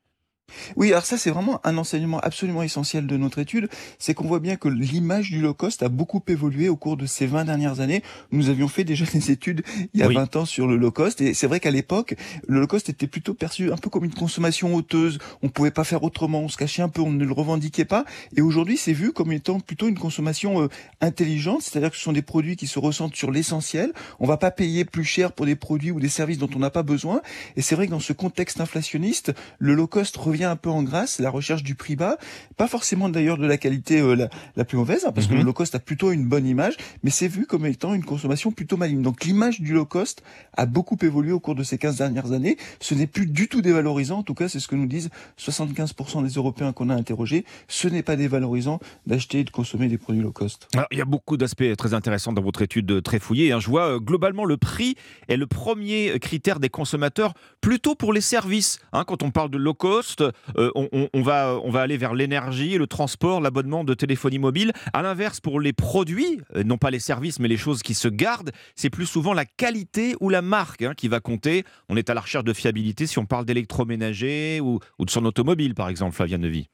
Oui, alors ça c'est vraiment un enseignement absolument essentiel de notre étude, c'est qu'on voit bien que l'image du low cost a beaucoup évolué au cours de ces 20 dernières années. Nous avions fait déjà des études il y a Oui. 20 ans sur le low cost et c'est vrai qu'à l'époque, le low cost était plutôt perçu un peu comme une consommation hauteuse, on pouvait pas faire autrement, on se cachait un peu, on ne le revendiquait pas. Et aujourd'hui c'est vu comme étant plutôt une consommation euh, intelligente, c'est-à-dire que ce sont des produits qui se ressentent sur l'essentiel, on va pas payer plus cher pour des produits ou des services dont on n'a pas besoin. Et c'est vrai que dans ce contexte inflationniste, le low cost revient un peu en grâce, la recherche du prix bas, pas forcément d'ailleurs de la qualité euh, la, la plus mauvaise, hein, parce que Mhm. le low cost a plutôt une bonne image, mais c'est vu comme étant une consommation plutôt maligne. Donc l'image du low cost a beaucoup évolué au cours de ces 15 dernières années. Ce n'est plus du tout dévalorisant, en tout cas c'est ce que nous disent 75% des Européens qu'on a interrogés. Ce n'est pas dévalorisant d'acheter et de consommer des produits low cost. Alors, il y a beaucoup d'aspects très intéressants dans votre étude euh, très fouillée. hein. Je vois euh, globalement le prix est le premier critère des consommateurs, plutôt pour les services. hein. quand on parle de low cost, euh, on, va, on va aller vers l'énergie, le transport, l'abonnement de téléphonie mobile. À l'inverse, pour les produits, euh, non pas les services, mais les choses qui se gardent, c'est plus souvent la qualité ou la marque hein, qui va compter. On est à la recherche de fiabilité si on parle d'électroménager ou, de son automobile, par exemple, Flavien Nevy.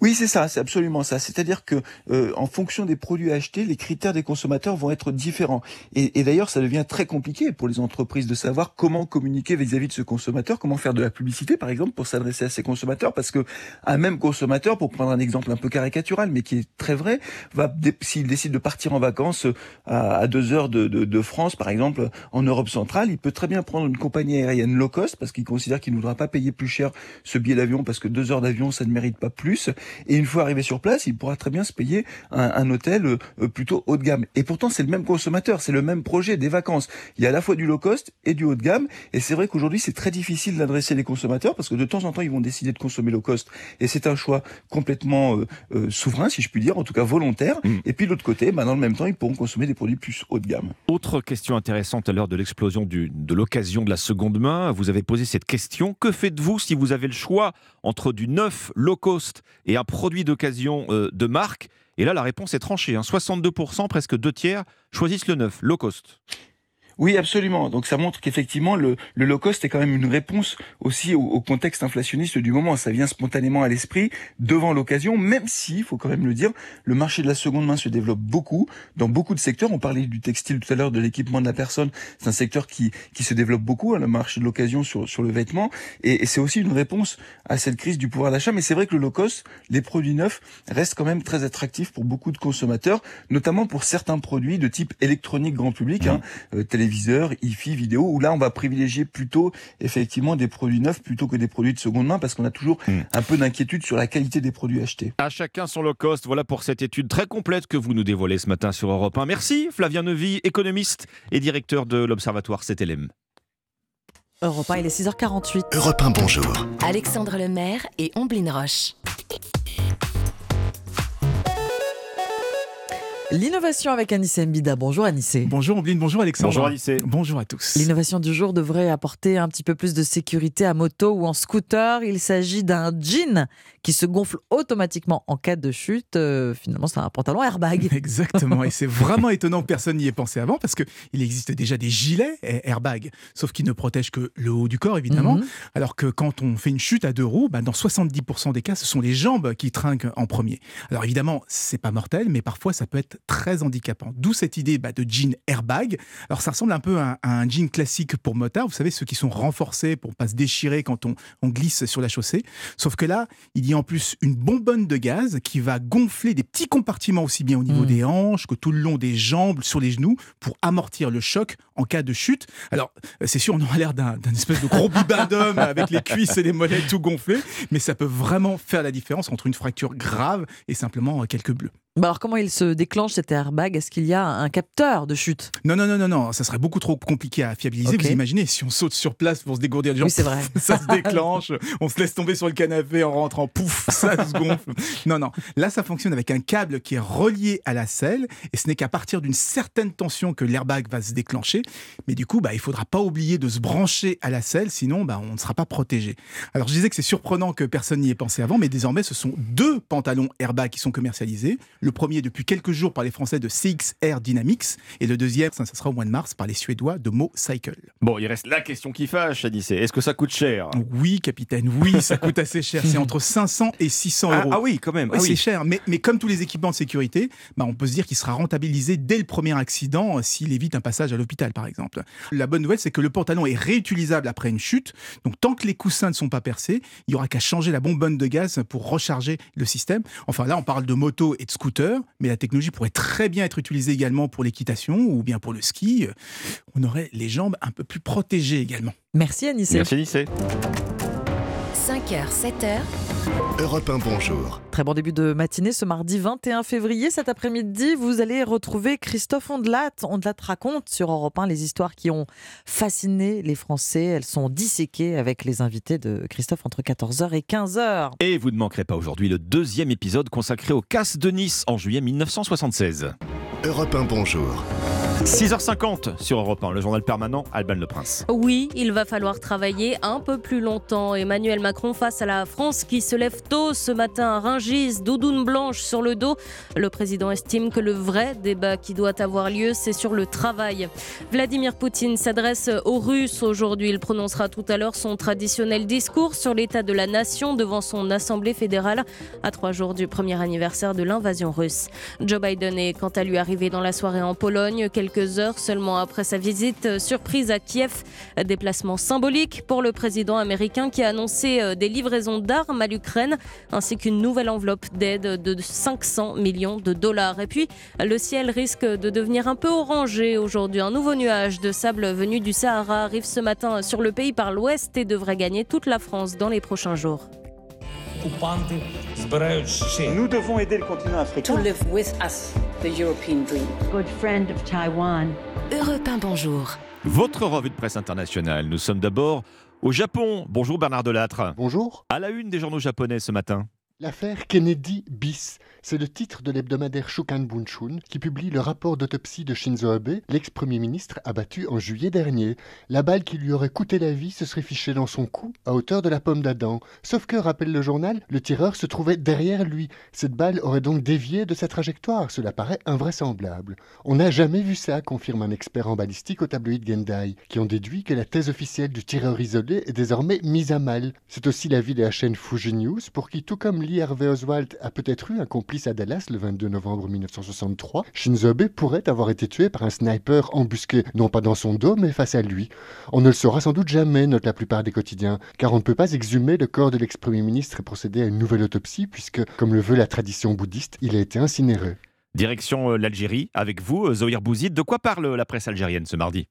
Oui, c'est ça, c'est absolument ça. C'est-à-dire que euh, en fonction des produits achetés, les critères des consommateurs vont être différents. Et, d'ailleurs, ça devient très compliqué pour les entreprises de savoir comment communiquer vis-à-vis de ce consommateur, comment faire de la publicité, par exemple, pour s'adresser à ces consommateurs, parce que un même consommateur, pour prendre un exemple un peu caricatural, mais qui est très vrai, va s'il décide de partir en vacances euh, à, à deux heures de, de, de France, par exemple, en Europe centrale, il peut très bien prendre une compagnie aérienne low cost parce qu'il considère qu'il ne voudra pas payer plus cher ce billet d'avion parce que deux heures d'avion, ça ne mérite pas plus. Et une fois arrivé sur place, il pourra très bien se payer un, un hôtel euh, plutôt haut de gamme. Et pourtant, c'est le même consommateur, c'est le même projet des vacances. Il y a à la fois du low cost et du haut de gamme. Et c'est vrai qu'aujourd'hui, c'est très difficile d'adresser les consommateurs parce que de temps en temps, ils vont décider de consommer low cost. Et c'est un choix complètement euh, euh, souverain, si je puis dire, en tout cas volontaire. Et puis de l'autre côté, bah, dans le même temps, ils pourront consommer des produits plus haut de gamme. Autre question intéressante à l'heure de l'explosion de l'occasion de la seconde main. Vous avez posé cette question. Que faites-vous si vous avez le choix entre du neuf low cost et un produit d'occasion euh, de marque Et là, la réponse est tranchée. hein. 62%, presque deux tiers, choisissent le neuf, low cost. Oui, absolument. Donc ça montre qu'effectivement le, le low cost est quand même une réponse aussi au, au contexte inflationniste du moment. Ça vient spontanément à l'esprit devant l'occasion, même si, il faut quand même le dire, le marché de la seconde main se développe beaucoup dans beaucoup de secteurs. On parlait du textile tout à l'heure, de l'équipement de la personne. C'est un secteur qui, qui se développe beaucoup, hein, le marché de l'occasion sur, sur le vêtement. Et, et c'est aussi une réponse à cette crise du pouvoir d'achat. Mais c'est vrai que le low cost, les produits neufs, restent quand même très attractifs pour beaucoup de consommateurs, notamment pour certains produits de type électronique grand public, hein, euh, téléviseur, hi-fi, vidéo, où là on va privilégier plutôt effectivement des produits neufs plutôt que des produits de seconde main parce qu'on a toujours un peu d'inquiétude sur la qualité des produits achetés. À chacun son low cost. Voilà pour cette étude très complète que vous nous dévoilez ce matin sur Europe 1. Merci Flavien Nevy, économiste et directeur de l'Observatoire CTLM. Europe 1, il est 6h48. Europe 1, bonjour. Alexandre Lemaire et Omblin Roche. L'innovation avec Anissé Mbida. Bonjour Anissé. Bonjour Ombline, bonjour Alexandre. Bonjour Anissé. Bonjour à tous. L'innovation du jour devrait apporter un petit peu plus de sécurité à moto ou en scooter. Il s'agit d'un jean qui se gonfle automatiquement en cas de chute. Euh, finalement, c'est un pantalon airbag. Exactement, et c'est vraiment étonnant que personne n'y ait pensé avant parce qu'il existe déjà des gilets airbag, sauf qu'ils ne protègent que le haut du corps évidemment, Mhm. alors que quand on fait une chute à deux roues, bah, dans 70% des cas, ce sont les jambes qui trinquent en premier. Alors évidemment, c'est pas mortel, mais parfois ça peut être très handicapant. D'où cette idée bah, de jean airbag. Alors ça ressemble un peu à, à un jean classique pour motard, vous savez, ceux qui sont renforcés pour pas se déchirer quand on, on glisse sur la chaussée. Sauf que là, il y a en plus une bonbonne de gaz qui va gonfler des petits compartiments aussi bien au niveau Mm. des hanches que tout le long des jambes, sur les genoux, pour amortir le choc en cas de chute. Alors, c'est sûr, on aura l'air d'un espèce de gros bibendum avec les cuisses et les mollets tout gonflés, mais ça peut vraiment faire la différence entre une fracture grave et simplement quelques bleus. Bah alors comment il se déclenche cet airbag? Est-ce qu'il y a un capteur de chute? Non, non, non, non, non, ça serait beaucoup trop compliqué à fiabiliser. Vous imaginez, si on saute sur place pour se dégourdir les jambes, oui, c'est vrai. ça se déclenche, on se laisse tomber sur le canapé en rentrant, pouf, ça se gonfle. Non, non, là ça fonctionne avec un câble qui est relié à la selle et ce n'est qu'à partir d'une certaine tension que l'airbag va se déclencher. Mais du coup, bah, il faudra pas oublier de se brancher à la selle, sinon bah, on ne sera pas protégé. Alors je disais que c'est surprenant que personne n'y ait pensé avant, mais désormais ce sont deux pantalons airbag qui sont commercialisés. Le premier depuis quelques jours par les Français de CX Air Dynamics et le deuxième, ça, sera au mois de mars par les Suédois de Mo Cycle. Bon, il reste la question qui fâche, Anissé. Est-ce que ça coûte cher? Oui, capitaine, oui, ça coûte assez cher. C'est entre 500 et 600 ah, euros. Ah, oui, quand même. Ah, c'est cher, mais, mais comme tous les équipements de sécurité, bah, on peut se dire qu'il sera rentabilisé dès le premier accident euh, s'il évite un passage à l'hôpital, par exemple. La bonne nouvelle, c'est que le pantalon est réutilisable après une chute. Donc, tant que les coussins ne sont pas percés, il n'y aura qu'à changer la bonbonne de gaz pour recharger le système. Enfin, là, on parle de moto et de scooter mais la technologie pourrait très bien être utilisée également pour l'équitation ou bien pour le ski. On aurait les jambes un peu plus protégées également. Merci Anissé. Merci Anissé. 5h, 7h. Europe 1, bonjour. Très bon début de matinée ce mardi 21 février. Cet après-midi, vous allez retrouver Christophe Ondelat. Ondelat raconte sur Europe 1 les histoires qui ont fasciné les Français. Elles sont disséquées avec les invités de Christophe entre 14h et 15h. Et vous ne manquerez pas aujourd'hui le deuxième épisode consacré au casse de Nice en juillet 1976. Europe 1, bonjour. 6h50 sur Europe 1, le journal permanent Alban Le Prince. Oui, il va falloir travailler un peu plus longtemps. Emmanuel Macron face à la France qui se lève tôt ce matin à Rungis, doudoune blanche sur le dos. Le président estime que le vrai débat qui doit avoir lieu, c'est sur le travail. Vladimir Poutine s'adresse aux Russes aujourd'hui. Il prononcera tout à l'heure son traditionnel discours sur l'état de la nation devant son Assemblée fédérale à trois jours du premier anniversaire de l'invasion russe. Joe Biden est quant à lui arrivé dans la soirée en Pologne. Quelques quelques heures seulement après sa visite surprise à Kiev. Déplacement symbolique pour le président américain qui a annoncé euh, des livraisons d'armes à l'Ukraine ainsi qu'une nouvelle enveloppe d'aide de 500 millions de dollars. Et puis, le ciel risque de devenir un peu orangé aujourd'hui. Un nouveau nuage de sable venu du Sahara arrive ce matin sur le pays par l'ouest et devrait gagner toute la France dans les prochains jours. Nous devons aider le continent africain. To live with us the European dream. Good friend of Taiwan. Europe 1, bonjour. Votre revue de presse internationale. Nous sommes d'abord au Japon. Bonjour Bernard Delattre. Bonjour. À la une des journaux japonais ce matin. L'affaire Kennedy bis, c'est le titre de l'hebdomadaire Shukan Bunshun qui publie le rapport d'autopsie de Shinzo Abe, l'ex-premier ministre abattu en juillet dernier. La balle qui lui aurait coûté la vie se serait fichée dans son cou, à hauteur de la pomme d'Adam. Sauf que, rappelle le journal, le tireur se trouvait derrière lui. Cette balle aurait donc dévié de sa trajectoire. Cela paraît invraisemblable. On n'a jamais vu ça, confirme un expert en balistique au tabloïd Gendai, qui ont déduit que la thèse officielle du tireur isolé est désormais mise à mal. C'est aussi l'avis de la chaîne Fuji News, pour qui, tout comme Lee Harvey Oswald a peut-être eu un complice à Dallas le 22 novembre 1963, Shinzo Abe pourrait avoir été tué par un sniper embusqué, non pas dans son dos, mais face à lui. On ne le saura sans doute jamais, note la plupart des quotidiens, car on ne peut pas exhumer le corps de l'ex-premier ministre et procéder à une nouvelle autopsie, puisque, comme le veut la tradition bouddhiste, il a été incinéré. Direction euh, l'Algérie, avec vous, euh, Zohir Bouzid. De quoi parle la presse algérienne ce mardi?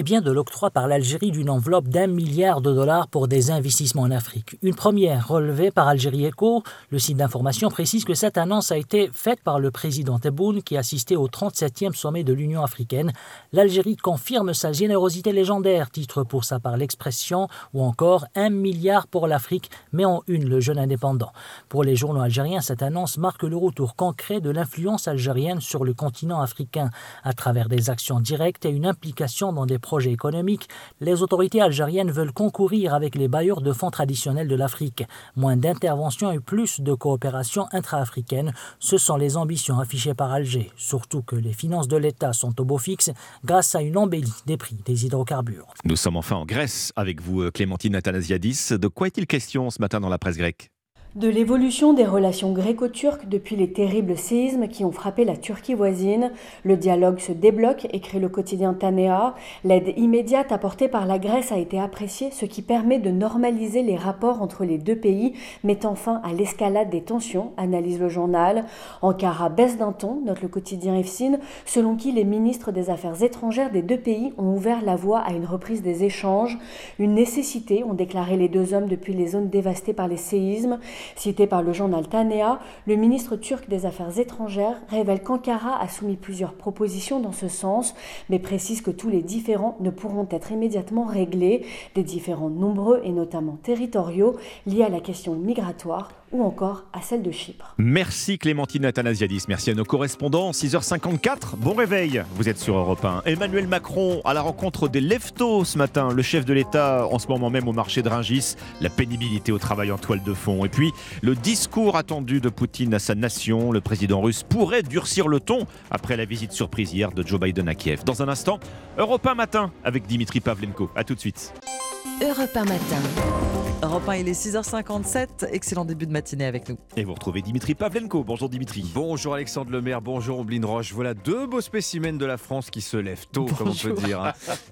Eh bien, de l'octroi par l'Algérie d'une enveloppe d'un milliard de dollars pour des investissements en Afrique. Une première relevée par Algérie Echo. Le site d'information précise que cette annonce a été faite par le président Tebboune qui assistait au 37e sommet de l'Union africaine. L'Algérie confirme sa générosité légendaire, titre pour sa part l'expression, ou encore un milliard pour l'Afrique, mais en une le jeune indépendant. Pour les journaux algériens, cette annonce marque le retour concret de l'influence algérienne sur le continent africain à travers des actions directes et une implication dans des projets économiques, les autorités algériennes veulent concourir avec les bailleurs de fonds traditionnels de l'Afrique. Moins d'intervention et plus de coopération intra-africaine, ce sont les ambitions affichées par Alger, surtout que les finances de l'État sont au beau fixe grâce à une embellie des prix des hydrocarbures. Nous sommes enfin en Grèce avec vous, Clémentine Athanasiadis. De quoi est-il question ce matin dans la presse grecque? De l'évolution des relations gréco-turques depuis les terribles séismes qui ont frappé la Turquie voisine, le dialogue se débloque, écrit le quotidien Tanea. L'aide immédiate apportée par la Grèce a été appréciée, ce qui permet de normaliser les rapports entre les deux pays, mettant fin à l'escalade des tensions, analyse le journal. Ankara baisse d'un ton, note le quotidien EFSIN, selon qui les ministres des Affaires étrangères des deux pays ont ouvert la voie à une reprise des échanges. Une nécessité, ont déclaré les deux hommes depuis les zones dévastées par les séismes. Cité par le journal Tanea, le ministre turc des Affaires étrangères révèle qu'Ankara a soumis plusieurs propositions dans ce sens, mais précise que tous les différends ne pourront être immédiatement réglés, des différends nombreux et notamment territoriaux liés à la question migratoire ou encore à celle de Chypre. Merci Clémentine Athanasiadis, merci à nos correspondants. 6h54, bon réveil, vous êtes sur Europe 1. Emmanuel Macron à la rencontre des leftos ce matin, le chef de l'État en ce moment même au marché de Ringis, la pénibilité au travail en toile de fond. Et puis le discours attendu de Poutine à sa nation, le président russe pourrait durcir le ton après la visite surprise hier de Joe Biden à Kiev. Dans un instant, Europe 1 matin avec Dimitri Pavlenko. A tout de suite. Europe 1 matin. Europe 1, il est 6h57. Excellent début de matinée avec nous. Et vous retrouvez Dimitri Pavlenko. Bonjour Dimitri. Bonjour Alexandre Lemaire, bonjour Ombline Roche. Voilà deux beaux spécimens de la France qui se lèvent tôt, comme on peut dire. hein.